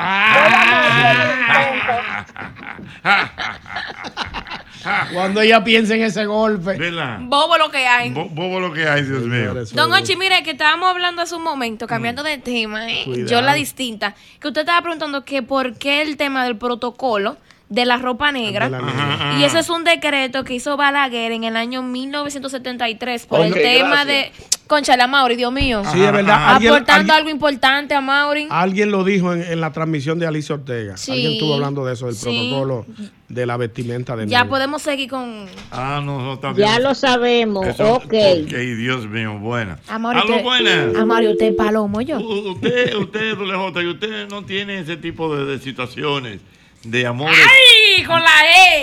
Cuando ella piensa en ese golpe. ¿Verdad? Bobo lo que hay. Bo- Bobo lo que hay, Dios mío. Don Ochi, mire, que estábamos hablando hace un momento, cambiando de tema, ¿eh? Yo la distinta, que usted estaba preguntando que por qué el tema del protocolo de la ropa negra. la negra. Ajá, Y ese es un decreto que hizo Balaguer en el año 1973 por el tema gracias. de... Concha, la Mauri, Dios mío. Sí, es verdad. Alguien- Aportando alguien- algo importante a Mauri. Alguien lo dijo en, en la transmisión de Alicia Ortega. Sí. Alguien estuvo hablando de eso, del Sí. protocolo de la vestimenta de Ya podemos seguir con... Ah, no, no está bien. Ya lo sabemos, Eso- ok. Ok, Dios mío, buena. Amor, Aló, usted, buena. Amor, ¿y usted es palomo yo. U- Usted, usted, doble J, y usted no tiene ese tipo de, de situaciones de amores, ¡Ay! Con la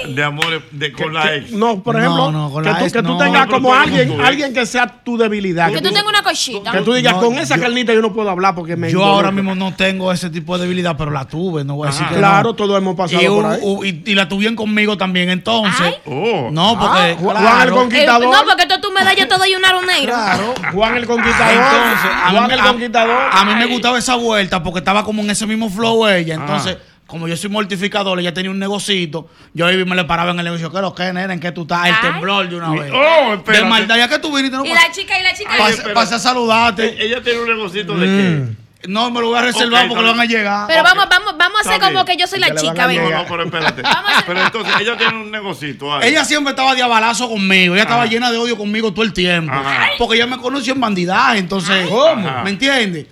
E. de amores de, con la ex. No, por ejemplo, No, no, con que, la tú, ex que tú no. tengas como alguien, alguien que sea tu debilidad. Que tú tengas una cosita. que tú digas, No, con esa yo- carnita yo no puedo hablar porque me Yo involucra". ahora mismo no tengo ese tipo de debilidad, pero la tuve, no voy a decir que Claro, no. todos hemos pasado y, por ahí. y, y la tuvieron conmigo también, entonces. Oh. No, porque. Ah, Juan claro, el Conquistador. Eh, no, porque tú, tú me das yo te doy un aro negro. Claro. Juan el Conquistador. Entonces, Juan mí, el a- Conquistador. a mí me gustaba esa vuelta porque estaba como en ese mismo flow ella. Entonces, como yo soy mortificador, ella tenía un negocito. Yo iba y me le paraba en el negocio. ¿Qué lo que, nena? ¿En qué tú estás? El Ay. temblor de una vez. Oh, de espérate. maldad, ya que tú viniste, no Y la chica, y la chica. Pasé, pasé a saludarte. Eh, Ella tiene un negocito de Mm. No, me lo voy a reservar Ok, porque está van a llegar. Pero vamos, vamos, vamos a hacer Está como que yo soy la que le van chica, a. No, no, pero espérate. Pero entonces ella tiene un negocito. algo. Ella siempre estaba de abalazo conmigo. Ella estaba Ajá. llena de odio conmigo todo el tiempo. Ajá. Porque ella me conoció en bandidaje. Entonces, Ajá. ¿me entiendes?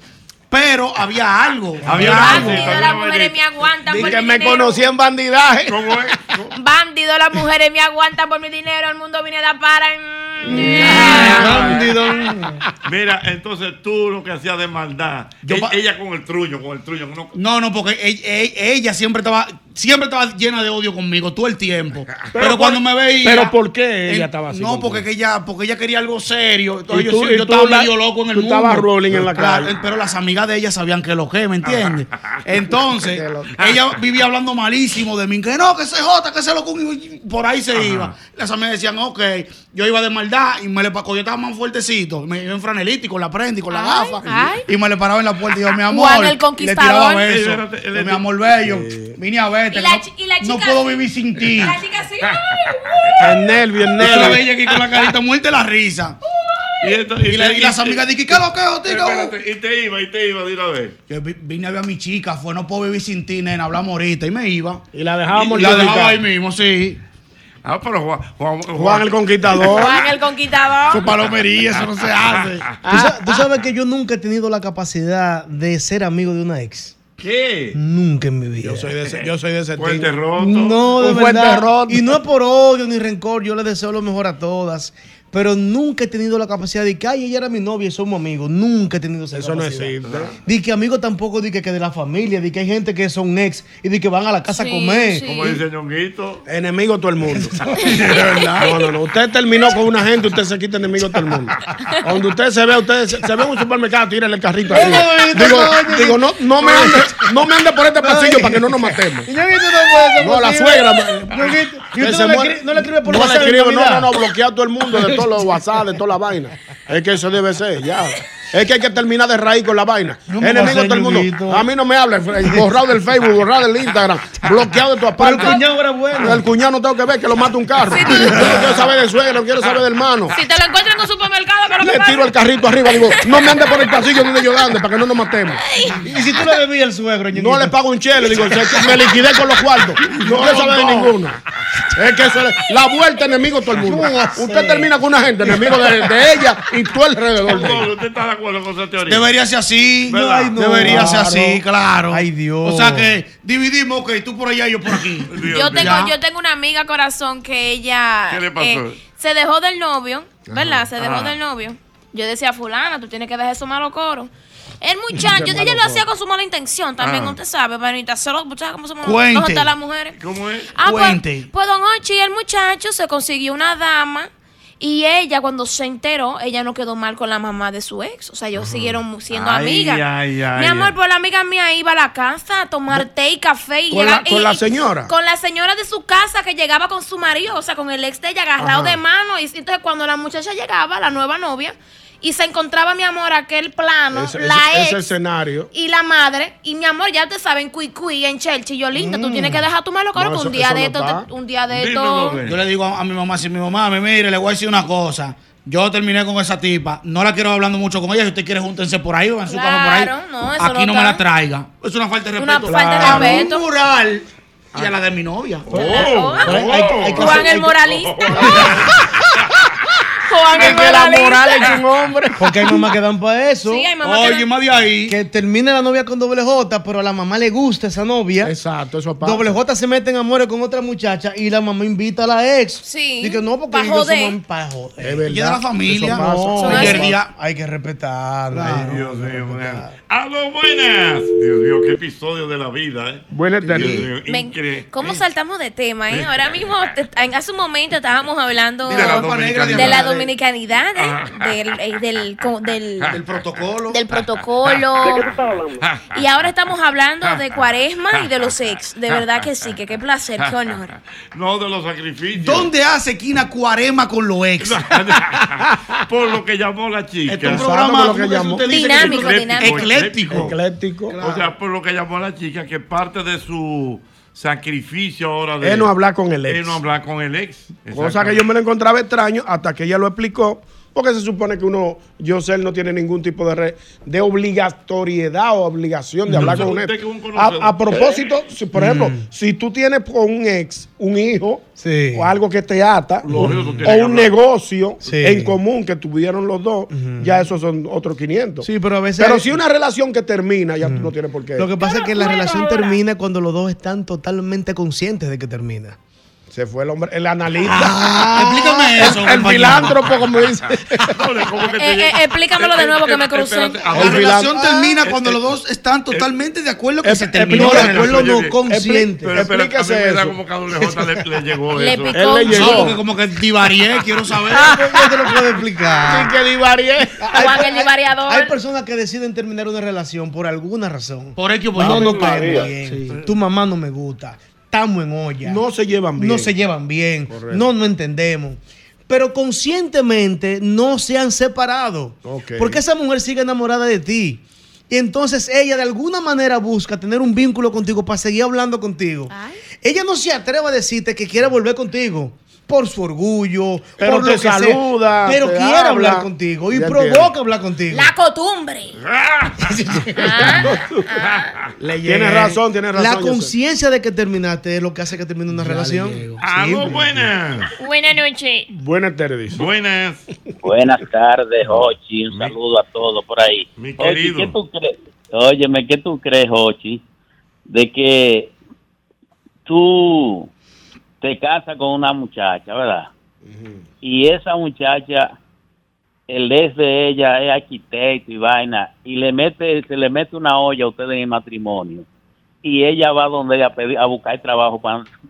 Pero había algo. Había algo. Bandido, las mujeres me aguantan por que mi me dinero. conocí en bandidaje. ¿Cómo es? Bandido, las mujeres me aguantan por mi dinero. El mundo viene a dar para. Bandido. Mira, entonces tú lo que hacías de maldad. Yo e- ella con el truño, con el truño. no- No, no, porque ella, ella siempre estaba siempre estaba llena de odio conmigo todo el tiempo. Pero, cuando me veía. Pero ¿por qué ella estaba así No, porque que ella, porque ella quería algo serio. Entonces Y yo, tú- sí- y yo estaba la- medio loco en el tú mundo. estabas rolling en la Claro, calle. Pero las amigas de ella sabían que lo que, ¿me entiendes? Entonces, ella vivía hablando malísimo de mí. Que no, que se jota, que se lo y Por ahí se iba. Las amigas decían, ok, yo iba de maldad y me le yo estaba más fuertecito. Me iba en franelito y con la prenda y con la Ay, gafa. ay. Y me le paraba en la puerta y yo, mi amor. Juan el Conquistador. Le tiraba besos. Mi amor bello, vine a Y la no- y la no chica- puedo vivir sin ti. La chica así. El nervio, el Y yo la nervio. veía aquí con la carita muerta de la risa. Y, esto- Y, la- y las amigas dije, ¿qué es lo que? Espérate, y te iba, y te iba de una vez. Yo vi- vine a ver a mi chica, fue, no puedo vivir sin ti, nena, hablamos ahorita. Y me iba. Y la dejábamos Y la dejaba ahí mismo, sí. Ah, pero Juan, Juan, Juan el Conquistador. Juan el conquistador. Eso palomería, eso no se hace. ¿Tú, sa- tú sabes que yo nunca he tenido la capacidad de ser amigo de una ex. ¿Qué? Nunca en mi vida. Yo soy de ese, yo soy de ese Fuerte roto. No, de verdad. roto. Y no es por odio ni rencor, yo le deseo lo mejor a todas. Pero nunca he tenido la capacidad de que, ay, ella era mi novia y somos amigos. Nunca he tenido esa Eso no capacidad. existe. Di que amigos tampoco, di que, que de la familia, di que hay gente que son ex y di que van a la casa Sí, a comer. sí. Como dice Ñonguito. Enemigo todo el mundo. No, no, no. Usted terminó con una gente, usted se quita enemigo todo el mundo. Donde usted se ve, usted se, se ve en un supermercado, tírale el carrito así. Digo, digo no, no me ande, no me ande por este pasillo para que no nos matemos. Y Ñonguito no puede ser No, la suegra. Ñonguito, ¿Y que usted se no le, no le escribe por no no, no, no, bloquea a todo el mundo de todos los WhatsApp, de toda la vaina. Es que eso debe ser, ya. Es que hay que terminar de raíz con la vaina. No Enemigo todo el mundo. A mí no me hable, borrado del Facebook, borrado del Instagram, bloqueado de tu Pero aparte. el cuñado era bueno. El cuñado no tengo que ver que lo mata un carro. Yo no quiero saber de suegra, no quiero saber de hermano. Si te lo encuentras en un supermercado, ¿qué es lo que Le tiro el carrito arriba, digo, no me ande por el pasillo ni de yo ande para que no nos matemos. Y si tú le bebías el suegro, No le pago un chele, digo, se- me liquidé con los cuartos. No quiero saber de ninguno. Es que eso es- la vuelta enemigo todo el mundo. Usted termina con una gente, enemigo de, de ella y tú alrededor de ella. ¿Usted está de acuerdo con esa teoría? Debería ser así. ¿Verdad? Ay, no. Debería ser así, claro. Ay, Dios. O sea que dividimos, ok, tú por allá y yo por aquí. Yo tengo, Ya. yo tengo una amiga corazón que ella ¿Qué le pasó? eh, se dejó del novio, ¿verdad? Se dejó Ajá. del novio. Yo decía, fulana, tú tienes que dejar esos malos coros. El muchacho, ella malo lo hacía coro. con su mala intención también, usted sabe, Vanita, solo, ¿sabes cómo somos Cuente. las mujeres? ¿Cómo es? Ah, pues, Cuente. pues don Ochi, el muchacho se consiguió una dama Y ella, cuando se enteró, ella no quedó mal con la mamá de su ex. O sea, ellos siguieron siendo Ay, amigas. ay, ay, Mi amor, pues la amiga mía iba a la casa a tomar té y café. Y ¿Con llega- la- con y- la y- señora? Con la señora de su casa que llegaba con su marido, o sea, con el ex de ella agarrado Ajá. de mano. Y entonces cuando la muchacha llegaba, la nueva novia, y se encontraba, mi amor, aquel plano, la ese- ex ese escenario. y la madre, y mi amor, ya te saben, cuy en Chelsea, yo linda, tú tienes que dejar tu malo caro No, que un día de esto, te- un día de esto. Yo le digo a, a mi mamá, si mi mamá me mire, le voy a decir una cosa. Yo terminé con esa tipa, no la quiero hablando mucho con ella. Si usted quiere, júntense por ahí, van su casa por ahí. Claro, no, eso Aquí no me la traiga. Es una falta de Una respeto. falta de A respeto. un mural y a la de mi novia. Oh, Pero hay- hay- hay que Juan hacer- el hay que- moralista. Juan que la moral es un hombre. Porque hay mamás que dan para eso. Sí, hay mamás que Oye, dan- más de ahí. Que termine la novia con doble J, pero a la mamá le gusta esa novia. Exacto, eso pasa. Doble J se mete en amores con otra muchacha y la mamá invita a la ex. Sí. Dice, no, porque Pa' ellos joder. somos para joder. Es verdad, Ella de la familia. eso pasa. No, Son hay, que, hay que respetarla. Ay, Dios mío, man. ¡Aló, buenas! Dios mío, qué episodio de la vida, ¿eh? Buenas Dios tardes. ¿Cómo saltamos de tema, eh? Ahora mismo, en hace un momento estábamos hablando De la dominicanidad. de la dominicanidad, eh, del, eh, del, co- del, Del protocolo. del protocolo. ¿De qué tú estás hablando? Y ahora estamos hablando de cuaresma y de los ex. De verdad que sí, que qué placer, qué honor. No, de los sacrificios. ¿Dónde hace Quina Cuarema con los ex? Por lo que llamó la chica. Este es un programa, lo que ¿cómo que llamó? Dinámico, dinámico. Ecléctico. Ecléctico. O sea, por lo que llamó la chica, que parte de su sacrificio ahora de... Es no hablar con el ex. Es no hablar con el ex. Cosa que yo me lo encontraba extraño hasta que ella lo explicó. Porque se supone que uno, yo sé, él no tiene ningún tipo de, re- de obligatoriedad o obligación de No, hablar con un ex. A, a propósito, si, por ejemplo, Mm. si tú tienes con un ex un hijo Sí. o algo que te ata, o un negocio Sí. en común que tuvieron los dos, ya esos son otros 500. Sí, pero a veces. Pero hay- si una relación que termina, ya tú no tienes por qué. Lo que pasa es que la relación termina cuando los dos están totalmente conscientes de que termina. Se fue el hombre, el analista. Ah, explícame eso, El, el filántropo, como dice. Eh, eh, explícamelo de nuevo que me crucé. La relación termina cuando los dos están totalmente de acuerdo que se terminó no, de acuerdo no consciente. Pero, pero a mí Explíquese me da eso. como que a le, le llegó Le eso. picó. Él le No, porque como que divarié, quiero saber. Yo te lo puedo explicar. Sí, que divarié. Juan el divariador. Hay personas que deciden terminar una relación por alguna razón. Por X o por no caemos bien. Tu mamá no me gusta. Estamos en olla. No se llevan bien. No se llevan bien. Correcto. No nos entendemos. Pero conscientemente no se han separado. Porque esa mujer sigue enamorada de ti. Y entonces ella de alguna manera busca tener un vínculo contigo para seguir hablando contigo. Ay. Ella no se atreve a decirte que quiere volver contigo. Por su orgullo, Pero por te lo que sea. saluda, pero te quiere habla. hablar contigo y Ya provoca entiendo. hablar contigo. La costumbre. Ah, ah. Le Tienes razón, tienes razón. La conciencia de que terminaste es lo que hace que termine una relación. ¡Aló, buenas! Buenas noches. Buenas tardes. Buenas. Buenas tardes, Jochi. Un saludo a todos por ahí. Mi Ochi, querido. ¿qué tú crees? Óyeme, ¿qué tú crees, Jochi? De que tú te casas con una muchacha, ¿verdad? Y esa muchacha, el ex de ella es arquitecto y vaina, y le mete, se le mete una olla a ustedes en el matrimonio. Y ella va donde ella a, pedir, a buscar trabajo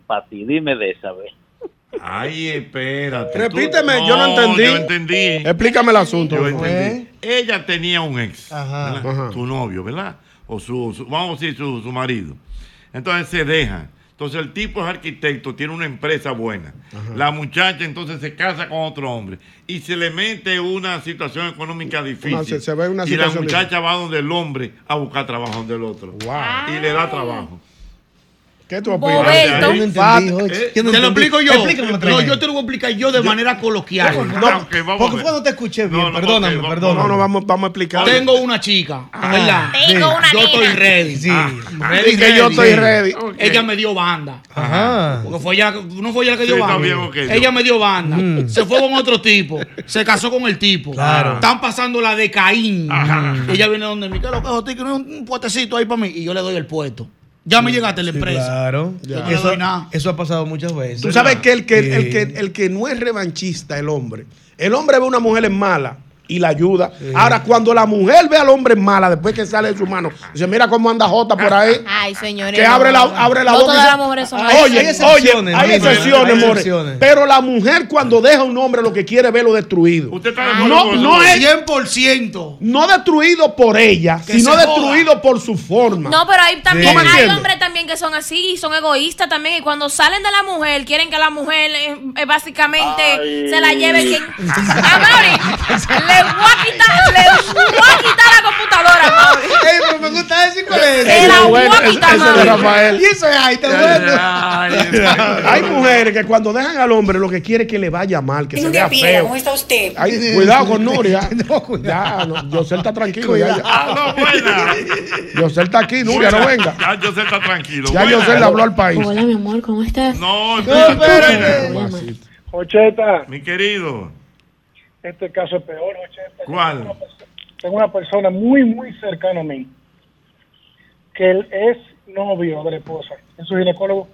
para ti. Dime de esa vez. Ay, espérate. Repíteme, yo no entendí. Yo entendí. Explícame el asunto. Yo entendí. Ella tenía un ex, Ajá. Ajá. su novio, ¿verdad? O su, su- vamos a decir, su, su marido. Entonces se dejan. Entonces el tipo es arquitecto, tiene una empresa buena. La muchacha entonces se casa con otro hombre y se le mete una situación económica difícil. Una- se- se ve una y la muchacha va donde el hombre a buscar trabajo donde el otro. Wow. Y le da trabajo. ¿Qué tú opinas? No eh, Te lo explico yo. No, yo te lo voy a explicar yo de manera coloquial. No, Porque fue no te escuché bien. No, no, perdóname, perdóname. No, no, vamos, vamos a explicar. Tengo una chica, ¿verdad? Tengo Sí. una Yo estoy ready. Sí. Ready, que yo estoy ready. Ella me dio banda. Ajá. Porque fue ella, no fue ella la que dio banda. bien. Ella me dio banda. Mm. Se fue con otro tipo. Se casó con el tipo. Claro. Están pasando la de Caín. Ajá. Ella viene donde mí. ¿Qué es lo que? Que no es un puestecito ahí para mí. Y yo le doy el puesto. Ya me llegaste a la Sí, empresa. claro. Yo no le Eso, doy nada. eso ha pasado muchas veces. Tú sabes que el que, Sí. el, que el que no es revanchista, el hombre, el hombre ve una mujer en mala y la ayuda. Ahora, cuando la mujer ve al hombre mala, después que sale de su mano, dice, mira cómo anda Jota por ahí. Ay, señores. Que abre la, abre la No boca. y todas dice, las mujeres son Oye, Hay excepciones, hay hay excepciones, more. excepciones. Pero la mujer cuando deja a un hombre lo que quiere es verlo destruido. Usted está No, no es 100%. no destruido por ella, Que sino destruido por su forma. No, pero hay también ¿Tú me hay hombres también que son así y son egoístas también y cuando salen de la mujer quieren que la mujer eh, eh, básicamente Ay. se la lleve quien le voy a quitar le voy a quitar la computadora Amaury. Ey, pero me gusta decir cuál es. Se la voy a quitar, Ese de Amaury. Rafael. Y eso es ahí, está bueno. Hay mujeres que cuando dejan al hombre lo que quiere es que le vaya mal, que se vea feo. está usted? Ay, cuidado con Nuria. No, Yosel está tranquilo. Ya, ya. Ah, no, buena. Está aquí, Nuria, no venga. Ya José está tranquilo. Ya. Yosel le habló al país. Hola, mi amor, ¿cómo estás? No, espérate. Ocheta, Mi querido, este caso es peor, Ocheta. ¿cuál? Tengo una persona muy, muy cercana a mí que él es novio de la esposa. Es su ginecólogo.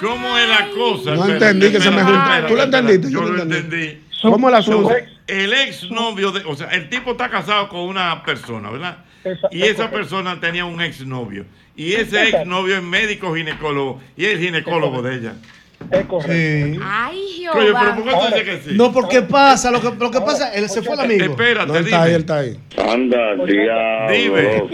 ¿Cómo es la cosa? No Espera, entendí que se me juntó. ¿Tú lo entendiste? Yo Yo lo entendí. entendí. ¿Cómo el asunto? El ex novio de, o sea, el tipo está casado con una persona, ¿verdad? Esa- y es esa correcto. persona tenía un ex novio. Y ese ex novio es médico ginecólogo y es el ginecólogo de ella. Es correcto. Sí. Ay, Oye, pero Jehová. ¿por qué tú dices que sí? No, porque pasa, lo que, lo que pasa, él se fue el amigo. Espérate, No, él está ahí, él está ahí. Anda, diablo. Dime.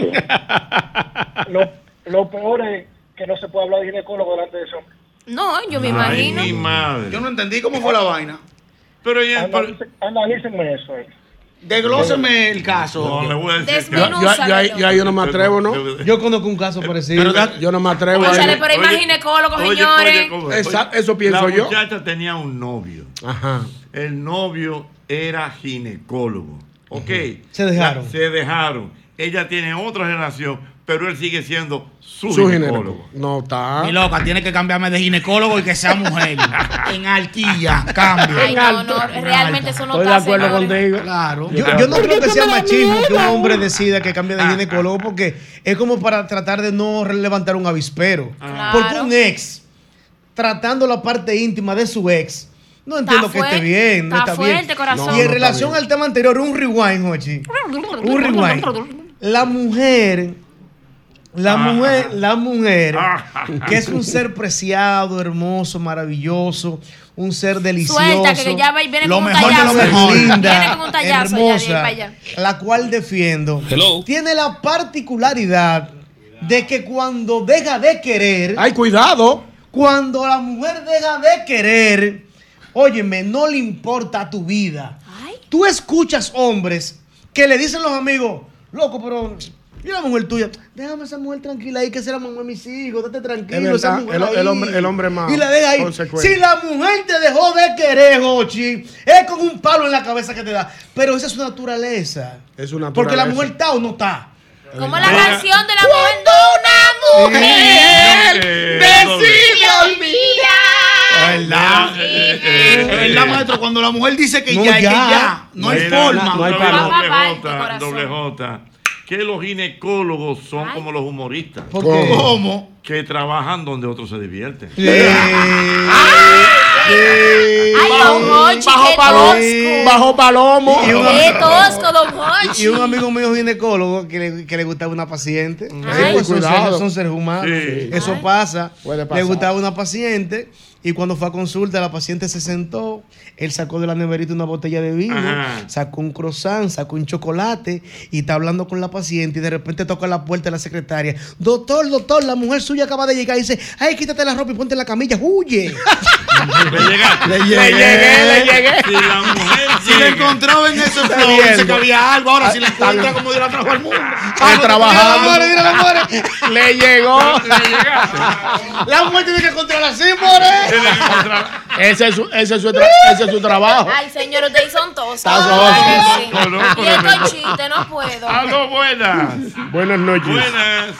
Lo, lo peor es que no se puede hablar de ginecólogo delante de hombre. No, yo me Ay, imagino. mi madre. Yo no entendí cómo fue la vaina. Pero ella, Analícenme eso. eh. Desglóseme el caso. no, le voy a decir Yo, yo, yo, ahí- yo ahí yo no me atrevo, ¿no? Yo conozco un caso parecido. Yo no me atrevo. a Cónchale, ir. pero hay más ginecólogos, Oye, señores. oye, ¿cómo es? Esa- Oye, eso pienso la yo. muchacha tenía un novio. Ajá. El novio era ginecólogo. ¿Ok? Se dejaron. La- se dejaron. Ella tiene otra relación, pero él sigue siendo su, Su ginecólogo. ginecólogo. No está. Mi loca, tiene que cambiarme de ginecólogo y que sea mujer. en alquilla, cambio. Ay, no, no, realmente eso no Estoy de está acuerdo señores. contigo. Claro. Yo, yo no creo que sea machismo que un hombre decida que cambie de ginecólogo porque es como para tratar de no levantar un avispero. Claro. Porque un ex, tratando la parte íntima de su ex, no entiendo que esté fuerte, bien. No está está bien. fuerte, corazón. Y en No, relación está al tema anterior, un rewind, Jochi. Un rewind. La mujer, la Ah. mujer, la mujer, Ah. que es un ser preciado, hermoso, maravilloso, un ser delicioso. Suelta, que ya va y viene Lo con un mejor de lo tallazo. mejor. linda, Viene con un tallazo hermosa, para allá. la cual defiendo, Hello. tiene la particularidad de que cuando deja de querer, Ay, cuidado. cuando la mujer deja de querer, óyeme, no le importa tu vida. Tú escuchas hombres que le dicen los amigos, loco, pero y la mujer tuya, déjame esa mujer tranquila ahí, que sea la mamá de mis hijos, date tranquilo. esa mujer el- el ahí". hombre- el hombre más Y la deja ahí. consecuente. Si la mujer te dejó de querer, Jochi, es con un palo en la cabeza que te da. Pero esa es su naturaleza. Es una Porque la mujer está o no está. Como la canción de la mujer de una mujer decide olvidar. ¿Verdad? Es verdad, maestro, cuando la mujer dice que No, ya, es que ya. ya, no hay forma. no hay doble J, que los ginecólogos son como los humoristas, ¿Por ¿Cómo? que trabajan donde otros se divierten. Ay, don Hochi, Bajo qué palomo. tosco. Bajo palomo. Y un Qué tosco, don Hochi. Y un amigo mío ginecólogo que le, que le gustaba una paciente. Ay. Pues son, Cuidado. seres, son seres humanos. Sí. Eso Ay. pasa. Le gustaba una paciente y cuando fue a consulta la paciente se sentó, él sacó de la neverita una botella de vino, Ajá. sacó un croissant, sacó un chocolate y está hablando con la paciente y de repente toca la puerta de la secretaria. Doctor, doctor, la mujer suya acaba de llegar y dice, ay, quítate la ropa y ponte en la camilla, huye. Le llegaste. Le Le llegué, le llegué. Si la mujer Si le llega- encontraba en ese Está flow, dice que había algo. Ahora, si le Está encuentra como la trajo al mundo. Trabajando. Mira, mira, mira. Le llegó. le llegaste. La mujer tiene que encontrar así, more. Ese es su, ese es su, tra- ese es su trabajo. Ay, señor, ustedes son. Está Ay, Y esto chiste, no puedo. Aló, buenas. Buenas noches. Buenas.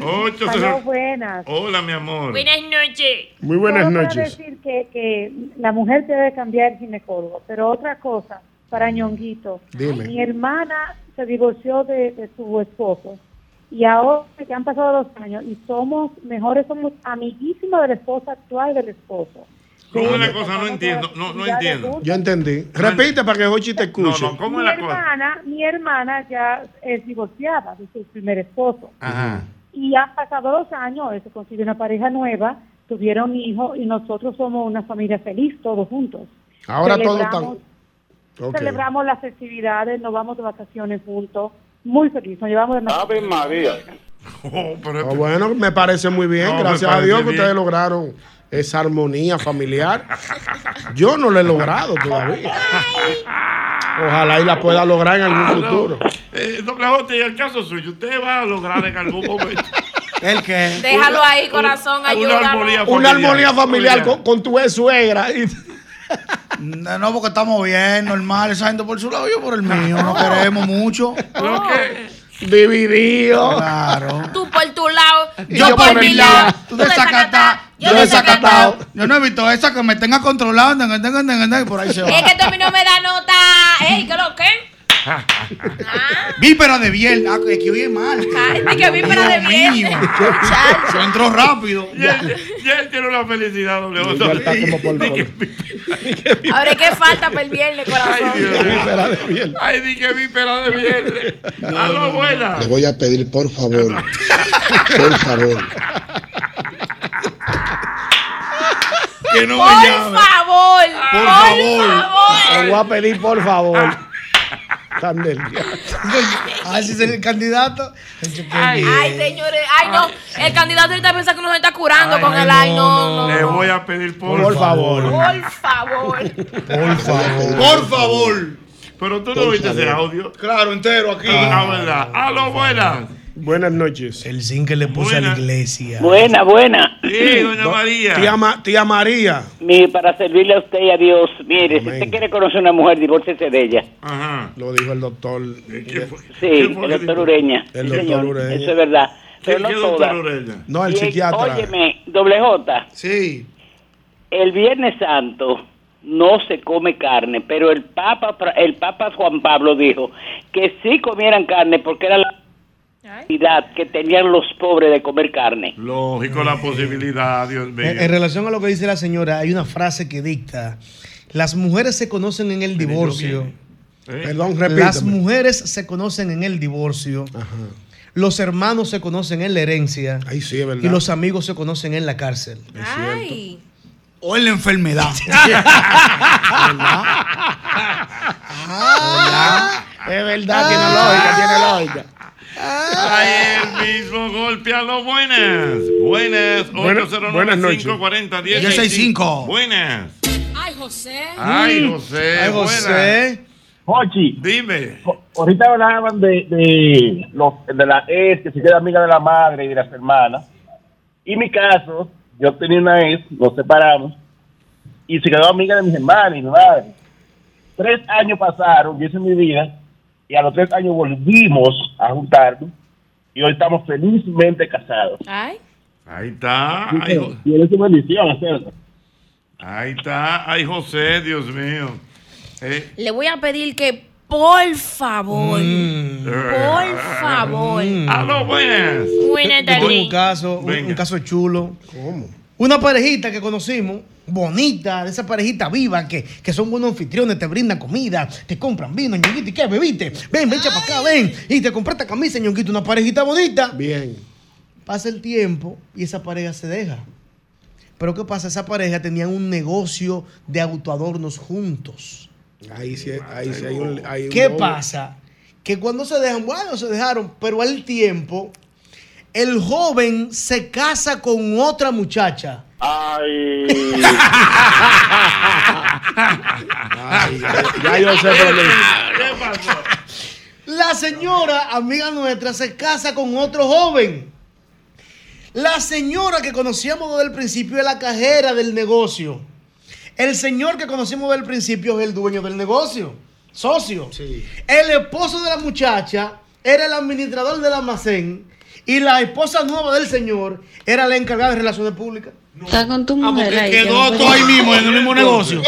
Ocho, Aló, buenas. Hola, mi amor. Buenas noches. Muy buenas noches. Decir que, que la mujer debe cambiar el ginecólogo, pero otra cosa, para ñonguito. Dime. Mi hermana se divorció de, de su esposo y ahora que han pasado dos años y somos mejores, somos amiguísimos de la esposa actual del esposo. ¿Cómo es la cosa? No entiendo, no, no entiendo. Yo entendí. Repite para que Jochi te escuche. No, no, ¿cómo mi es la cosa? hermana, mi hermana ya es divorciada de su primer esposo. Ajá. Y han pasado los años, se consiguió una pareja nueva, tuvieron hijos y nosotros somos una familia feliz, todos juntos. Ahora todo está. Celebramos- las festividades, nos vamos de vacaciones juntos, muy feliz, nos llevamos de Ave María. Ah, bueno, me parece muy bien. No, Gracias a Dios que ustedes lograron esa armonía familiar. Yo no lo he logrado todavía. Ojalá y la pueda lograr en algún Ah, no. futuro. Eh, J, y el caso suyo, usted va a lograr en algún momento. ¿El qué? Déjalo ahí, corazón, ayúdalo. Una armonía familiar con, con tu ex suegra. y- No, no, porque estamos bien, normal. Esa gente por su lado, yo por el mío. No queremos mucho. Dividido. Claro. Tú por tu lado, Yo, por mi lado, tú tú desacatado, yo desacatado. Yo no he visto esa que me tenga controlado, por ahí se va. Es que tú a mí no me da nota. Ey, ¿qué lo que? Víspera de viernes. Ah, que hoy es mal. Ay, que víspera de mío. Se entró rápido. Y él, tiene una felicidad, doble J. Ya está como por- por- Ahora, ¿qué falta para el viernes, corazón? Víspera de viernes. Ay, di que víspera de viernes. A lo buena. Le voy a pedir, por favor, por favor, Que no Por me llame. favor. Por favor. Le voy a pedir, por favor. Tan del diablo. A ver si es el candidato. Ay, señores, ay, no. El candidato ahorita piensa que nos está curando con el ay, no, no. Le voy a pedir por, Por favor. Por favor. Por favor. Por favor. Pero tú no viste ese audio. Claro, entero aquí. Ah, verdad. A lo buenas. Buenas noches. El zinc que le puse a la iglesia. Buena, buena. Sí, doña María. Tía, Ma- tía María. Mi, para servirle a usted y a Dios. Mire, si usted quiere conocer a una mujer, divórcese de ella. Ajá. Lo dijo el doctor. Sí, el doctor Ureña. El Sí, doctor señor, Ureña. Eso es verdad. ¿Qué, Pero no qué Ureña? No, el Y, psiquiatra. Óyeme, doble J. Sí. El Viernes Santo no se come carne, pero el Papa, el Papa Juan Pablo dijo que sí comieran carne porque era la que tenían los pobres de comer carne. Lógico la posibilidad, Dios mío. En, en relación a lo que dice la señora, hay una frase que dicta: las mujeres se conocen en el divorcio. ¿Eh? Perdón, repíteme. Las mujeres se conocen en el divorcio. Los hermanos se conocen en la herencia. Ahí sí, es verdad. Y los amigos se conocen en la cárcel. Ay. O en la enfermedad. Es verdad, tiene lógica, tiene lógica. Ay, el mismo golpe a lo buenas. Buenas. Buena- 809 buenas noches. 540 1065. Buenas. Ay, José. Ay, José. Ay. José. Jochi, Dime. ahorita hablaban de, de, los, de la ex que se queda amiga de la madre y de las hermanas. Y mi caso, yo tenía una ex, nos separamos, y se quedó amiga de mis hermanas y mi madre. Tres años pasaron, yo hice mi vida, y a los tres años volvimos a juntarnos, y hoy estamos felizmente casados. Ay. Ahí está. Ay, es una bendición hacerlo. ahí está. Ay, José, Dios mío. Eh, Le voy a pedir que, por favor, por favor. A lo buenas. Buenas un tardes. caso, un, Venga. un caso chulo. ¿Cómo? Una parejita que conocimos, bonita, de esa parejita viva, que, que son buenos anfitriones, te brindan comida, te compran vino, ñonguito, ¿y qué bebiste? Ven, ven, para acá, ven. Y te compraste camisa, ñonguito, una parejita bonita. Bien. Pasa el tiempo y esa pareja se deja. Pero ¿qué pasa? Esa pareja tenía un negocio de autoadornos juntos. Ahí sí, ahí sí hay un. hay un ¿Qué pasa? Que cuando se dejan, bueno, se dejaron, pero al tiempo, el joven se casa con otra muchacha. Ay. Ay, ya, ya yo sé por. ¿Qué pasó? La señora, amiga nuestra, se casa con otro joven. La señora que conocíamos desde el principio es la cajera del negocio. El señor que conocimos desde el principio es el dueño del negocio, socio. El esposo de la muchacha era el administrador del almacén y la esposa nueva del señor era la encargada de relaciones públicas. Está con tu Ah, mujer porque ahí. quedó todo ahí mismo, en el mismo negocio.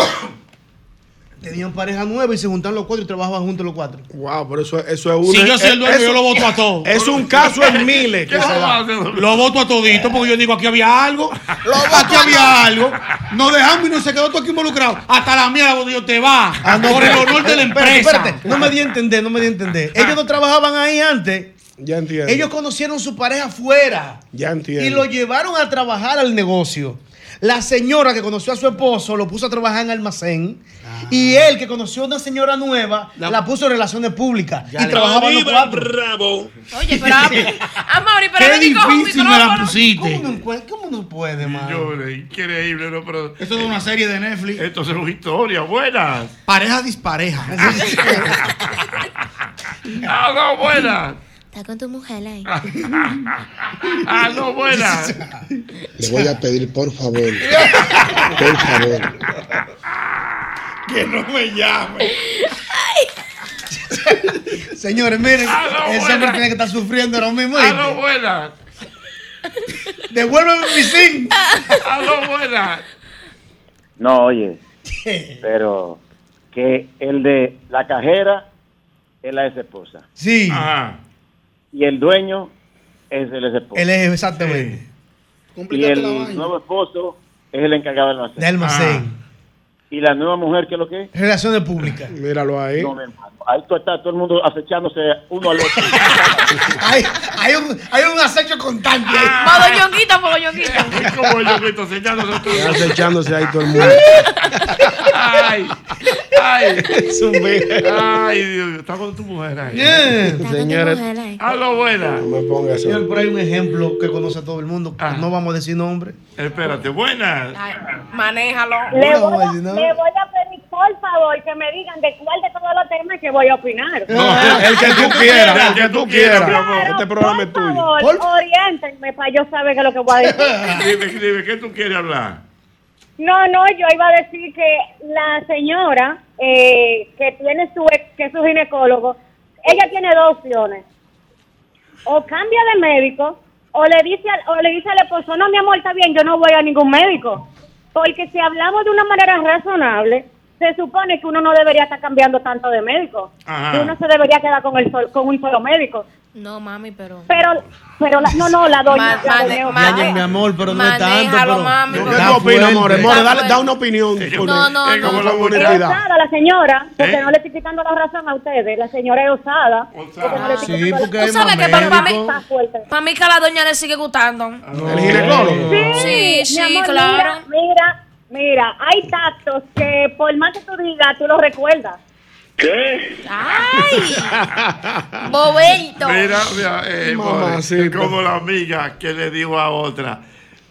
Tenían pareja nueva y se juntaron los cuatro y trabajaban juntos los cuatro. Wow, pero eso, eso es un. Si yo soy el dueño, eso- yo lo voto a todos. Es un caso en miles que se da. Lo voto a todito porque yo digo aquí había algo. aquí había algo. Nos dejamos y no se quedó todo aquí involucrado. Hasta la voto yo te va. Ah, no, por el honor de la espérate, empresa. espérate, no me di a entender, no me di a entender. Ellos no trabajaban ahí antes. Ya entiendo. Ellos conocieron su pareja afuera. Ya entiendo. Y lo llevaron a trabajar al negocio. La señora que conoció a su esposo lo puso a trabajar en almacén. Y él que conoció a una señora nueva la, puso en relaciones públicas. y trabajaban los cuatro. Bravo. Oye, pero Amaury, pero Qué no difícil me la micrófono. pusiste. ¿Cómo no, cómo no puede, man? Señores, increíble, ¿no? Pero Esto es una serie de Netflix. esto es una historia buena. Pareja dispareja. Ah, no, buena. Está con tu mujer ahí. Ah, no, buena. Le voy a pedir, por favor, por favor, que no me llame. Señores, miren, Ah, no, ese buena. hombre tiene que estar sufriendo ahora mismo. Ah, ¿oíste? no, buena. Devuélveme mi zinc. Ah, no, buena. No, oye, pero que el de la cajera es la ex esposa Sí. Y el dueño es el ex esposo. Él es exactamente. Y el nuevo esposo es el encargado del almacén. De almacén. ¿Y la nueva mujer qué es lo que es? Relaciones públicas. Míralo ahí. No, mi hermano. Ahí tú estás todo el mundo acechándose uno al otro. hay, hay, un, hay un acecho constante. ahí. Mogollonguita, mogollonguita. Es como yo que estoy enseñándose todo. Acechándose ahí todo el mundo. Ay, ay. Es un. Ay, Dios, está con tu mujer ahí. Yeah. Señores, A lo buena. no me pongas eso. Señor, por ahí un ejemplo que conoce a todo el mundo. Ah. No vamos a decir nombre. Espérate, buena. Ay, manéjalo. Le No, voy, a, voy a pedir, por favor, que me digan de cuál de todos los temas que voy a opinar. No, el que tú quieras, el que tú quieras. Claro, Este programa es por tuyo. favor, Por- oriéntenme para yo saber qué es lo que voy a decir. Dime, dime, ¿qué tú quieres hablar? No, no, yo iba a decir que la señora eh, que tiene su ex, que es su ginecólogo, ella tiene dos opciones. O cambia de médico, o le dice al, o le dice al esposo, no, mi amor, está bien, yo no voy a ningún médico. Porque si hablamos de una manera razonable, se supone que uno no debería estar cambiando tanto de médico. Ajá. Que uno se debería quedar con, el sol- con un solo médico. No, mami, pero. Pero, pero la- no, no, la doña. Ma- la doña- mi amor, pero no es tanto. Pero, mami, ¿Qué tú opinas, More? More, da fuerte. una opinión. con- No, no, Es como no. la Es honestidad. osada la señora, porque ¿Eh? no le estoy quitando la razón a ustedes. La señora es osada. Porque no le estoy Sí, porque la Tú sabes que para mí, médicos. Está fuerte. para mí que a la doña le sigue gustando. El ginecólogo. Sí, sí, claro. Mira, mira, hay tactos que por más que tú digas, tú los recuerdas. ¿Qué? ¡Ay! Boberto. Mira, mira, eh, como la amiga que le dijo a otra.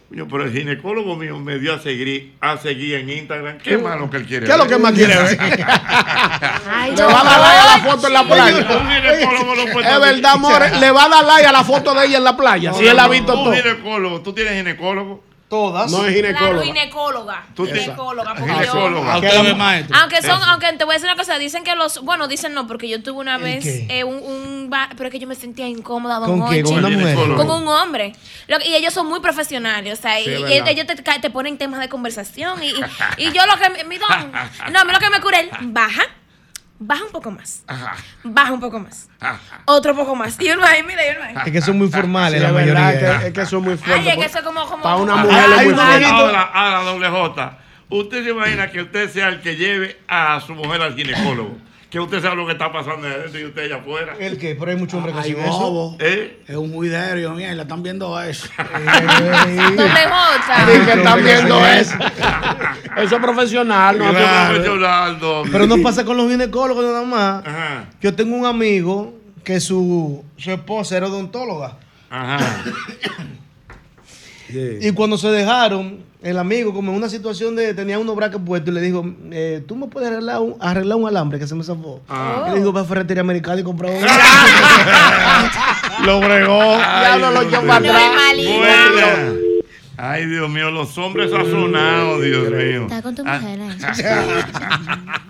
Coño, pero el ginecólogo mío me dio a seguir, a seguir en Instagram. Qué malo que él quiere ¿Qué es lo que más quiere ver? Ay, Le va a dar like a la foto en la playa. Un ginecólogo no puede Es verdad, More. Le va a dar like a la foto de ella en la playa. Si él la ha visto Un todo. ginecólogo, ¿tú tienes ginecólogo? Todas. No es Claro, ginecólogo. ginecóloga. Tú tienes- Ginecóloga, porque Ginecóloga. Aunque son, aunque te voy a decir una cosa, dicen que los, bueno, dicen no, porque yo tuve una vez eh, un, un ba- pero es que yo me sentía incómoda, don ¿Con qué? ¿Con una mujer? con un hombre. Lo- y ellos son muy profesionales, o sea, y, Sí, ellos te, te ponen temas de conversación y, y, y yo lo que, mi don, no, a mí lo que me cura es, baja, baja un poco más, Ajá, baja un poco más, ajá. otro poco más, y uno ahí, mira, y uno ahí. Es que son muy formales Sí, la es verdad mayoría. que, es que eso es muy Ay, fuerte. es que eso es como, como Para una mujer es muy viejito- Ahora, ahora, doble J. Usted se imagina que usted sea el que lleve a su mujer al ginecólogo. Que usted sabe lo que está pasando adentro y usted allá afuera. ¿El qué? Pero hay muchos hombres que hacen eso. bobo. ¿Eh? Es un juidero, mira, la están viendo eso. Doble J. Sí, que están viendo eso. Eso es profesional, no Claro, es profesional, doble. Pero no pasa con los ginecólogos nada más. Ajá, Yo tengo un amigo que su, su esposa era odontóloga. ajá. Y cuando se dejaron, el amigo, como en una situación de tenía unos braques puestos, y le dijo: eh, Tú me puedes arreglar un, arreglar un alambre que se me zafó. Ah. Y le dijo: Va a Ferretería Americana y comprar uno. Lo bregó. Diablo lo echó para atrás. Ay, Dios mío, los hombres sazonados, Dios mío. Está con tu Ah. mujer ahí.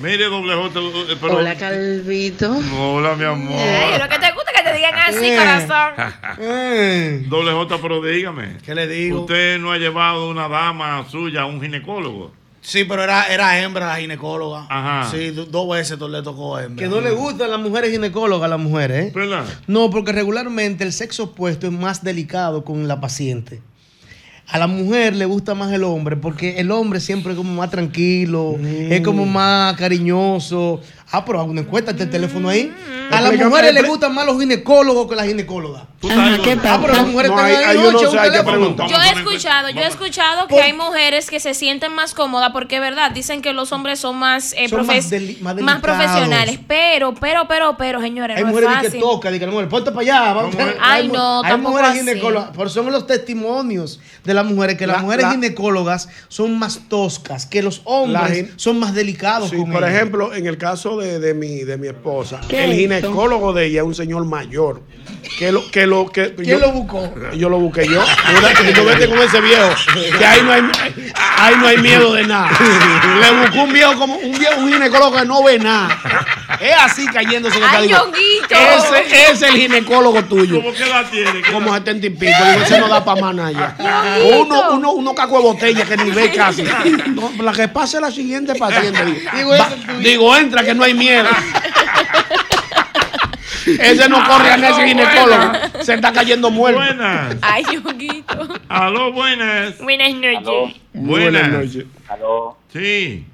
Mire, doble J. eh, pero- Hola, Calvito. Hola, mi amor. Ay, lo que te gusta digan así, Eh. corazón. Eh. Doble J, pero dígame. ¿Qué le digo? ¿Usted no ha llevado una dama suya a un ginecólogo? Sí, pero era, era hembra la ginecóloga. Ajá. Sí, do- dos veces le tocó hembra. Que no le gustan las mujeres ginecólogas a las mujeres, ¿eh? ¿Verdad? No, porque regularmente el sexo opuesto es más delicado con la paciente. A la mujer le gusta más el hombre porque el hombre siempre es como más tranquilo, es como más cariñoso. Ah, pero hago una encuesta, está el teléfono ahí. A las mujeres le expli- gustan más los ginecólogos que las ginecólogas. Ajá, ¿qué Ah, pero las mujeres No, están ahí- yo no sé, hay que preguntar. Yo he escuchado, yo he escuchado que hay mujeres que se sienten más cómodas porque es verdad, dicen que los hombres son más, eh, Son más deli- más más delicados. profesionales, pero, pero, pero, pero, señores, Hay no es mujeres que fácil. tocan, que la mujer, ponte para allá. vamos". Ay, Hay mu- no, Hay tampoco mujeres así. ginecólogas, pero son los testimonios de las mujeres, que las La- mujeres la- ginecólogas son más toscas, que los hombres La son más delicados Sí, con por ellas. ejemplo, en el caso de, de mi, de mi esposa, ¿Qué el ginecólogo de ella es un señor mayor. Que lo, que lo, que, ¿Quién lo buscó? Yo lo busqué yo. Yo, yo vete con ese viejo. Que ahí no hay, ahí no hay miedo de nada. Le buscó un viejo como un viejo, un ginecólogo que no ve nada. Es así cayéndose en el. Ese ese es el ginecólogo tuyo. ¿Cómo que la tiene? ¿Qué Como 70 y pico. Digo, ese no da para más nada. Uno, uno, uno caco de botella que ni ve casi. No, la que pase la siguiente paciente. Digo, Va- digo, entra que no hay miedo. Ese no corre a ese ginecólogo. Se está cayendo muerto. Buenas. Ay, Ñonguito. Aló, buenas. Buenas noches. Buenas. noches. Aló. Sí.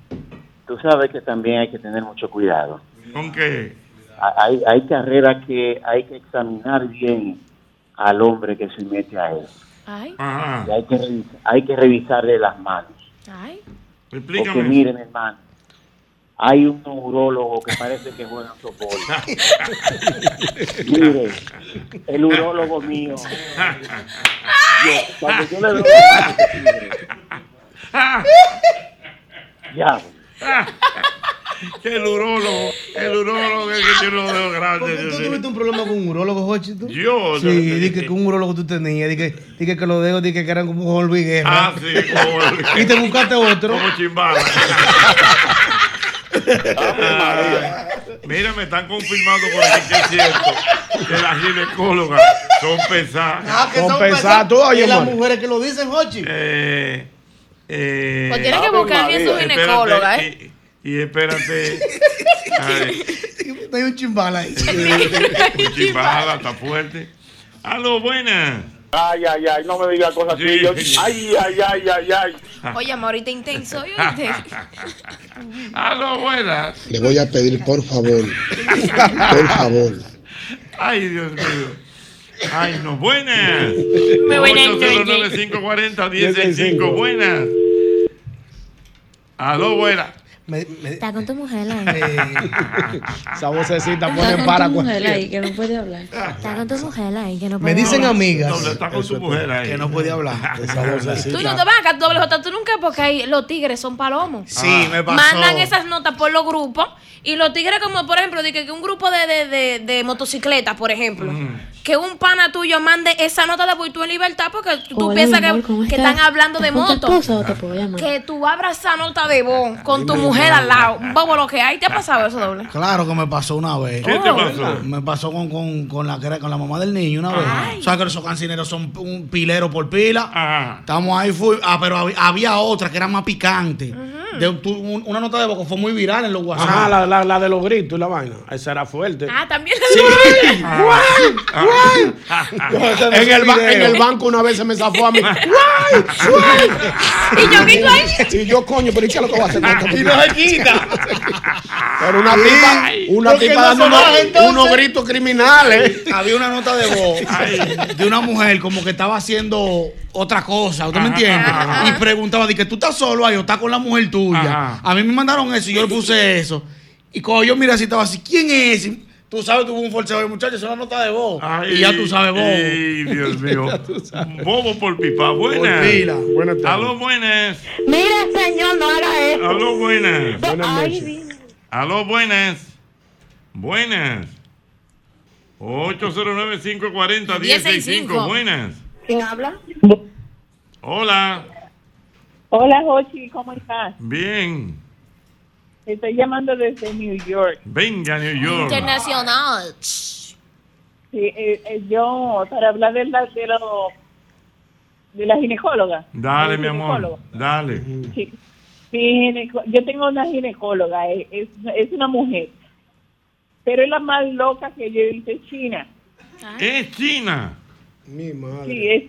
Tú sabes que también hay que tener mucho cuidado. ¿Con qué? Ha- Hay, hay carreras que hay que examinar bien al hombre que se mete a él. Ay, Ajá. Y hay que, hay que revisarle las manos. ay. Porque Explícame. miren, hermano, hay un neurólogo que parece que juega softball. Mire, el urólogo mío. yo- cuando yo le mano, ya. Que el urólogo, el urólogo es que tiene los dedos grandes. ¿Tú tuviste un problema con un urólogo, Jochi? tú? Yo, Sí, no, dije que un urólogo tú tenías, dije, dije que los dedos dije que eran como hormigueros. Ah, sí, como, Y te buscaste otro. como chimbala. Ah, Mira, me están confirmando por aquí que es cierto que las ginecólogas son pesadas. Ah, que son pesadas. tú, las mujeres que lo dicen, Jochi. Eh, eh, Pues tienes que buscar bien su espérate, ginecóloga, ¿eh? Y, y espérate. Ay, Hay un chimbal ahí. un chimbala, está fuerte. Aló, buenas. Ay, ay, ay, no me digas cosas así. Yo- ay, ay, ay, ay, ay. Oye, amor, ahorita intenso. ¿oíste? Aló, buenas. Le voy a pedir, por favor, por favor, Ay, Dios mío. Ay, no, buenas. Muy buenas 809-540-165, buenas. Aló, buenas. Me- me- Está con tu mujer ahí. Esa vocecita Está pone con para tu mujer ahí que no puede hablar. Está con tu mujer ahí que no Me puede dicen hablar. amigas. No, está con tu mujer ahí. Que no podía hablar. Esa Tú vocecita. no te vas acá, doble J, tú nunca, porque ahí los tigres son palomos. Sí, me pasó. Mandan esas notas por los grupos y los tigres como, por ejemplo, de que, un grupo de, de, de, de motocicletas, por ejemplo, que un pana tuyo mande esa nota de voy tú en libertad porque tú Hola, piensas amor, que, están hablando de ¿Estás con tu moto. esposa o te puedo llamar? Que tú abras esa nota de voz con tu mujer al lado. Un bobo lo que hay. ¿Te ha pasado eso, doble? Claro que me pasó una vez. ¿Qué te pasó? Me pasó con, con, con la, con la mamá del niño una vez. ¿Sabes que esos cancineros son un pilero por pila? Ajá. Estamos ahí, fui, ah, pero había, había otra que era más picante. De, tu- un- una nota de voz que fue muy viral en los WhatsApp. Ajá, la, la, la de los gritos y la vaina. Esa era fuerte. Ah, también. En el, en el banco una vez se me zafó a mí. Y yo quito ahí. Sí, yo coño, pero ¿y qué es lo que voy a hacer? Y no se quita. Pero una tipa, una tipa no dando unos, gritos criminales. Había una nota de voz de una mujer como que estaba haciendo otra cosa, ¿usted me entiende? Y preguntaba, de que tú estás solo ahí o estás con la mujer tuya. Ajá. A mí me mandaron eso y yo le puse eso. Y cuando yo miré así, estaba así, ¿quién es? Tú sabes, tuvo un forcejeo de muchachos, es una nota de voz. Ay, y ya tú sabes, vos. Ay, Dios mío. Bobo por pipa. Buenas. Por pila. Buenas tardes. Aló, buenas. Mira, señor, no haga eso. Aló, buenas. Buenas Ay, noches. Aló, buenas. Buenas. 809-540-165. Buenas. ¿Quién habla? Hola. Hola, Jochi, ¿cómo estás? Bien. Estoy llamando desde New York. Venga, New York. Internacional. Sí, eh, eh, yo, para hablar de la, de, lo, de la ginecóloga. Dale, mi amor. Dale. Sí. Yo tengo una ginecóloga, es, es, es una mujer, pero es la más loca que yo he visto, es china. Es China. Mi madre. Sí, es,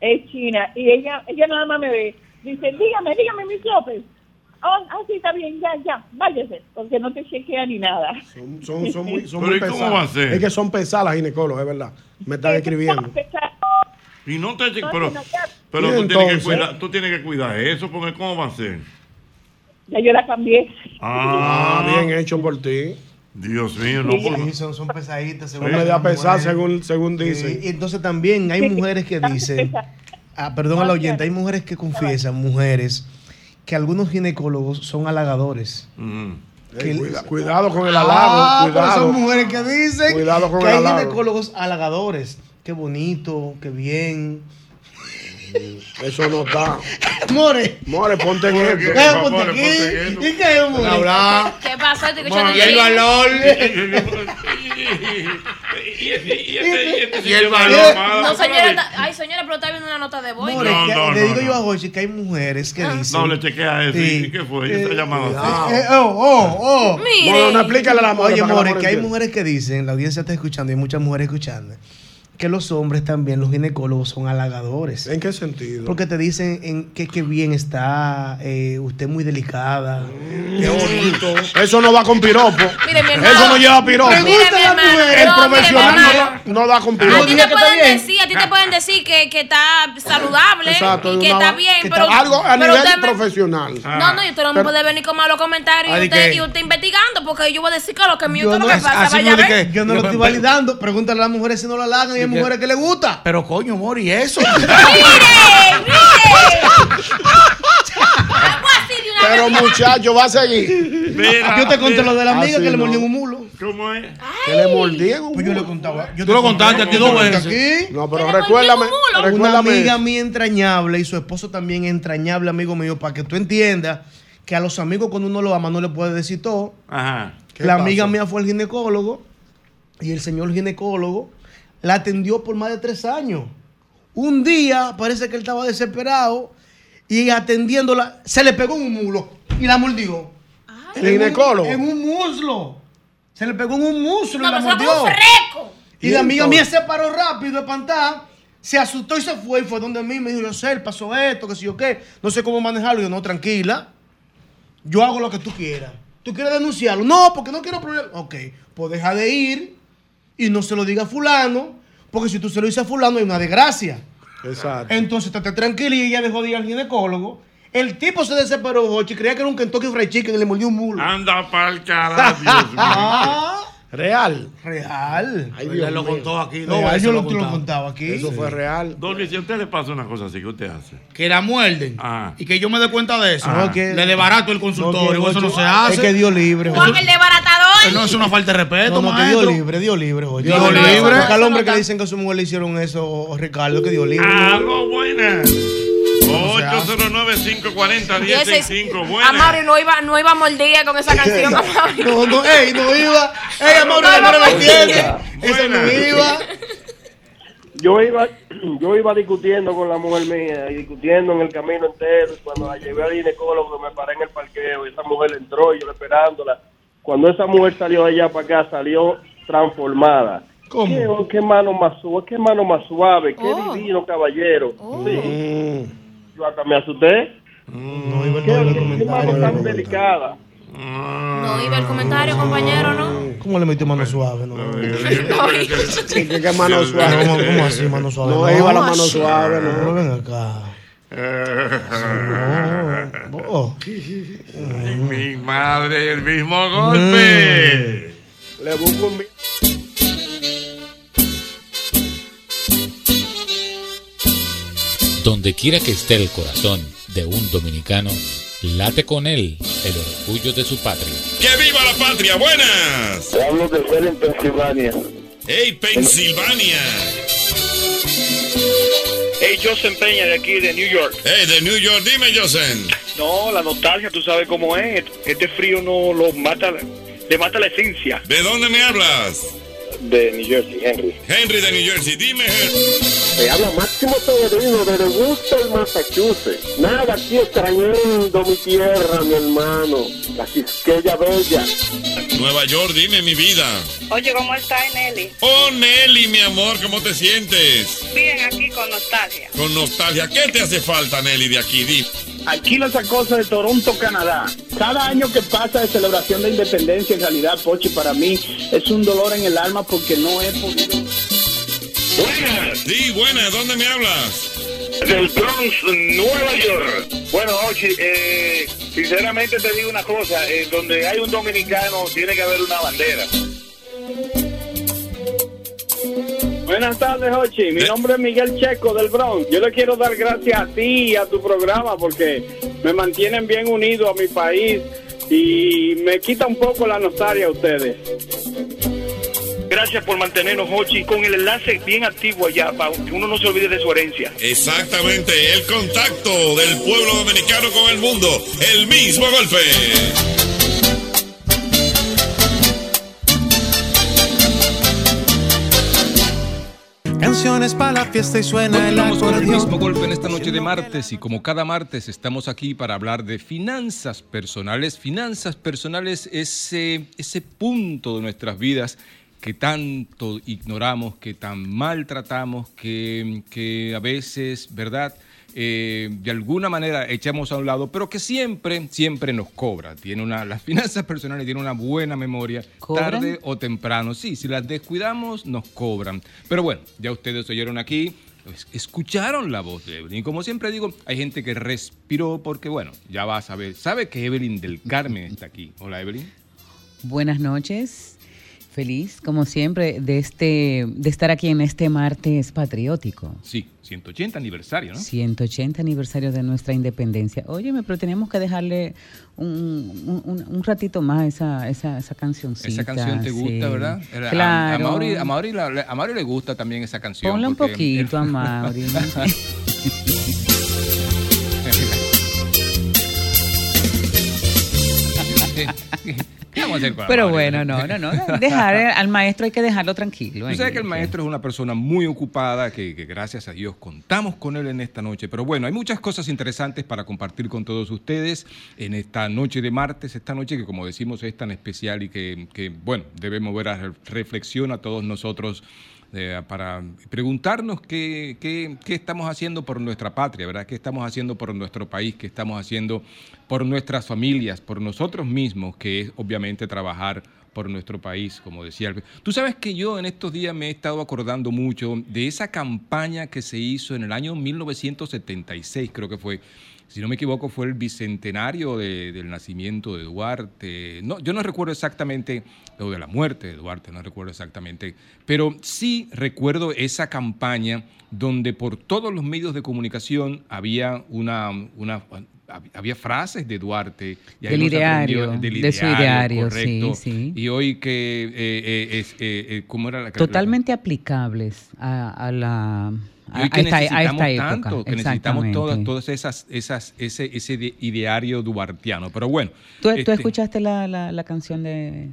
es china. Y ella ella nada más me ve. Dice, dígame, dígame, Miss López. Oh, ah, sí, está bien, ya, ya, váyase, porque no te chequea ni nada. Son, son muy, son Pero muy ¿y cómo pesadas. va a ser? Es que son pesadas las ginecólogas, es verdad. Me están escribiendo. Y no te pero, no, pero ¿Y tú, tienes que cuidar, tú tienes que cuidar eso, porque ¿cómo va a ser? Ya yo la cambié. Ah, bien hecho por ti. Dios mío, no por Sí, son, son pesaditas. Son media pesadas según, según dicen. y entonces también hay mujeres que dicen, ah, perdón a la oyente, hay mujeres que confiesan, mujeres, que algunos ginecólogos son halagadores. Ey, cuida- cuidado con el Ah, halago, pero cuidado. son mujeres que dicen Cuidado con que el hay halago. ginecólogos halagadores. Qué bonito, qué bien. Eso no está. More. More, ponte en esto. Eh, ponte aquí. ¿Y qué es, more? Habla. ¿Qué pasó? Estoy Bueno, escuchando y el valor. Y el No, señora, está- ay, señora, pero está viendo una nota de voz. More, No, no, le no, digo no. yo a Jochi que hay mujeres que dicen. No, le chequea eso. Sí. ¿Y qué fue? Ella está llamando Eh, eh, oh, oh, oh. Mire. No, no, explícale a la More Oye, More, que hay mujeres que dicen, la audiencia está escuchando y hay muchas mujeres escuchando, que los hombres también, los ginecólogos, son halagadores. ¿En qué sentido? Porque te dicen en que, que bien está, eh, usted es muy delicada. Qué bonito. Eso no va con piropo. Mire, mi hermano. Eso no lleva piropo. Mire, mi hermano. El No, mire, mi profesional no, no da con A piropo. ti te pueden decir, a ti te pueden decir que, que está saludable Exacto, y que una- está bien, que pero, está- algo a pero nivel profesional. No, no, y usted no me puede venir con malos comentarios Ah, y ¿de usted, y usted investigando, porque yo voy a decir que lo que mío no, lo que es- pasa, vaya a ver. yo no lo estoy validando. Pregúntale a las mujeres si no la halagan y mujeres que le gusta. Pero coño, Mori, eso. Pero muchacho, va a seguir. yo te conté lo de la amiga Así que le no. mordió un mulo. ¿Cómo es? Que le mordieron. Pues yo le contaba. Yo Tú lo contaste aquí dos veces. Aquí. No, pero recuérdame. Una Recuérdame. amiga mía entrañable y su esposo también entrañable, amigo mío, para que tú entiendas que a los amigos cuando uno lo ama no le puede decir todo. Ajá. La amiga mía fue el ginecólogo y el señor ginecólogo la atendió por más de tres años. Un día parece que él estaba desesperado y atendiéndola se le pegó en un mulo y la mordió. ¿El ginecólogo? En un muslo. Se le pegó en un muslo No, y la mordió. un. Y, ¿Y la amiga mía se paró rápido, espantada. Se asustó y se fue. Y fue donde mí me dijo, yo sé, pasó esto, que si yo qué. No sé cómo manejarlo. Y yo, no, tranquila. Yo hago lo que tú quieras. ¿Tú quieres denunciarlo? No, porque no quiero problemas. Ok, pues deja de ir y no se lo diga a fulano. Porque si tú se lo dices a fulano hay una desgracia. Exacto. Entonces, estate tranquila y ella dejó de ir al ginecólogo. El tipo se desesperó, Jochi, creía que era un Kentucky Fried Chicken y le mordió un mulo. Anda pa'l carajo, Dios mío. Ah, Real. real. Ay, Él Dios lo contó aquí dos Real, yo lo lo, lo contaba. aquí. Eso fue real. Dolby, si a usted le pasa una cosa así, ¿qué usted hace? Que la muerden. Ah. Y que yo me dé cuenta de eso. No, que- Le desbarato el No, consultorio. eso no se Es hace. que Dios libre, Jochi. el desbaratador. No es una falta de respeto, No, no, que maestro. Dios libre, Dios libre. Dios No, no, libre. Porque al hombre que le dicen que a su mujer le hicieron eso, Ricardo, que Dios libre. Algo buena. No se hace. 809-540-165. Buena. Amaury no iba, no iba a mordir con esa canción, Amaury. No, no, ey, no iba. Ey, amor, No, no, no, no iba. Yo iba, yo iba discutiendo con la mujer mía y discutiendo en el camino entero. Y cuando la llevé al ginecólogo me paré en el parqueo y esa mujer entró y yo esperándola. Cuando esa mujer salió de allá para acá, salió transformada. ¿Cómo? Qué, qué mano más suave, qué mano más suave, qué Oh. divino caballero. Oh. Sí. Yo hasta me asusté. No iba, Qué, no iba el qué mano comentario. tan delicada. No iba el comentario, compañero, ¿no? ¿Cómo le metió mano suave? No, que mano suave. ¿Cómo, cómo así, mano suave? No iba la mano suave, no. No, ven acá. No. Oh. Ay, mi madre, el mismo golpe. Le busco un... Donde quiera que esté el corazón de un dominicano, late con él el orgullo de su patria. ¡Que viva la patria! ¡Buenas! Te hablo de ser en Pensilvania. ¡Hey, Pensilvania! Hey, Joseph Peña de aquí de New York. ¡Hey, de New York! Dime, Josen. No, la nostalgia, tú sabes cómo es. Este frío no lo mata, le mata la esencia. ¿De dónde me hablas? De New Jersey, Henry. Henry de New Jersey. Dime, Henry. Te habla Máximo Severino de Worcester, Massachusetts. Nada aquí extrañando mi tierra, mi hermano. La Quisqueya Bella. Nueva York, dime mi vida. Oye, ¿cómo está Nelly? Oh, Nelly, mi amor, ¿cómo te sientes? Bien, aquí con nostalgia. Con nostalgia. ¿Qué te hace falta, Nelly, de aquí? Di. Aquí la sacosa de Toronto, Canadá. Cada año que pasa de celebración de independencia, en realidad, Pochi, para mí es un dolor en el alma porque no he podido. Buenas. Sí, buenas. ¿Dónde me hablas? Del Bronx, Nueva York. Bueno, Ochi, eh, sinceramente te digo una cosa. eh, donde hay un dominicano, tiene que haber una bandera. Buenas tardes, Ochi. Mi nombre es Miguel Checo del Bronx. Yo le quiero dar gracias a ti y a tu programa porque me mantienen bien unido a mi país y me quita un poco la nostalgia a ustedes. Gracias por mantenernos, Ochi, con el enlace bien activo allá, para que uno no se olvide de su herencia. Exactamente, el contacto del pueblo dominicano con el mundo. El mismo golpe. Canciones para la fiesta y suena el Continuamos con el mismo golpe en esta noche de martes y como cada martes estamos aquí para hablar de finanzas personales. Finanzas personales, ese, ese punto de nuestras vidas que tanto ignoramos, que tan maltratamos, que, que a veces, ¿verdad? Eh, de alguna manera echamos a un lado, pero que siempre, siempre nos cobra. Tiene una, las finanzas personales tienen una buena memoria, ¿Cobran? tarde o temprano. Sí, si las descuidamos, nos cobran. Pero bueno, ya ustedes oyeron aquí, pues, escucharon la voz de Evelyn. Y como siempre digo, hay gente que respiró porque, bueno, ya va a saber. ¿Sabe que Evelyn del Carmen está aquí? Hola, Evelyn. Buenas noches. Feliz, como siempre, de este, de estar aquí en este martes patriótico. Sí, 180 aniversario, ¿no? 180 aniversario de nuestra independencia. Óyeme, pero tenemos que dejarle un, un- un ratito más a esa, esa, esa cancioncita. Esa canción te gusta, sí. ¿verdad? Era- a- Claro. A, Mauri, a, Mauri a Mauri le gusta también esa canción. Ponla un poquito a Mauri. vamos a hacer con Pero bueno, no, no, no. Dejar al maestro hay que dejarlo tranquilo. Tú sabes que el maestro es una persona muy ocupada, que, que gracias a Dios contamos con él en esta noche. Pero bueno, hay muchas cosas interesantes para compartir con todos ustedes en esta noche de martes, esta noche que como decimos es tan especial y que, que, bueno, debe mover a re- reflexión a todos nosotros para preguntarnos qué, qué- estamos haciendo por nuestra patria, ¿verdad? ¿Qué estamos haciendo por nuestro país? ¿Qué estamos haciendo por nuestras familias, por nosotros mismos, que es obviamente trabajar por nuestro país, como decía. Tú sabes que yo en estos días me he estado acordando mucho de esa campaña que se hizo en el año 1976, creo que fue. Si no me equivoco, fue el bicentenario de- del nacimiento de Duarte. No, yo no recuerdo exactamente, o de la muerte de Duarte, no recuerdo exactamente, pero sí recuerdo esa campaña donde por todos los medios de comunicación había una, una había frases de Duarte. y Del ideario, aprendió- de su ideario, correcto. sí, sí. Y hoy que, eh, eh, eh, eh, ¿cómo era la Totalmente aplicables a, a la y hoy que a esta, a esta época. tanto, que necesitamos todas, todas esas, esas, ese, ese de- ideario duartiano. Pero bueno. ¿Tú, tú este, escuchaste la, la, la canción de,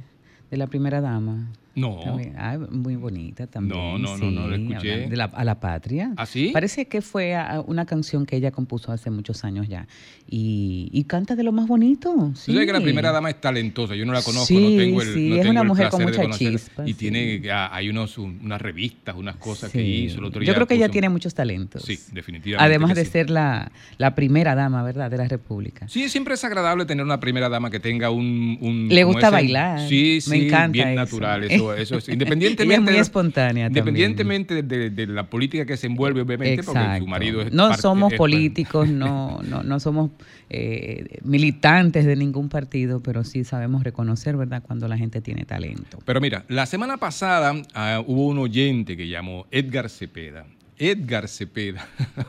de la primera dama? No. También. Ah, muy bonita también. No, no, no, no la sí, escuché. de la- a la patria. ¿Ah, sí? Parece que fue a- una canción que ella compuso hace muchos años ya. Y, y canta de lo más bonito. Tú Sí. sabes que la primera dama es talentosa, yo no la conozco, Sí, no tengo el, sí, no es tengo una el mujer con mucha chispa, Y sí. tiene, ah, hay unos, un- unas revistas, unas cosas que Sí. hizo. El otro Yo día creo que ella puso- tiene muchos talentos. Sí, definitivamente. Además de sí. ser la, la primera dama, ¿verdad? De la República. Sí, siempre es agradable tener una primera dama que tenga un... un- Le gusta ese- bailar. Sí, sí, Me encanta bien eso. natural. Eso, eso es, independientemente... es muy espontánea. Independientemente de, de la política que se envuelve, obviamente, porque su marido es... No parte- somos es- políticos, no, no, no somos eh, militantes de ningún partido, pero sí sabemos reconocer, ¿verdad?, cuando la gente tiene talento. Pero mira, la semana pasada ah, hubo un oyente que llamó Edgar Cepeda. Edgar Cepeda.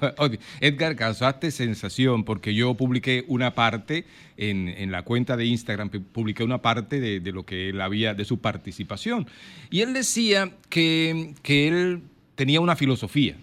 Edgar, causaste sensación porque yo publiqué una parte en, en la cuenta de Instagram, pu- publiqué una parte de, de lo que él había, de su participación. Y él decía que, que él tenía una filosofía.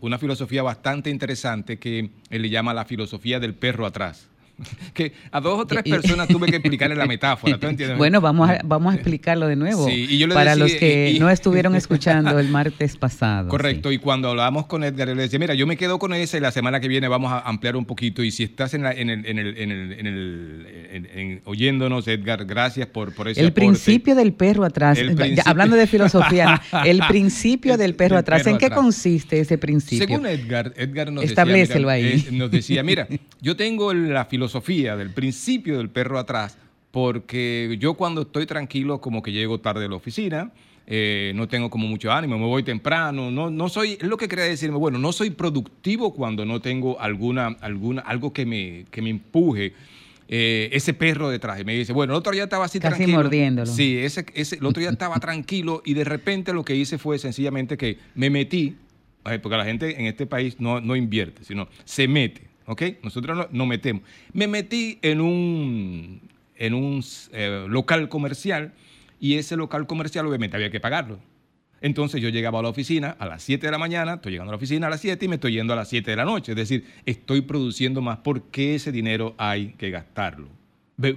Una filosofía bastante interesante que él le llama la filosofía del perro atrás. que a dos o tres Y- personas tuve que explicarle la metáfora, ¿tú entiendes? Bueno, vamos a, vamos a explicarlo de nuevo Sí, y yo para decía- los que y- y- no estuvieron escuchando el martes pasado. Correcto, y cuando hablábamos con Edgar, él le decía, mira, yo me quedo con ese, la semana que viene vamos a ampliar un poquito, y si estás en, la- en el, en el- en el- en el- en- en- oyéndonos, Edgar, gracias por, por ese El aporte. principio del perro atrás, hablando de filosofía, el principio del perro atrás, perro ¿en qué consiste ese principio? Según Edgar, Edgar nos decía, mira, ahí. eh, nos decía, mira, yo tengo la filosofía del principio del perro atrás, porque yo cuando estoy tranquilo como que llego tarde a la oficina, eh, no tengo como mucho ánimo, me voy temprano, no, no soy, es lo que quería decirme, bueno, no soy productivo cuando no tengo alguna, alguna, algo que me, que me empuje. eh, ese perro detrás y me dice, bueno, el otro día estaba así Casi tranquilo. mordiéndolo. Sí, ese, ese, el otro día estaba tranquilo y de repente lo que hice fue sencillamente que me metí, eh, porque la gente en este país no, no invierte, sino se mete, ¿ok? Nosotros no- nos metemos. Me metí en un, en un eh, local comercial y ese local comercial obviamente había que pagarlo. Entonces yo llegaba a la oficina a las 7 de la mañana, estoy llegando a la oficina a las 7 y me estoy yendo a las 7 de la noche. Es decir, estoy produciendo más porque ese dinero hay que gastarlo,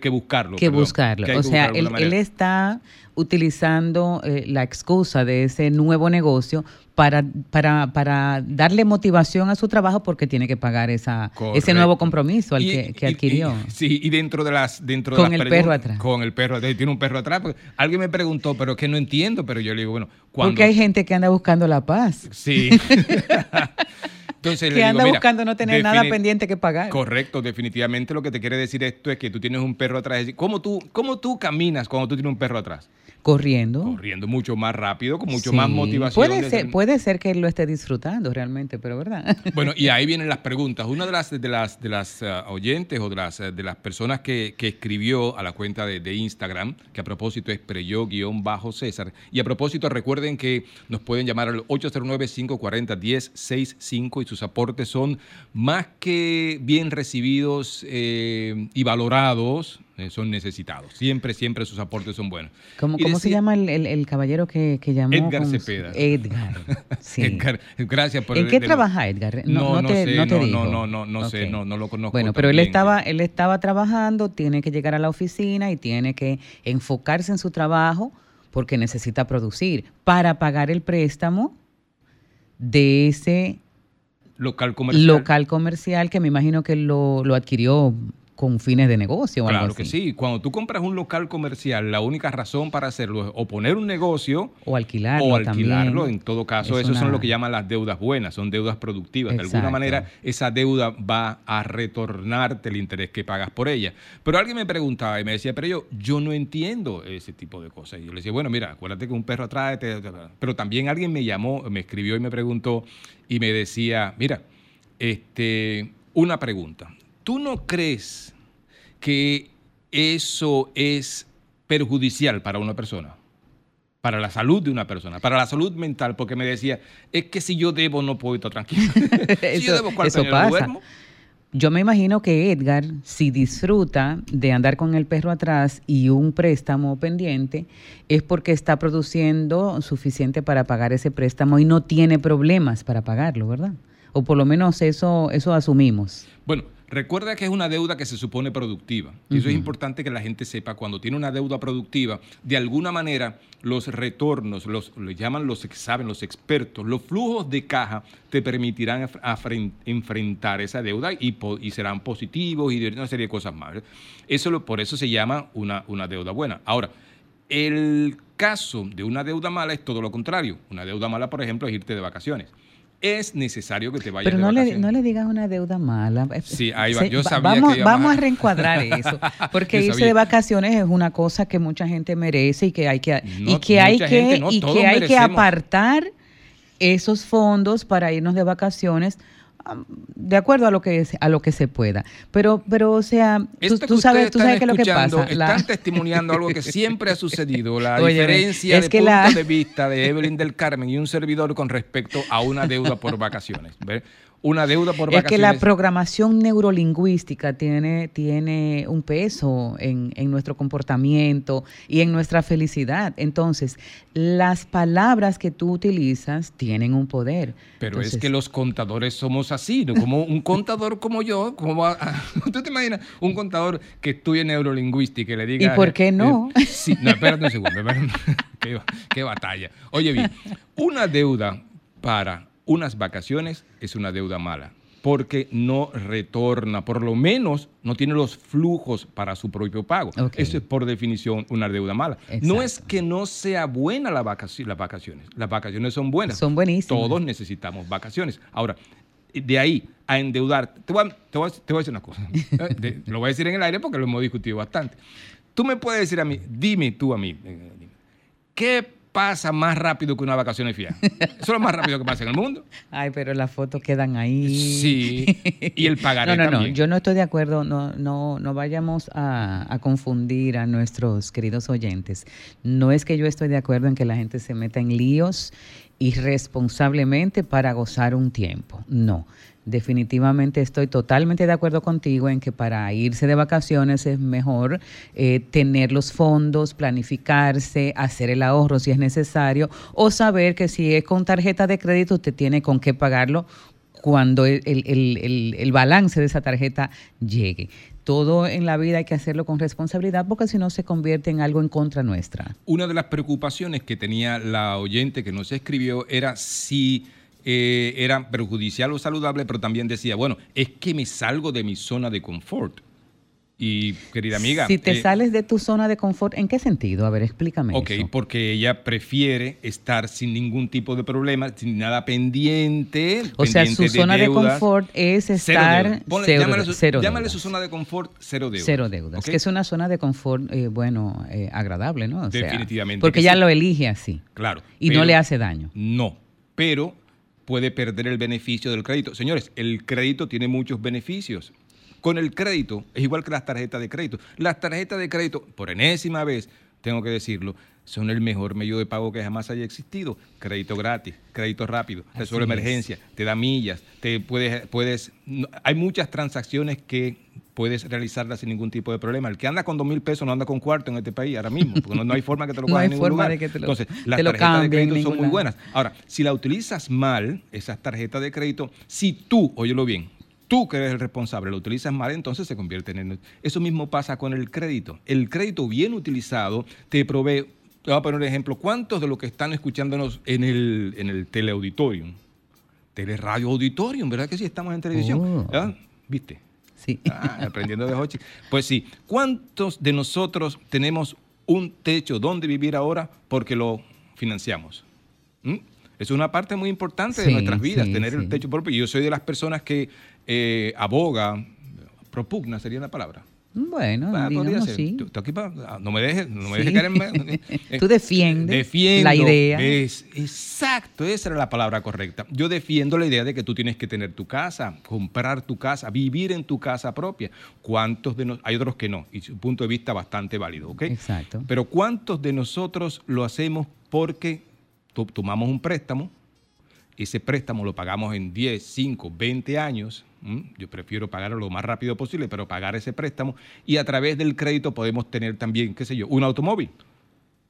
que buscarlo. que perdón, buscarlo. que o sea, él, está utilizando eh, la excusa de ese nuevo negocio para, para, para darle motivación a su trabajo porque tiene que pagar esa, ese nuevo compromiso al Y- que, que adquirió. y- sí, y dentro de las. Dentro Con de las el perro atrás. Con el perro atrás. Tiene un perro atrás. porque alguien me preguntó, pero que no entiendo. Pero yo le digo, bueno, cuando. porque hay gente que anda buscando la paz. Sí. Entonces que anda buscando no tener nada pendiente que pagar. Correcto, definitivamente lo que te quiere decir esto es que tú tienes un perro atrás. ¿Cómo tú, cómo tú caminas cuando tú tienes un perro atrás? Corriendo. Corriendo mucho más rápido, con mucho Sí. más motivación. Puede de ser, puede ser que él lo esté disfrutando realmente, pero ¿verdad? Bueno, y ahí vienen las preguntas. Una de las, de las, de las eh, oyentes o de las, de las personas que, que escribió a la cuenta de, de Instagram, que a propósito es preyó-césar. Y a propósito, recuerden que nos pueden llamar al 809-540-1065 y sus aportes son más que bien recibidos eh, y valorados, son necesitados. Siempre, siempre sus aportes son buenos. ¿Cómo, cómo se llama el, el- el caballero que, que llamó? Edgar Cepeda. Edgar. Sí. Edgar, gracias por ¿En qué de- trabaja Edgar? No, no, te, sé, no te no, dijo. no, no, no, no sé, no, no lo conozco. Bueno, pero él estaba, él estaba trabajando, tiene que llegar a la oficina y tiene que enfocarse en su trabajo porque necesita producir para pagar el préstamo de ese local comercial. local comercial que me imagino que lo, lo adquirió con fines de negocio o Claro algo que así. sí. Cuando tú compras un local comercial, la única razón para hacerlo es o poner un negocio O alquilarlo o alquilarlo. también. En todo caso, Es esos son lo que llaman las deudas buenas, son deudas productivas. De alguna manera, esa deuda va a retornarte el interés que pagas por ella. Pero alguien me preguntaba y me decía, pero yo, yo no entiendo ese tipo de cosas. Y yo le decía, bueno, mira, acuérdate que un perro atrae. te- te- te- Pero también alguien me llamó, me escribió y me preguntó y me decía, mira, este, una pregunta. ¿Tú no crees que eso es perjudicial para una persona? Para la salud de una persona, para la salud mental, porque me decía, es que si yo debo no puedo estar tranquilo. si yo debo, ¿cuál eso pasa. duermo? Yo me imagino que Edgar, si disfruta de andar con el perro atrás y un préstamo pendiente, es porque está produciendo suficiente para pagar ese préstamo y no tiene problemas para pagarlo, ¿verdad? O por lo menos eso, eso asumimos. Bueno, recuerda que es una deuda que se supone productiva. Y eso es importante que la gente sepa, cuando tiene una deuda productiva, de alguna manera los retornos, los, lo llaman los que saben, los expertos, los flujos de caja te permitirán enfrentar esa deuda y, serán positivos y de una serie de cosas más. Eso lo- por eso se llama una, una deuda buena. Ahora, el caso de una deuda mala es todo lo contrario. Una deuda mala, por ejemplo, es irte de vacaciones. Es necesario que te vayas Pero de no le, vacaciones. no le digas una deuda mala. Sí, ahí va. Yo sabía vamos, que vamos a- a reencuadrar eso, porque irse de vacaciones es una cosa que mucha gente merece y que hay que No, y que hay que gente no, y que hay que apartar esos fondos para irnos de vacaciones de acuerdo a lo que a lo que se pueda. Pero pero o sea, tú, sabes tú sabes qué están es lo que escuchando, pasa. La- Están testimoniando algo que siempre ha sucedido, la diferencia es de que punto la- de vista de Evelyn del Carmen y un servidor con respecto a una deuda por vacaciones. ¿ve? Una deuda por Es que vacaciones. la programación neurolingüística tiene, tiene un peso en, en nuestro comportamiento y en nuestra felicidad. Entonces, las palabras que tú utilizas tienen un poder. Pero es que los contadores somos así, ¿no? como un contador como yo, como a- a- ¿tú te imaginas un contador que estudie neurolingüística y le diga... ¿Y por qué no? eh, sí, no, espérate un segundo, espérate. qué, qué batalla. Oye bien, una deuda para unas vacaciones es una deuda mala, porque no retorna, por lo menos no tiene los flujos para su propio pago. Eso es por definición una deuda mala. No es que no sea buena la las vacaciones, las vacaciones son buenas. Son buenísimas. Todos necesitamos vacaciones. Ahora, de ahí a endeudar, te voy a, te voy a- te voy a decir una cosa. Eh, de- lo voy a decir en el aire porque lo hemos discutido bastante. Tú me puedes decir a mí, dime tú a mí, eh, ¿qué pasa más rápido que una vacaciones fija? Eso es lo más rápido que pasa en el mundo. Ay, pero las fotos quedan ahí. Sí, y el pagaré No, no, no, también. yo no estoy de acuerdo, no, no, no vayamos a, a confundir a nuestros queridos oyentes. No es que yo estoy de acuerdo en que la gente se meta en líos irresponsablemente para gozar un tiempo. No. Definitivamente estoy totalmente de acuerdo contigo en que para irse de vacaciones es mejor eh, tener los fondos, planificarse, hacer el ahorro si es necesario, o saber que si es con tarjeta de crédito usted tiene con qué pagarlo cuando el, el- el- el- balance de esa tarjeta llegue. Todo en la vida hay que hacerlo con responsabilidad porque si no se convierte en algo en contra nuestra. Una de las preocupaciones que tenía la oyente que nos escribió era si eh, era perjudicial o saludable, pero también decía, bueno, es que me salgo de mi zona de confort. Y querida amiga, si te eh, sales de tu zona de confort, ¿en qué sentido? A ver, explícame. Ok, eso. porque ella prefiere estar sin ningún tipo de problema, sin nada pendiente. O sea, su zona de confort es Cero estar deudas. Ponle- cero- llámale su, cero llámale deudas. su zona de confort cero deudas. Cero deudas, ¿ok? que es una zona de confort, eh, bueno, eh, agradable, ¿no? O sea, Definitivamente porque ya sí. lo elige así. Claro. Y no le hace daño. No, pero puede perder el beneficio del crédito. Señores, el crédito tiene muchos beneficios. Con el crédito es igual que las tarjetas de crédito. Las tarjetas de crédito, por enésima vez, tengo que decirlo, son el mejor medio de pago que jamás haya existido. Crédito gratis, crédito rápido, resuelve es. emergencia, te da millas, te puedes, puedes, no- hay muchas transacciones que puedes realizarlas sin ningún tipo de problema. El que anda con dos mil pesos no anda con cuarto en este país ahora mismo, porque no, no hay forma que te lo No cojan hay en ningún forma lugar. de que te lo- Entonces, las te lo tarjetas de crédito son muy lado. buenas. Ahora, si la utilizas mal, esas tarjetas de crédito, si tú, óyelo bien, tú que eres el responsable, lo utilizas mal, entonces se convierte en... Eso mismo pasa con el crédito. El crédito bien utilizado te provee... Te voy a poner un ejemplo. ¿Cuántos de los que están escuchándonos en el, en el teleauditorium? Teleradio Auditorium, ¿verdad que sí? Estamos en televisión. Oh. ¿Viste? Sí. Ah, aprendiendo de Hochi. Pues sí. ¿Cuántos de nosotros tenemos un techo donde vivir ahora porque lo financiamos? ¿Mm? Es una parte muy importante de nuestras vidas, sí, tener el techo propio. Yo soy de las personas que eh, aboga, propugna sería la palabra. Bueno, Ah, podría digamos ser. sí. Tú- tú aquí pa- ah, no me dejes, no me Sí. dejes caer en... eh, Tú defiendes defiendo la idea. exacto, esa era la palabra correcta. Yo defiendo la idea de que tú tienes que tener tu casa, comprar tu casa, vivir en tu casa propia. ¿Cuántos de nos, hay otros que no, y su punto de vista bastante válido, ¿ok? Exacto. Pero ¿cuántos de nosotros lo hacemos porque to- tomamos un préstamo? Ese préstamo lo pagamos en 10, 5, 20 años. Yo prefiero pagarlo lo más rápido posible, pero pagar ese préstamo. Y a través del crédito podemos tener también, qué sé yo, un automóvil.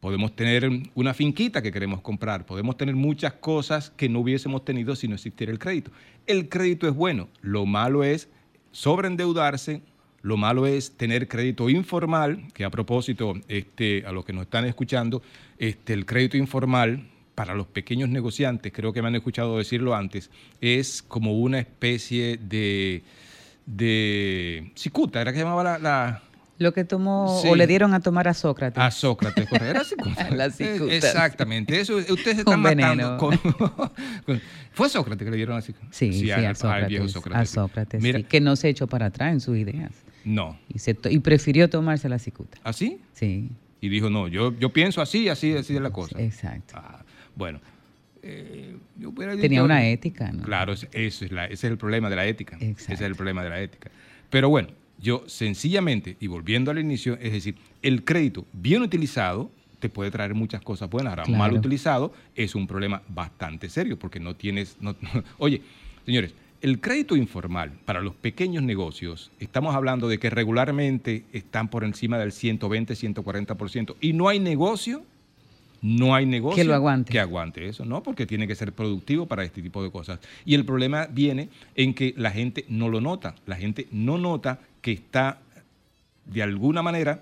Podemos tener una finquita que queremos comprar. Podemos tener muchas cosas que no hubiésemos tenido si no existiera el crédito. El crédito es bueno. Lo malo es sobreendeudarse. Lo malo es tener crédito informal, que a propósito, este, a los que nos están escuchando, este, el crédito informal para los pequeños negociantes, creo que me han escuchado decirlo antes, es como una especie de, de cicuta, ¿era que se llamaba la, la- Lo que tomó Sí. o le dieron a tomar a Sócrates. a Sócrates, correcto. Era cicuta. La cicuta. Exactamente. Eso, ustedes se están matando. con- con- Fue Sócrates que le dieron así. Sí, sí, al, a al Sócrates. viejo a Sócrates. sí. Sócrates, Mira, sí, que no se echó para atrás en sus ideas. no. Y, se to- y prefirió tomarse la cicuta. ¿Así? Sí. Y dijo, no, yo, yo pienso así, así, así es la cosa. Exacto. Ah, bueno. eh, yo hubiera Tenía dicho- una ética, ¿no? Claro, es- eso es la- ese es el problema de la ética. Ese es el problema de la ética. Pero bueno, yo sencillamente, y volviendo al inicio, es decir, el crédito bien utilizado te puede traer muchas cosas buenas. Ahora, mal utilizado es un problema bastante serio porque no tienes... no- oye, señores, el crédito informal para los pequeños negocios, estamos hablando de que regularmente están por encima del 120, 140%. Y no hay negocio, no hay negocio Que lo aguante. que aguante eso, ¿no? Porque tiene que ser productivo para este tipo de cosas. Y el problema viene en que la gente no lo nota. La gente no nota que está, de alguna manera,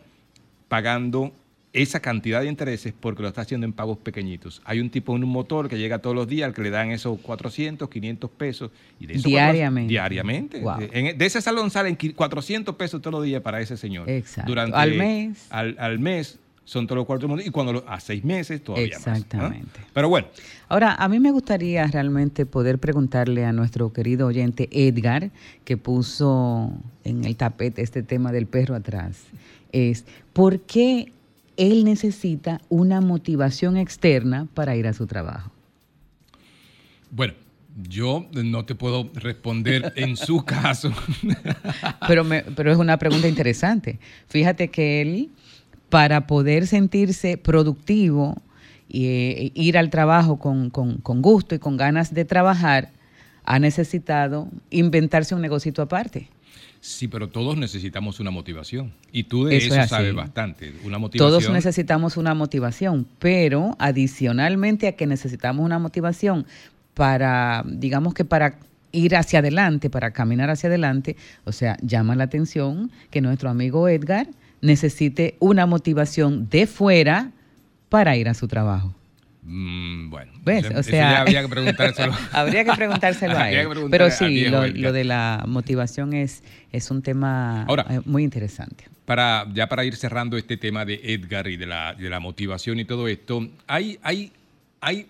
pagando esa cantidad de intereses porque lo está haciendo en pagos pequeñitos. Hay un tipo en un motor que llega todos los días al que le dan esos 400, 500 pesos. Y de esos Diariamente. 400 diariamente. Wow. De, ese salón salen qui- 400 pesos todos los días para ese señor. Exacto. Durante, Al mes. Al, al mes son todos los cuatro mundos y cuando lo- a seis meses todavía más, ¿no? Exactamente. Pero bueno, Ahora, a mí me gustaría realmente poder preguntarle a nuestro querido oyente Edgar, que puso en el tapete este tema del perro atrás, es ¿por qué él necesita una motivación externa para ir a su trabajo? bueno, yo no te puedo responder en su caso. Pero, me- pero es una pregunta interesante. Fíjate que él, para poder sentirse productivo y eh, ir al trabajo con, con- con gusto y con ganas de trabajar, ha necesitado inventarse un negocito aparte. Sí, pero todos necesitamos una motivación. Y tú de Eso eso, es sabes bastante. Una motivación. Todos necesitamos una motivación, pero adicionalmente a que necesitamos una motivación para, digamos que para ir hacia adelante, para caminar hacia adelante, o sea, llama la atención que nuestro amigo Edgar necesite una motivación de fuera para ir a su trabajo. Mm, bueno, O eso sea, ya habría que preguntárselo. habría que preguntárselo a él. Pero sí, lo, lo de la motivación es, es un tema Ahora- eh, muy interesante. Para, ya para ir cerrando este tema de Edgar y de la, de la motivación y todo esto, hay, hay, hay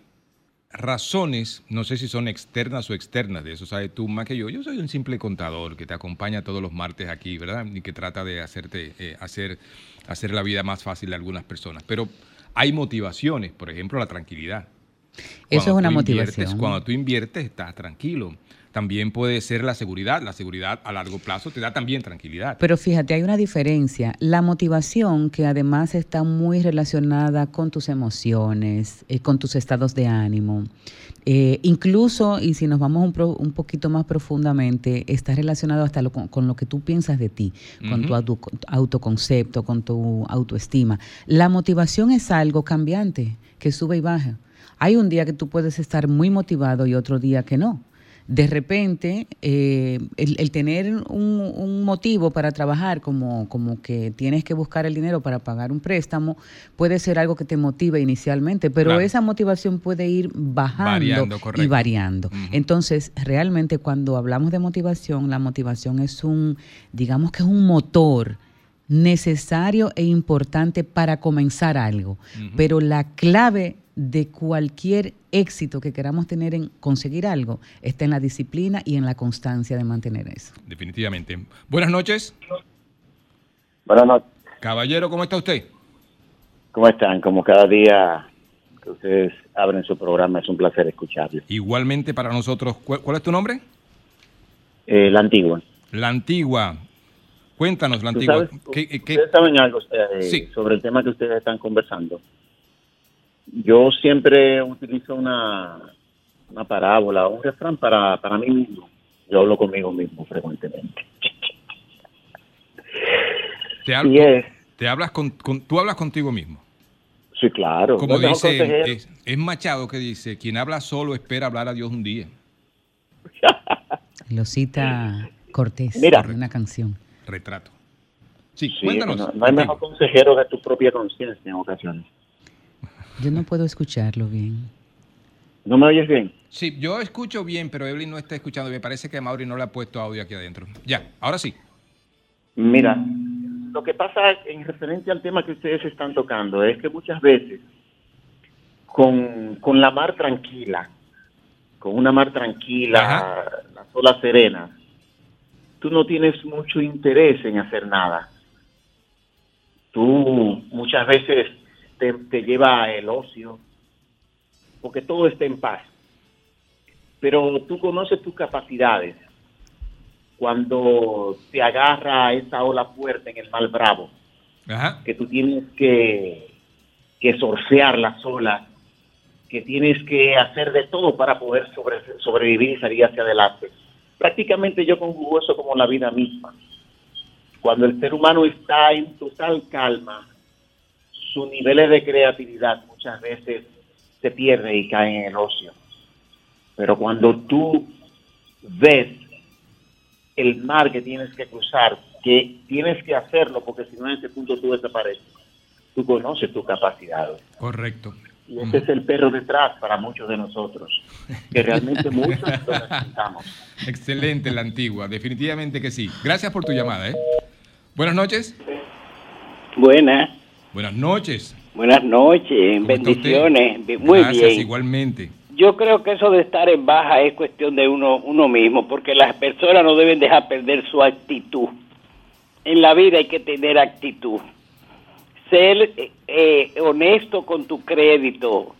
razones, no sé si son externas o externas, de eso sabes tú más que yo. Yo soy un simple contador que te acompaña todos los martes aquí, ¿verdad? Y que trata de hacerte, eh, hacer, hacer la vida más fácil a algunas personas. Pero hay motivaciones, por ejemplo, la tranquilidad. Eso es Cuando una motivación. Cuando tú inviertes, estás tranquilo. También puede ser la seguridad. La seguridad a largo plazo te da también tranquilidad. Pero fíjate, hay una diferencia. La motivación, que además está muy relacionada con tus emociones, eh, con tus estados de ánimo, eh, incluso, y si nos vamos un, pro- un poquito más profundamente, está relacionado hasta lo- con, con lo que tú piensas de ti, con tu auto- autoconcepto, con tu autoestima. La motivación es algo cambiante, que sube y baja. Hay un día que tú puedes estar muy motivado y otro día que no de repente eh, el, el tener un, un motivo para trabajar, como, como que tienes que buscar el dinero para pagar un préstamo, puede ser algo que te motive inicialmente, pero Claro. esa motivación puede ir bajando Variando, y variando. Entonces, realmente cuando hablamos de motivación, la motivación es un, digamos que es un motor necesario e importante para comenzar algo. Pero la clave de cualquier éxito que queramos tener en conseguir algo está en la disciplina y en la constancia de mantener eso. Definitivamente. Buenas noches. Buenas noches. Caballero, ¿cómo está usted? ¿Cómo están? Como cada día que ustedes abren su programa, es un placer escucharlo. Igualmente para nosotros. ¿Cuál, cuál es tu nombre? Eh, la antigua. La Antigua. Cuéntanos, La ¿Tú Antigua. sabes? ¿Qué- qué- qué- ¿Ustedes saben algo eh, Sí. sobre el tema que ustedes están conversando? Yo siempre utilizo una, una parábola, un refrán para, para mí mismo. Yo hablo conmigo mismo frecuentemente. Te, hab- Y es- te hablas con, con- tú hablas contigo mismo. Sí, claro. Como dice, es Machado que dice, quien habla solo espera hablar a Dios un día. Lo cita Cortés Mira. en una canción. Retrato. Sí, Sí, cuéntanos. no, no hay mejor consejero que tu propia conciencia en ocasiones. Yo no puedo escucharlo bien. ¿No me oyes bien? Sí, yo escucho bien, pero Evelyn no está escuchando bien. Parece que Mauri no le ha puesto audio aquí adentro. Ya, ahora sí. Mira, lo que pasa en referente al tema que ustedes están tocando es que muchas veces con, con la mar tranquila, con una mar tranquila, las olas serenas, tú no tienes mucho interés en hacer nada. Tú muchas veces te, te lleva el ocio, porque todo está en paz. Pero tú conoces tus capacidades cuando te agarra esa ola fuerte en el mal bravo, que tú tienes que, que sorcear las olas, que tienes que hacer de todo para poder sobre- sobrevivir y salir hacia adelante. prácticamente yo conjugo eso como la vida misma. Cuando el ser humano está en total calma, sus niveles de creatividad muchas veces se pierden y caen en el ocio. Pero cuando tú ves el mar que tienes que cruzar, que tienes que hacerlo porque si no en ese punto tú desapareces, tú conoces tus capacidades. Correcto. Y ese es el perro detrás para muchos de nosotros, que realmente muchos lo necesitamos. Excelente la antigua, definitivamente que sí. Gracias por tu llamada, ¿eh? Buenas noches. Buenas, Buenas noches. buenas noches, ¿Cómo está bendiciones. Muy Gracias, bien. igualmente. Yo creo que eso de estar en baja es cuestión de uno, uno mismo, porque las personas no deben dejar perder su actitud. En la vida hay que tener actitud. Ser eh, eh, honesto con tu crédito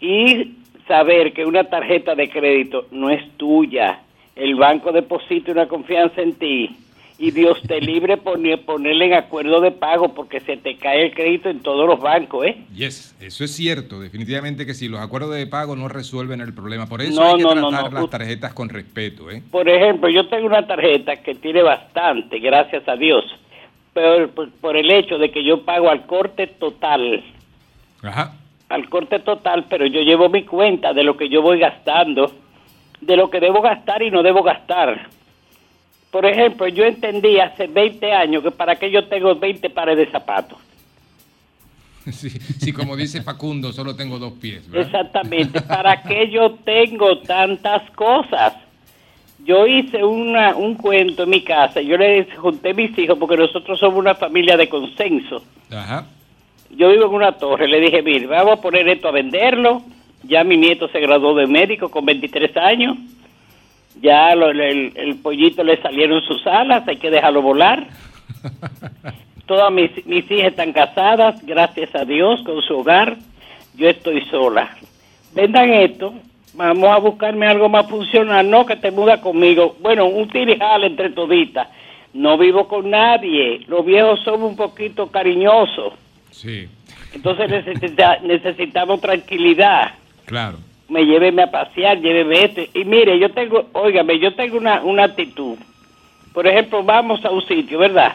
y saber que una tarjeta de crédito no es tuya. El banco deposita una confianza en ti y Dios te libre poner, ponerle en acuerdo de pago porque se te cae el crédito en todos los bancos, ¿eh? Yes, eso es cierto, definitivamente que sí. Los acuerdos de pago no resuelven el problema. Por eso No, hay que no, no, tratar no. las tarjetas con respeto, ¿eh? Por ejemplo, yo tengo una tarjeta que tiene bastante, gracias a Dios, pero por, por el hecho de que yo pago al corte total, Ajá. al corte total, pero yo llevo mi cuenta de lo que yo voy gastando, de lo que debo gastar y no debo gastar. Por ejemplo, yo entendí hace 20 años que para qué yo tengo 20 pares de zapatos. Sí, sí, como dice Facundo, solo tengo dos pies, ¿verdad? Exactamente. ¿Para qué yo tengo tantas cosas? Yo hice una, un cuento en mi casa. Yo le junté a mis hijos porque nosotros somos una familia de consenso. Ajá. Yo vivo en una torre. Le dije, mire, vamos a poner esto a venderlo. Ya mi nieto se graduó de médico con 23 años. Ya lo- el, el pollito le salieron sus alas. Hay que dejarlo volar. Todas mis, mis hijas están casadas, gracias a Dios, con su hogar. Yo estoy sola. Vendan esto, vamos a buscarme algo más funcional. No, que te muda conmigo. Bueno, un tirijal entre toditas. No vivo con nadie. Los viejos somos un poquito cariñosos. Sí, Entonces necesita- necesitamos tranquilidad. claro. Me lléveme a pasear, lléveme este. Y mire, yo tengo, óigame, yo tengo una, una actitud. Por ejemplo, vamos a un sitio, ¿verdad?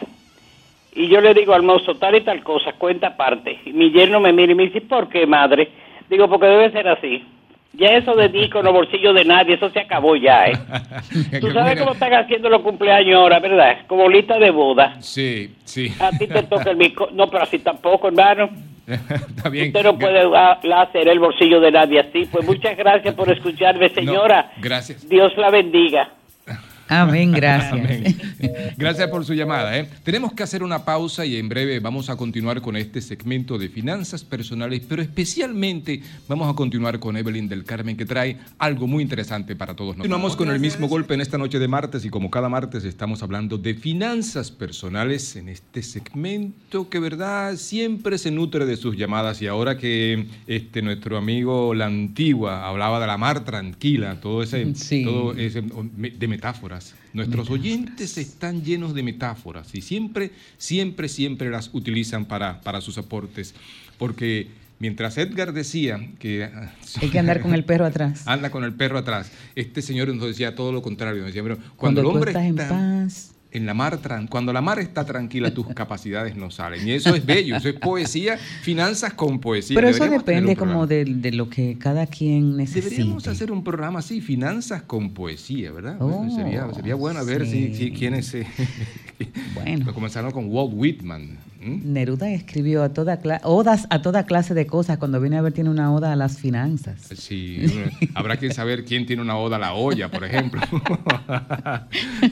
Y yo le digo al mozo, tal y tal cosa, cuenta aparte. Y mi yerno me mira y me dice, ¿por qué, madre? Digo, porque debe ser así. Ya eso de disco en los bolsillos de nadie, eso se acabó ya, ¿eh? Tú sabes cómo están haciendo los cumpleaños ahora, ¿verdad? Como lista de boda. Sí, sí. A ti te toca el. No, pero así tampoco, hermano. Está bien. Usted no puede hacer el bolsillo de nadie así. Pues muchas gracias por escucharme, señora. Gracias. Dios la bendiga. Amén, gracias. Amén. Gracias por su llamada. ¿eh? Tenemos que hacer una pausa y en breve vamos a continuar con este segmento de finanzas personales, pero especialmente vamos a continuar con Evelyn del Carmen que trae algo muy interesante para todos nosotros. Continuamos con el mismo golpe en esta noche de martes y como cada martes estamos hablando de finanzas personales en este segmento que verdad siempre se nutre de sus llamadas y ahora que este nuestro amigo la antigua hablaba de la mar tranquila, todo ese, Sí. todo ese de metáforas. Nuestros oyentes están llenos de metáforas y siempre, siempre, siempre las utilizan para, para sus aportes. Porque mientras Edgar decía que ah, Hay que andar con el perro atrás. anda con el perro atrás, este señor nos decía todo lo contrario. Nos decía, pero cuando, Cuando, el hombre en está paz. En la mar, cuando la mar está tranquila, tus capacidades no salen. Y eso es bello, eso es poesía, finanzas con poesía. Pero eso Deberíamos depende como de, de lo que cada quien necesite. Deberíamos hacer un programa así, finanzas con poesía, ¿verdad? Bueno, Oh, sería, sería bueno a ver si, sí. si- quiénes eh, bueno. comenzaron con Walt Whitman. Neruda escribió a toda odas a toda clase de cosas. Cuando viene a ver, tiene una oda a las finanzas. Sí, habrá que saber quién tiene una oda a la olla, por ejemplo.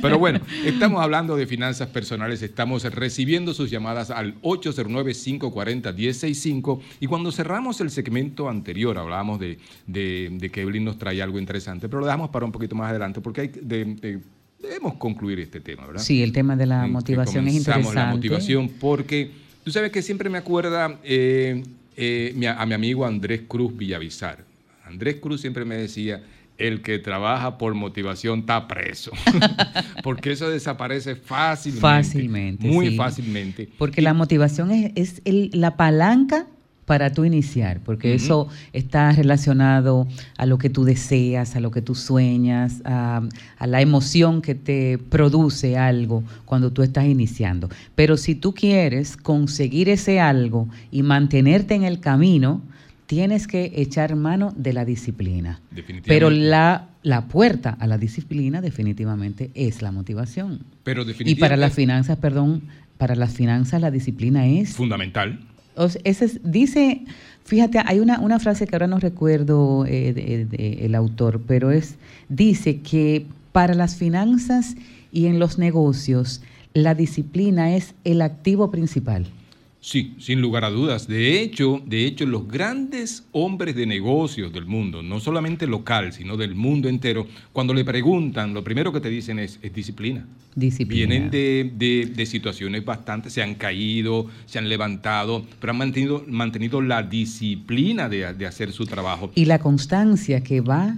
Pero bueno, estamos hablando de finanzas personales, estamos recibiendo sus llamadas al 809-540-1065 y cuando cerramos el segmento anterior hablábamos de, de- de que Evelyn nos trae algo interesante, pero lo dejamos para un poquito más adelante porque hay, de- de- debemos concluir este tema, ¿verdad? Sí, el tema de la Mm, motivación es interesante. la motivación porque tú sabes que siempre me acuerda eh, eh, a mi amigo Andrés Cruz Villavizar. Andrés Cruz siempre me decía, el que trabaja por motivación está preso, porque eso desaparece fácilmente. Fácilmente, Muy sí. fácilmente. Porque la motivación es, es el- la palanca para tú iniciar, porque eso está relacionado a lo que tú deseas, a lo que tú sueñas, a, a la emoción que te produce algo cuando tú estás iniciando. Pero si tú quieres conseguir ese algo y mantenerte en el camino, tienes que echar mano de la disciplina. Pero la, la puerta a la disciplina definitivamente es la motivación. Pero Y para las finanzas, perdón, para las finanzas la disciplina es Fundamental. Ese es- dice, fíjate, hay una, una frase que ahora no recuerdo eh, de- el autor, pero es, dice que para las finanzas y en los negocios, la disciplina es el activo principal. Sí, sin lugar a dudas. De hecho, de hecho, los grandes hombres de negocios del mundo, no solamente local, sino del mundo entero, cuando le preguntan, lo primero que te dicen es, es disciplina. Disciplina. Vienen de, de- de situaciones bastante, se han caído, se han levantado, pero han mantenido, mantenido la disciplina de, de hacer su trabajo. Y la constancia que va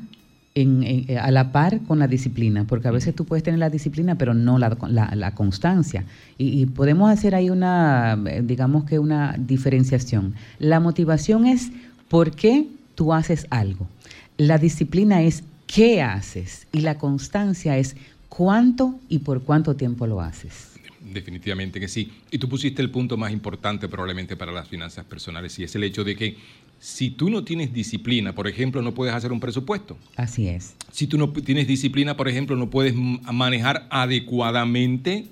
en- en- eh, a la par con la disciplina, porque a veces tú puedes tener la disciplina, pero no la, la- la constancia. Y, y podemos hacer ahí una, eh, digamos que una diferenciación. La motivación es por qué tú haces algo. La disciplina es qué haces. Y la constancia es cuánto y por cuánto tiempo lo haces. Definitivamente que sí. Y tú pusiste el punto más importante probablemente para las finanzas personales y es el hecho de que si tú no tienes disciplina, por ejemplo, no puedes hacer un presupuesto. Así es. Si tú no tienes disciplina, por ejemplo, no puedes manejar adecuadamente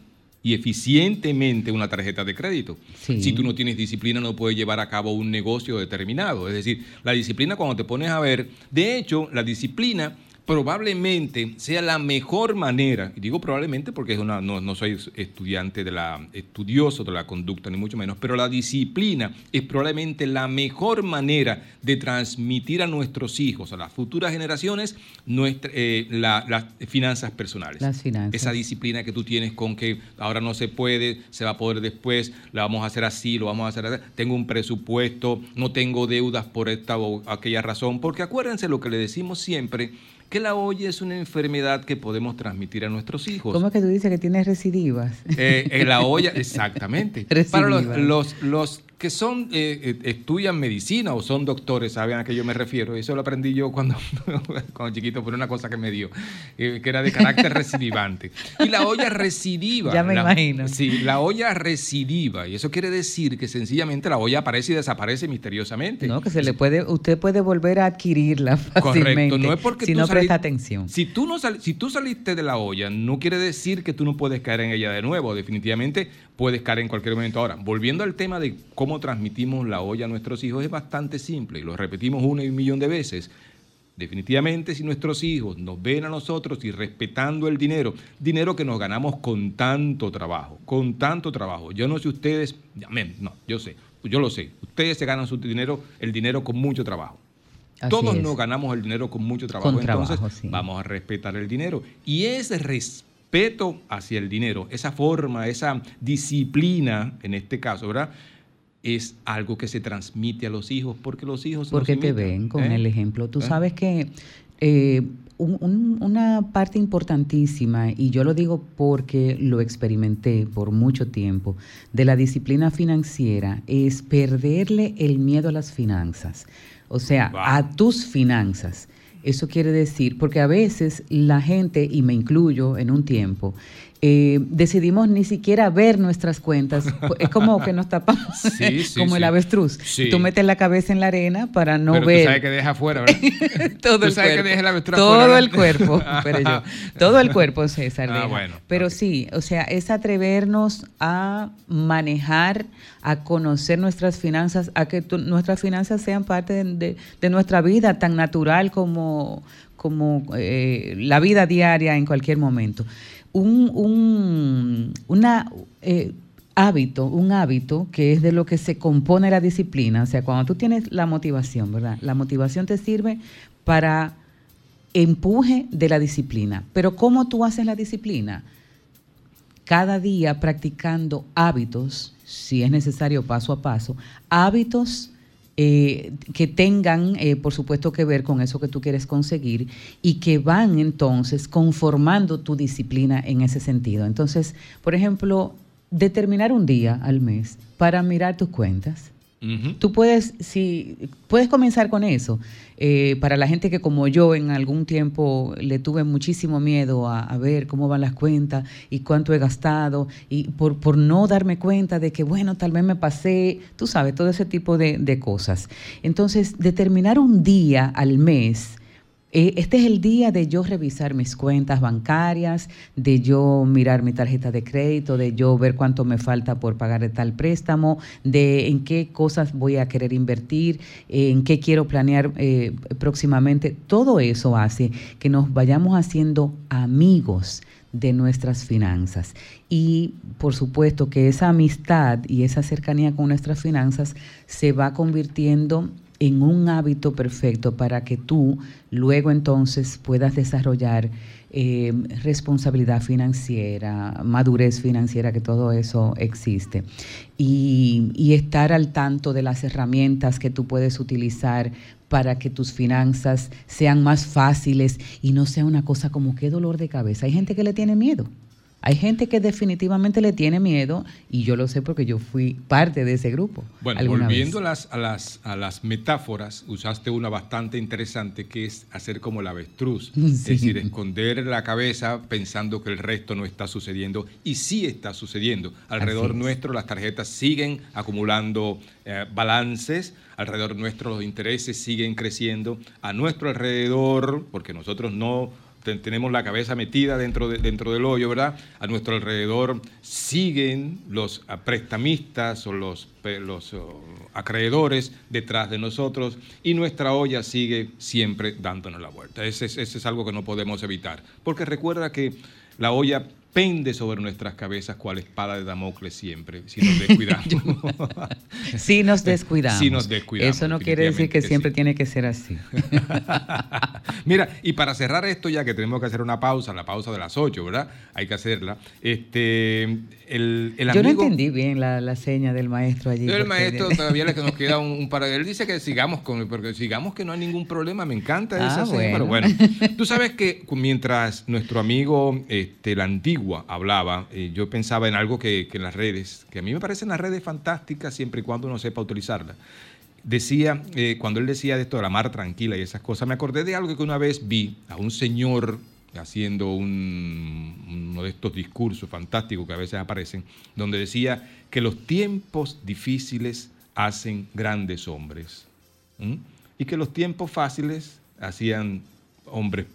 y eficientemente una tarjeta de crédito. Sí. Si tú no tienes disciplina, no puedes llevar a cabo un negocio determinado. Es decir, la disciplina cuando te pones a ver, de hecho, la disciplina probablemente sea la mejor manera, y digo probablemente porque es una, no, no soy estudiante de la, estudioso de la conducta, ni mucho menos, pero la disciplina es probablemente la mejor manera de transmitir a nuestros hijos, a las futuras generaciones, nuestra, eh, la- las finanzas personales. Las finanzas. Esa disciplina que tú tienes con que ahora no se puede, se va a poder después, la vamos a hacer así, lo vamos a hacer así. Tengo un presupuesto, no tengo deudas por esta o aquella razón, porque acuérdense lo que le decimos siempre, que la olla es una enfermedad que podemos transmitir a nuestros hijos. ¿Cómo es que tú dices que tienes recidivas? Eh, en la olla, exactamente. Para los, Recidivas. los, los que son eh, eh, estudian medicina o son doctores, saben a qué yo me refiero. Eso lo aprendí yo cuando, cuando chiquito por una cosa que me dio, eh, que era de carácter recidivante. Y la olla recidiva. Ya me la- imagino. Sí, la olla recidiva. Y eso quiere decir que sencillamente la olla aparece y desaparece misteriosamente. No, que se le puede, usted puede volver a adquirirla fácilmente Correcto, no es porque si tú no presta atención. Si tú, no sal- si tú saliste de la olla, no quiere decir que tú no puedes caer en ella de nuevo. Definitivamente puedes caer en cualquier momento. Ahora, volviendo al tema de cómo transmitimos la olla a nuestros hijos, es bastante simple y lo repetimos una y un millón de veces. Definitivamente, si nuestros hijos nos ven a nosotros y respetando el dinero, dinero que nos ganamos con tanto trabajo, con tanto trabajo. Yo no sé ustedes, amén, no, yo sé, yo lo sé. Ustedes se ganan su dinero, el dinero con mucho trabajo. Así Todos es. nos ganamos el dinero con mucho trabajo. Con Entonces, trabajo, sí. vamos a respetar el dinero. Y ese respeto hacia el dinero, esa forma, esa disciplina, en este caso, ¿verdad? Es algo que se transmite a los hijos porque los hijos Porque te imitan, ven con ¿eh? el ejemplo. Tú ¿Eh? sabes que eh, un- un- una parte importantísima, y yo lo digo porque lo experimenté por mucho tiempo, de la disciplina financiera es perderle el miedo a las finanzas. O sea, a tus finanzas. Eso quiere decir, porque a veces la gente, y me incluyo en un tiempo, eh, decidimos ni siquiera ver nuestras cuentas. Es como que nos tapamos, Sí, sí, como el avestruz. Tú metes la cabeza en la arena para no Pero ver tú sabes que deja afuera, ¿verdad? todo Tú el sabes que cuerpo. deja la avestruz todo afuera, el cuerpo, pero yo, todo el cuerpo, César. Ah, bueno, pero sí, o sea, es atrevernos a manejar, a conocer nuestras finanzas, a que tu- nuestras finanzas sean parte de, de- de nuestra vida tan natural como, como eh, la vida diaria en cualquier momento. Un, un- eh, hábito, un hábito que es de lo que se compone la disciplina. O sea, cuando tú tienes la motivación, ¿verdad? La motivación te sirve para empuje de la disciplina. Pero ¿cómo tú haces la disciplina? Cada día practicando hábitos, si es necesario paso a paso, hábitos eh, que tengan, eh, por supuesto, que ver con eso que tú quieres conseguir y que van entonces conformando tu disciplina en ese sentido. Entonces, por ejemplo, determinar un día al mes para mirar tus cuentas. Tú puedes, si puedes comenzar con eso. Eh, para la gente que como yo en algún tiempo le tuve muchísimo miedo a, a ver cómo van las cuentas y cuánto he gastado y por, por no darme cuenta de que bueno tal vez me pasé, tú sabes todo ese tipo de, de cosas. Entonces determinar un día al mes Este es el día de yo revisar mis cuentas bancarias, de yo mirar mi tarjeta de crédito, de yo ver cuánto me falta por pagar de tal préstamo, de en qué cosas voy a querer invertir, eh, en qué quiero planear eh, próximamente. Todo eso hace que nos vayamos haciendo amigos de nuestras finanzas. Y por supuesto que esa amistad y esa cercanía con nuestras finanzas se va convirtiendo en un hábito perfecto para que tú luego entonces puedas desarrollar eh, responsabilidad financiera, madurez financiera, que todo eso existe. Y, y estar al tanto de las herramientas que tú puedes utilizar para que tus finanzas sean más fáciles y no sea una cosa como qué dolor de cabeza. Hay gente que le tiene miedo. Hay gente que definitivamente le tiene miedo y yo lo sé porque yo fui parte de ese grupo. Bueno, volviendo a las, a, las, a las metáforas, usaste una bastante interesante que es hacer como el avestruz, es decir, esconder la cabeza pensando que el resto no está sucediendo y sí está sucediendo. Alrededor nuestro las tarjetas siguen acumulando eh, balances, alrededor nuestro los intereses siguen creciendo, a nuestro alrededor, porque nosotros no tenemos la cabeza metida dentro, de- dentro del hoyo, ¿verdad? A nuestro alrededor siguen los prestamistas o los, los acreedores detrás de nosotros y nuestra olla sigue siempre dándonos la vuelta. Ese es, ese es algo que no podemos evitar. Porque recuerda que la olla pende sobre nuestras cabezas cual espada de Damocles siempre, si nos descuidamos. Si nos descuidamos. Si nos descuidamos, Eso no quiere decir que siempre tiene que ser así. Mira, y para cerrar esto, ya que tenemos que hacer una pausa, la pausa de las 8, ¿verdad? Hay que hacerla. Este, el, el Yo no amigo- entendí bien la, la seña del maestro allí. el maestro todavía le que nos queda un, un par de... Él dice que sigamos con... Porque sigamos que no hay ningún problema. Me encanta Ah, esa seña, pero bueno. Tú sabes que mientras nuestro amigo este, la hablaba, eh, yo pensaba en algo que, en las redes, que a mí me parecen las redes fantásticas siempre y cuando uno sepa utilizarlas. Decía, eh, cuando él decía de esto de la mar tranquila y esas cosas, me acordé de algo que una vez vi a un señor haciendo un- uno de estos discursos fantásticos que a veces aparecen, donde decía que los tiempos difíciles hacen grandes hombres y que los tiempos fáciles hacían hombres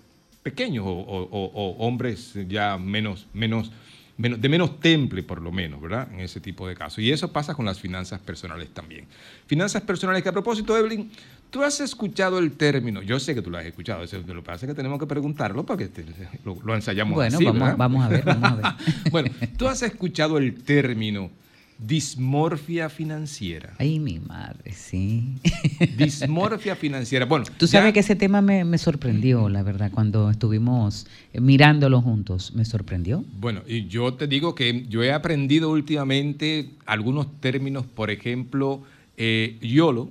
pequeños o, o- o- o hombres ya menos, menos, menos- de menos temple por lo menos, ¿verdad? En ese tipo de casos. Y eso pasa con las finanzas personales también. Finanzas personales que a propósito, Evelyn, tú has escuchado el término, yo sé que tú lo has escuchado, eso, lo que pasa es que tenemos que preguntarlo porque te- lo, lo ensayamos Bueno, así, vamos, vamos a ver, vamos a ver. bueno, tú has escuchado el término dismorfia financiera. Ay, mi madre, sí. Dismorfia financiera. Bueno, Tú ya- sabes que ese tema me, me sorprendió, la verdad, cuando estuvimos eh, mirándolo juntos. Me sorprendió. Bueno, y yo te digo que yo he aprendido últimamente algunos términos, por ejemplo, eh, YOLO,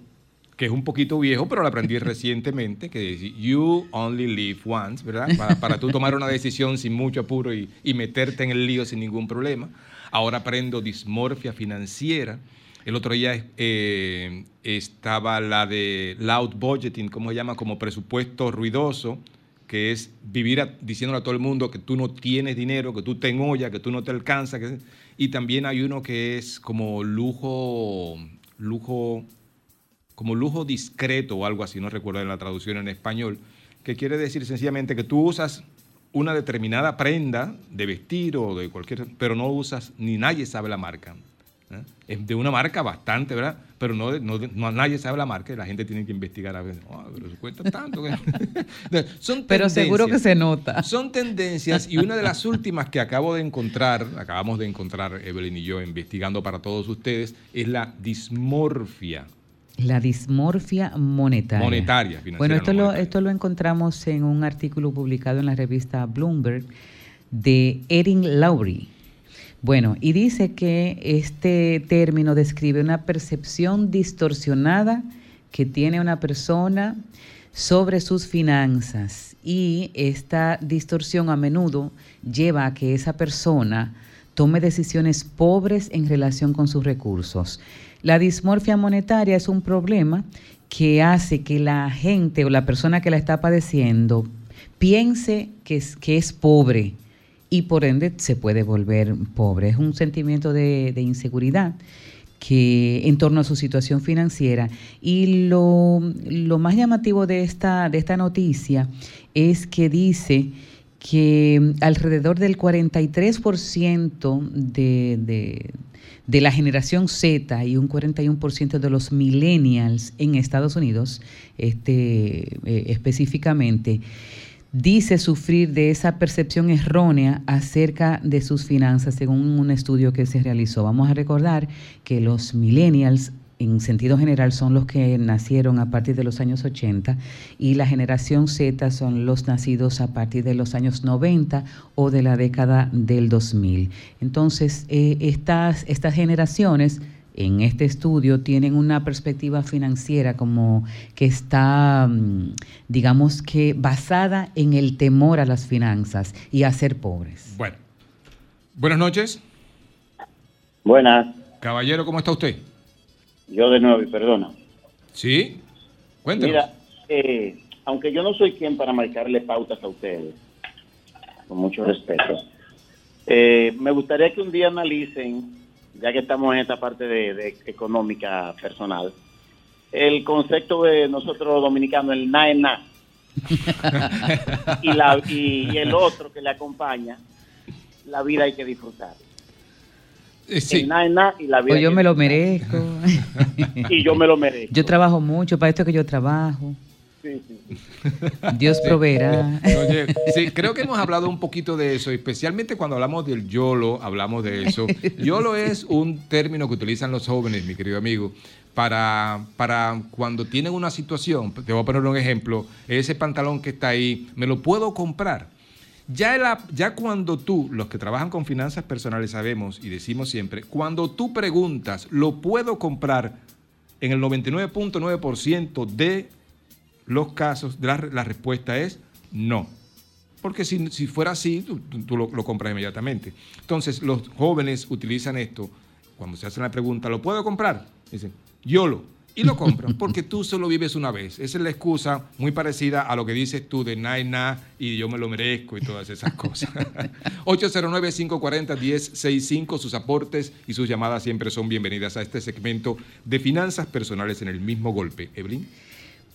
que es un poquito viejo, pero lo aprendí recientemente, que dice You only live once, ¿verdad? Para, para tú tomar una decisión sin mucho apuro y, y meterte en el lío sin ningún problema. Ahora aprendo dismorfia financiera. El otro día eh, estaba la de loud budgeting, ¿cómo se llama? Como presupuesto ruidoso, que es vivir a- diciéndole a todo el mundo que tú no tienes dinero, que tú te olla, que tú no te alcanza. que- y también hay uno que es como lujo, lujo, como lujo discreto o algo así, no recuerdo en la traducción en español, que quiere decir sencillamente que tú usas una determinada prenda de vestir o de cualquier, pero no usas, ni nadie sabe la marca. ¿eh? Es de una marca bastante, ¿verdad? Pero no, no, nadie sabe la marca y la gente tiene que investigar a ver, "Ah, pero eso cuesta tanto. que-". Son Pero seguro que se nota. Son tendencias y una de las últimas que acabo de encontrar, acabamos de encontrar Evelyn y yo investigando para todos ustedes, es la dismorfia. La dismorfia monetaria. Monetaria, Bueno, esto no lo, esto lo encontramos en un artículo publicado en la revista Bloomberg de Erin Lowry. Bueno, y dice que este término describe una percepción distorsionada que tiene una persona sobre sus finanzas y esta distorsión a menudo lleva a que esa persona tome decisiones pobres en relación con sus recursos. La dismorfia monetaria es un problema que hace que la gente o la persona que la está padeciendo piense que es, que es pobre y por ende se puede volver pobre. Es un sentimiento de, de inseguridad que en torno a su situación financiera. Y lo, lo más llamativo de esta, de esta noticia es que dice que alrededor del 43% de, de, de la generación Z y un 41% de los millennials en Estados Unidos, este, eh, específicamente, dice sufrir de esa percepción errónea acerca de sus finanzas, según un estudio que se realizó. Vamos a recordar que los millennials en sentido general son los que nacieron a partir de los años 80 y la generación Z son los nacidos a partir de los años 90 o de la década del 2000. Entonces, eh, estas, estas generaciones en este estudio tienen una perspectiva financiera como que está, mm, digamos que basada en el temor a las finanzas y a ser pobres. Bueno. Buenas noches. Buenas. Caballero, ¿cómo está usted? Yo de nuevo, y perdona. Sí. Mira, eh, aunque yo no soy quien para marcarle pautas a ustedes, con mucho respeto, eh, me gustaría que un día analicen, ya que estamos en esta parte de, de económica personal, el concepto de nosotros dominicanos, el na en na, y, la, y, y el otro que le acompaña, la vida hay que disfrutar. El na en na y la vida Pues hay yo me lo merezco. Y yo me lo merezco. Yo trabajo mucho, para esto que yo trabajo. Sí, sí. Dios proveerá. Oye, sí, creo que hemos hablado un poquito de eso, especialmente cuando hablamos del YOLO, hablamos de eso. YOLO es un término que utilizan los jóvenes, mi querido amigo, para, para cuando tienen una situación, te voy a poner un ejemplo, ese pantalón que está ahí, ¿me lo puedo comprar? Ya, la- ya cuando tú, los que trabajan con finanzas personales sabemos y decimos siempre, cuando tú preguntas, ¿lo puedo comprar? En el 99.9% de los casos, la, la respuesta es no. Porque si, si fuera así, tú lo, lo compras inmediatamente. Entonces, los jóvenes utilizan esto cuando se hacen la pregunta, ¿lo puedo comprar? Dicen, YOLO. Y lo compran porque tú solo vives una vez. Esa es la excusa muy parecida a lo que dices tú de na y yo me lo merezco y todas esas cosas. 809-540-1065. Sus aportes y sus llamadas siempre son bienvenidas a este segmento de finanzas personales en el mismo golpe. Evelyn.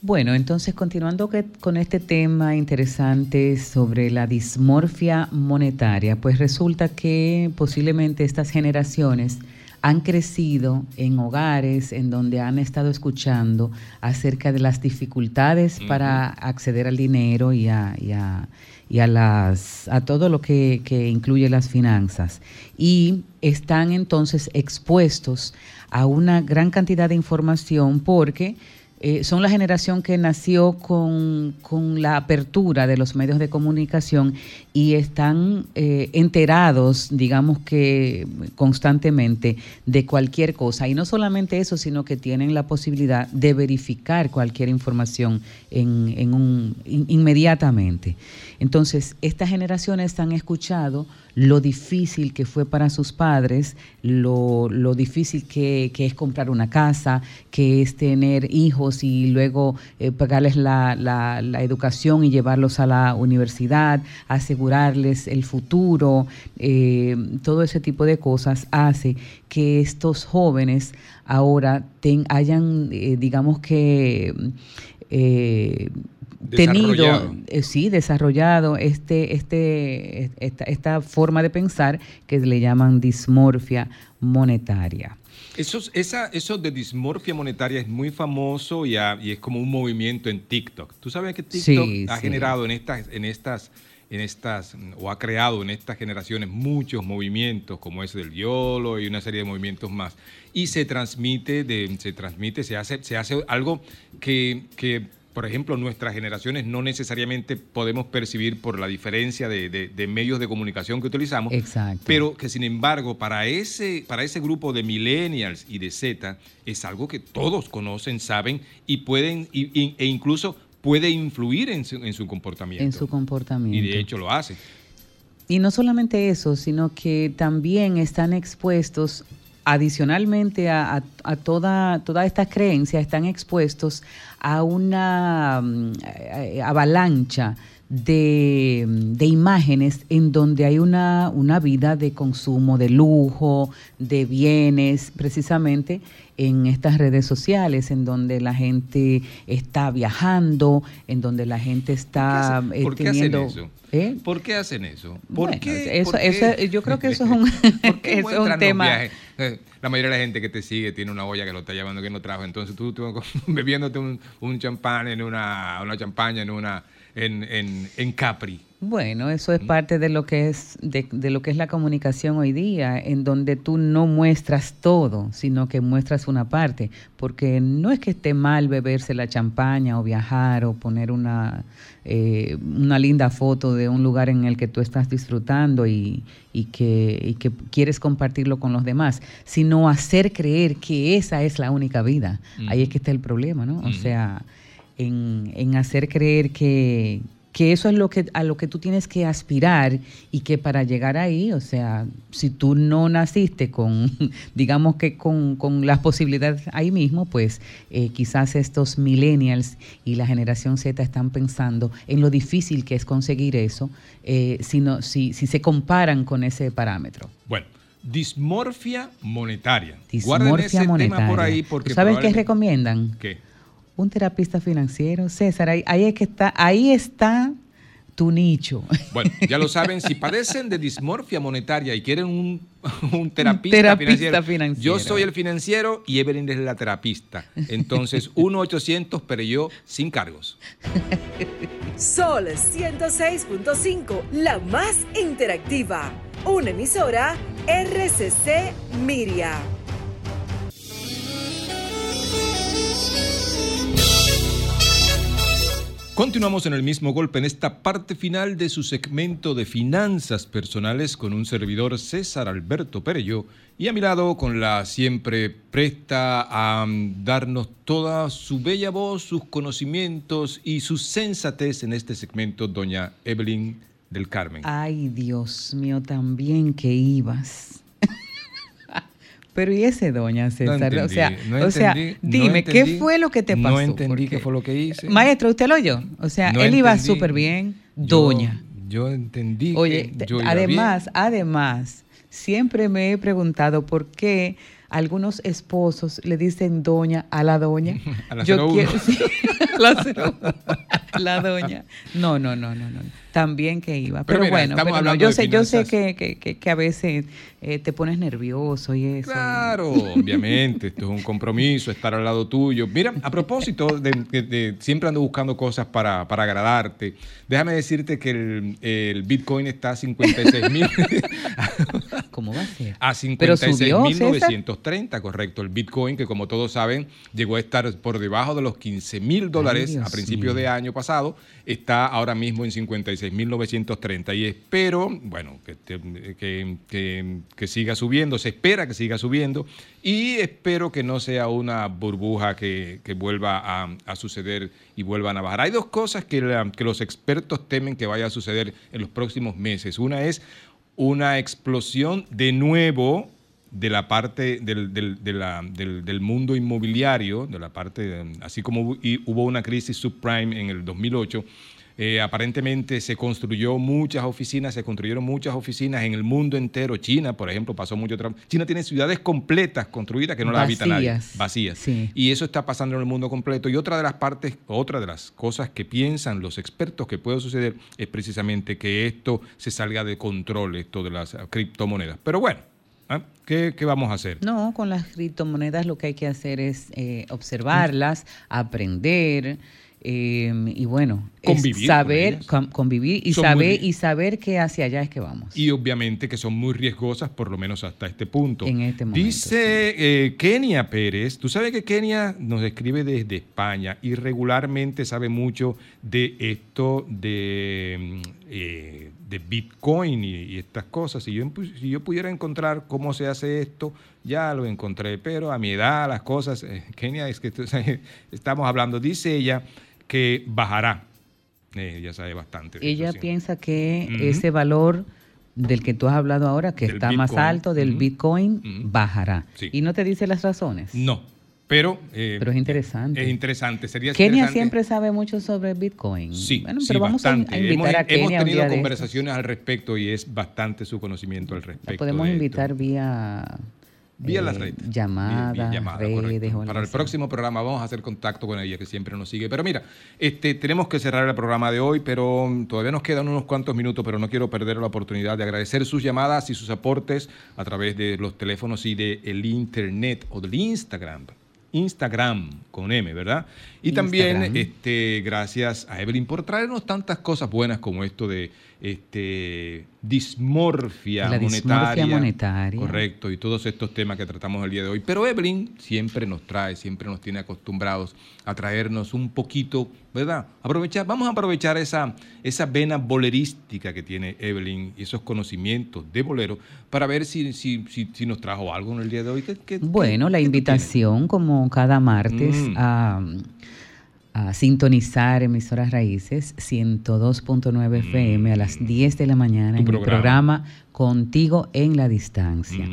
Bueno, entonces continuando con este tema interesante sobre la dismorfia monetaria, pues resulta que posiblemente estas generaciones han crecido en hogares en donde han estado escuchando acerca de las dificultades para acceder al dinero y a, y a- y a las, a todo lo que, que incluye las finanzas. Y están entonces expuestos a una gran cantidad de información porque eh, son la generación que nació con, con la apertura de los medios de comunicación y están eh, enterados, digamos que constantemente, de cualquier cosa. Y no solamente eso, sino que tienen la posibilidad de verificar cualquier información en, en un, in- inmediatamente. Entonces, estas generaciones han escuchado lo difícil que fue para sus padres, lo, difícil que, es comprar una casa, que es tener hijos y luego eh, pagarles la educación y llevarlos a la universidad, asegurarles el futuro, eh, todo ese tipo de cosas hace que estos jóvenes ahora ten- hayan, eh, digamos que... eh, tenido, eh, sí, desarrollado este, este, esta, esta forma de pensar que le llaman dismorfia monetaria. Esos, esa, eso de dismorfia monetaria es muy famoso y, ha- y es como un movimiento en TikTok. Tú sabes que TikTok Sí, ha sí. generado en estas, en estas, en estas, o ha creado en estas generaciones muchos movimientos, como ese del YOLO y una serie de movimientos más. Y se transmite, de, se transmite, se hace, se hace algo que, que, por ejemplo, nuestras generaciones no necesariamente podemos percibir por la diferencia de, de- de medios de comunicación que utilizamos. Exacto. Pero que sin embargo, para ese, para ese grupo de millennials y de Z, es algo que todos conocen, saben y pueden, y- y- e incluso puede influir en su, en su comportamiento. en su comportamiento. y de hecho lo hace. Y no solamente eso, sino que también están expuestos adicionalmente a, a- a toda, todas estas creencias están expuestos a una mm, avalancha de, de imágenes en donde hay una, una vida de consumo, de lujo, de bienes, precisamente en estas redes sociales, en donde la gente está viajando, en donde la gente está eh, ¿Por qué hacen eso? ¿Eh? ¿Por qué hacen eso? ¿Por Bueno, qué? eso- por eso- yo creo que eso es un- ¿Por qué eso es un tema- viajes? La mayoría de la gente que te sigue tiene una olla que lo está llevando que no trajo. Entonces tú, tú bebiéndote un, un champán en una, una champaña en una en, en, en Capri. Bueno, eso es parte de lo que es de, de lo que es la comunicación hoy día, en donde tú no muestras todo, sino que muestras una parte, porque no es que esté mal beberse la champaña o viajar o poner una eh, una linda foto de un lugar en el que tú estás disfrutando y, y que, y que quieres compartirlo con los demás, sino hacer creer que esa es la única vida. Ahí es que está el problema, ¿no? O Ujú. sea, en, en hacer creer que, que eso es lo que a lo que tú tienes que aspirar y que para llegar ahí, o sea, si tú no naciste con, digamos que con, con las posibilidades ahí mismo, pues eh, quizás estos millennials y la generación Z están pensando en lo difícil que es conseguir eso, eh, si, no- si, si se comparan con ese parámetro. Bueno, dismorfia monetaria. Guarden Dismorfia tema monetaria. por ahí porque ¿Tú ¿Sabes qué recomiendan? ¿Qué? Un terapista financiero. César, ahí, ahí es que está, ahí está tu nicho. Bueno, ya lo saben, si padecen de dismorfia monetaria y quieren un, un terapista, terapista financiero, financiero. yo soy el financiero y Evelyn es la terapista. Entonces, 1-800, pero yo sin cargos. Sol 106.5, la más interactiva. Una emisora RCC Miria. Continuamos en el mismo golpe en esta parte final de su segmento de finanzas personales con un servidor César Alberto Perello y a mi lado con la siempre presta a darnos toda su bella voz, sus conocimientos y su sensatez en este segmento, doña Evelyn del Carmen. Ay, Dios mío, también que ibas. Pero ¿y ese doña César? o entendí, sea, no o sea, entendí, no dime, ¿qué entendí, fue lo que te no pasó? entendí Porque- qué fue lo que hice. Maestro, ¿usted lo oyó? O sea, No él iba entendí. súper bien, doña. Yo, entendí Oye, que yo iba además, además, siempre me he preguntado por qué algunos esposos le dicen doña a la doña. A la Yo 01. quiero- sí, la 01, la doña. No, no, no, no, no. También que iba. Pero Pero, mira, bueno, pero no, yo sé, yo sé que, que, que, a veces eh, te pones nervioso y eso. Claro, obviamente, esto es un compromiso, estar al lado tuyo. Mira, a propósito de, de- de- siempre ando buscando cosas para, para agradarte, déjame decirte que el, el Bitcoin está a 56 mil. ¿Cómo va a ser? A Pero subió, 56.930, correcto. El Bitcoin, que como todos saben, llegó a estar por debajo de los 15 mil dólares a principios de año pasado, está ahora mismo en 56.930. Y espero, bueno, que, que- que- siga subiendo, se espera que siga subiendo, y espero que no sea una burbuja que, vuelva a, suceder y vuelvan a bajar. Hay dos cosas que, la- que los expertos temen que vaya a suceder en los próximos meses. Una es una explosión de nuevo de la parte del, del- mundo inmobiliario, de la parte, así como hubo una crisis subprime en el 2008, eh, aparentemente se construyó muchas oficinas, se construyeron muchas oficinas en el mundo entero. China, por ejemplo, pasó mucho trabajo. China tiene ciudades completas construidas que no las habita nadie, Vacías. Sí. Y eso está pasando en el mundo completo. Y otra de las partes, otra de las cosas que piensan los expertos que puede suceder es precisamente que esto se salga de control, esto de las criptomonedas. Pero bueno, ¿ah? ¿qué, qué vamos a hacer? No, con las criptomonedas lo que hay que hacer es eh, observarlas, aprender eh, y bueno, Convivir con saber con- convivir y Son saber y saber que hacia allá es que vamos. Y obviamente que son muy riesgosas, por lo menos hasta este punto. En este momento, Dice eh, Kenia Pérez, tú sabes que Kenia nos escribe desde España y regularmente sabe mucho de esto de, mm, eh, de Bitcoin y, y estas cosas. Si yo, si yo pudiera encontrar cómo se hace esto, ya lo encontré, pero a mi edad las cosas, eh, Kenia, es que estamos hablando, dice ella que bajará. Eh, ella sabe bastante. Ella eso, sí. piensa que ese valor del que tú has hablado ahora, que Del está más alto del. Bitcoin, bajará. Sí. Y no te dice las razones. No, pero... eh, Pero es interesante. Es interesante. Sería Kenia interesante- siempre sabe mucho sobre Bitcoin. Sí, Bueno, sí, pero vamos a, bastante. a invitar hemos, a Kenia hemos tenido conversaciones al respecto y es bastante su conocimiento al respecto. Podemos de esto. invitar vía, Vía eh, red. llamada, Vía- vía llamada, redes Para el próximo programa vamos a hacer contacto con ella, que siempre nos sigue. Pero mira, este, tenemos que cerrar el programa de hoy, pero todavía nos quedan unos cuantos minutos, pero no quiero perder la oportunidad de agradecer sus llamadas y sus aportes a través de los teléfonos y del internet o del Instagram. Instagram con M, ¿verdad? Y también este, gracias a Evelyn por traernos tantas cosas buenas como esto de este, dismorfia La monetaria. dismorfia monetaria. Correcto, y todos estos temas que tratamos el día de hoy. Pero Evelyn siempre nos trae, siempre nos tiene acostumbrados a traernos un poquito, ¿verdad? Aprovechar, vamos a aprovechar esa, esa vena bolerística que tiene Evelyn y esos conocimientos de bolero para ver si, si, si, si nos trajo algo en el día de hoy. ¿Qué- qué- Bueno, la invitación, como cada martes, Mm. a, a sintonizar emisoras raíces 102.9 FM a las 10 de la mañana en el programa. programa Contigo en la Distancia.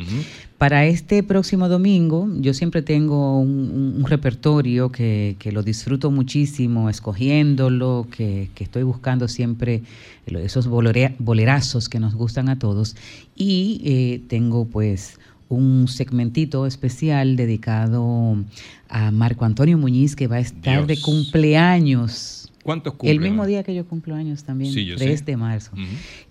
Para este próximo domingo, yo siempre tengo un, repertorio que, que lo disfruto muchísimo escogiéndolo, que, que estoy buscando siempre esos bolerazos que nos gustan a todos. Y eh, tengo pues un segmentito especial dedicado a Marco Antonio Muñiz, que va a estar de cumpleaños. ¿Cuántos cumple? El mismo día que yo cumplo años también, Sí, yo 3 sé. de marzo.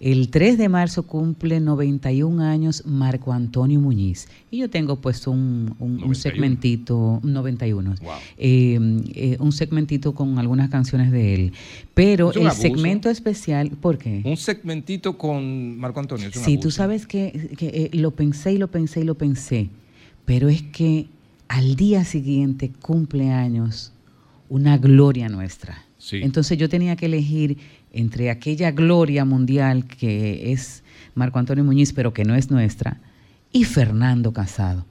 El 3 de marzo cumple 91 años Marco Antonio Muñiz. Y yo tengo pues un, un- un segmentito, 91, eh, eh, un segmentito con algunas canciones de él. Pero el abuso. segmento especial, ¿por qué? Un segmentito con Marco Antonio. Sí, tú abuso. sabes que, que, eh, lo pensé y lo pensé y lo pensé, pero es que al día siguiente cumple años una gloria nuestra. Sí. Entonces yo tenía que elegir entre aquella gloria mundial que es Marco Antonio Muñiz, pero que no es nuestra, y Fernando Casado,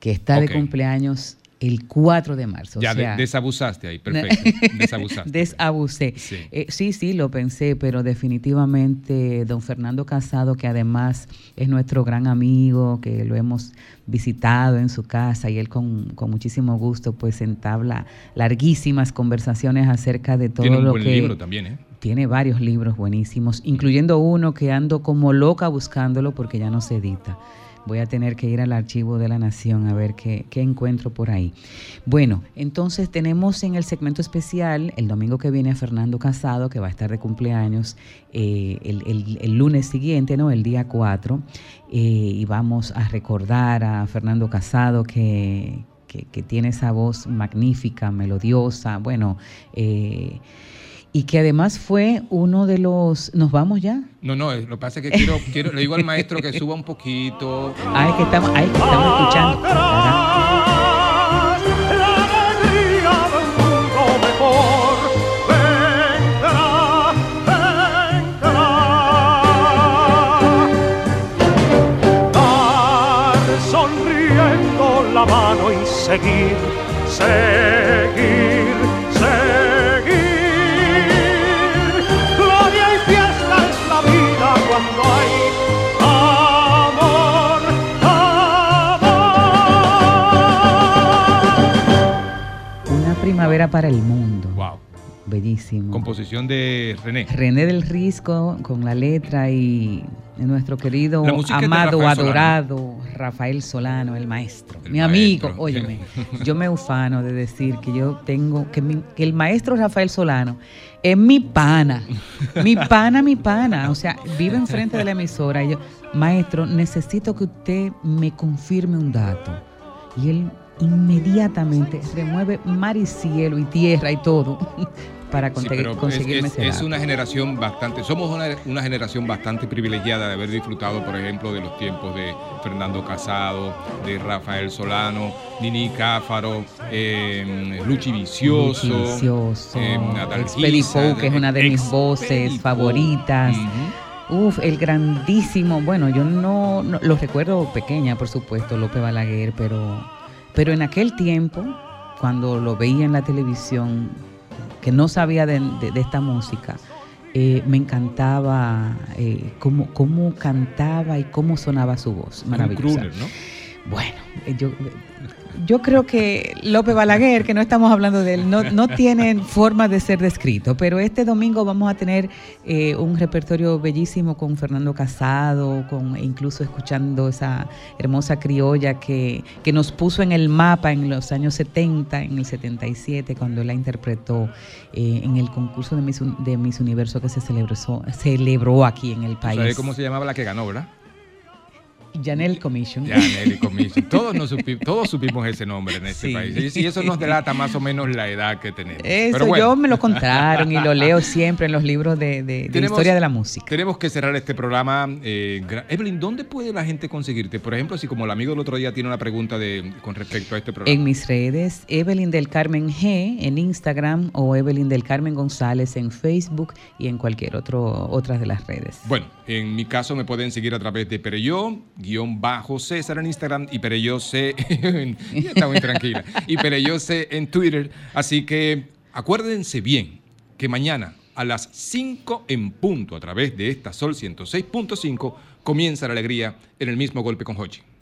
que está de cumpleaños el 4 de marzo. o Ya de- desabusaste ahí, perfecto. Desabusaste. Desabusé. Sí. Eh, sí, sí, lo pensé, pero definitivamente don Fernando Casado, que además es nuestro gran amigo, que lo hemos visitado en su casa y él con, con muchísimo gusto pues entabla larguísimas conversaciones acerca de todo Tiene un lo buen que... libro también, ¿eh? Tiene varios libros buenísimos, incluyendo uno que ando como loca buscándolo porque ya no se edita. Voy a tener que ir al archivo de la Nación a ver qué, qué encuentro por ahí. Bueno, entonces tenemos en el segmento especial el domingo que viene a Fernando Casado, que va a estar de cumpleaños eh, el, el- lunes siguiente, ¿no? El día 4. eh, y vamos a recordar a Fernando Casado que, que- que tiene esa voz magnífica, melodiosa, bueno, eh, y que además fue uno de los... ¿Nos vamos ya? No, no, lo que pasa es que quiero, quiero, le digo al maestro que suba un poquito. Ay, que estamos, ay, que estamos escuchando. Dar sonriendo la mano y seguir, seguir. Primavera para el mundo. Wow. Bellísimo. Composición de René. René del Risco con la letra y de nuestro querido amado, Rafael Solano. adorado Rafael Solano, el maestro. mi maestro. amigo, óyeme, yo me ufano de decir que yo tengo, que, mi- que el maestro Rafael Solano es mi pana, mi pana, mi pana. O sea, vive enfrente de la emisora y yo, maestro, necesito que usted me confirme un dato. Y él inmediatamente remueve mar y cielo y tierra y todo para Sí, conseguir, pero es, conseguirme es- ese es dato. una generación bastante, somos una, una generación bastante privilegiada de haber disfrutado, por ejemplo, de los tiempos de Fernando Casado, de Rafael Solano, Nini Cáfaro, eh, Luchi Vicioso, Luchi Vicioso, eh, que es una de mis voces favoritas. Uf, el grandísimo, bueno, yo no, no- lo recuerdo pequeña, por supuesto, López Balaguer, pero, pero en aquel tiempo, cuando lo veía en la televisión, que no sabía de, de- de esta música, eh, me encantaba eh, cómo, cómo cantaba y cómo sonaba su voz. Maravillosa. ¿no? Bueno, eh, yo, yo creo que López Balaguer, que no estamos hablando de él, no, no tiene forma de ser descrito, pero este domingo vamos a tener eh, un repertorio bellísimo con Fernando Casado, con, e incluso escuchando esa hermosa criolla que, que nos puso en el mapa en los años 70, en el 77, cuando la interpretó eh, en el concurso de Miss, de Miss Universo que se celebró, celebró aquí en el país. ¿Sabes cómo se llamaba la que ganó, verdad? Janelle Commission. Ya, Nelly Commission. Todos, nos supi- todos supimos ese nombre en este Sí. país. Y, eso nos delata más o menos la edad que tenemos. Eso Pero bueno. yo me lo contaron y lo leo siempre en los libros de, de- historia de la música. Tenemos que cerrar este programa. eh, Evelyn, ¿dónde puede la gente conseguirte? Por ejemplo, si como el amigo del otro día tiene una pregunta de, con respecto a este programa. En mis redes, Evelyn del Carmen G en Instagram o Evelyn del Carmen González en Facebook y en cualquier otro, otras de las redes. Bueno, en mi caso me pueden seguir a través de Pereyó, guion bajo César en Instagram y Pereyó C. ya está muy tranquila. Y Pereyó C en Twitter. Así que acuérdense bien que mañana a las 5 en punto a través de esta Sol 106.5 comienza la alegría en el mismo golpe con Hochi.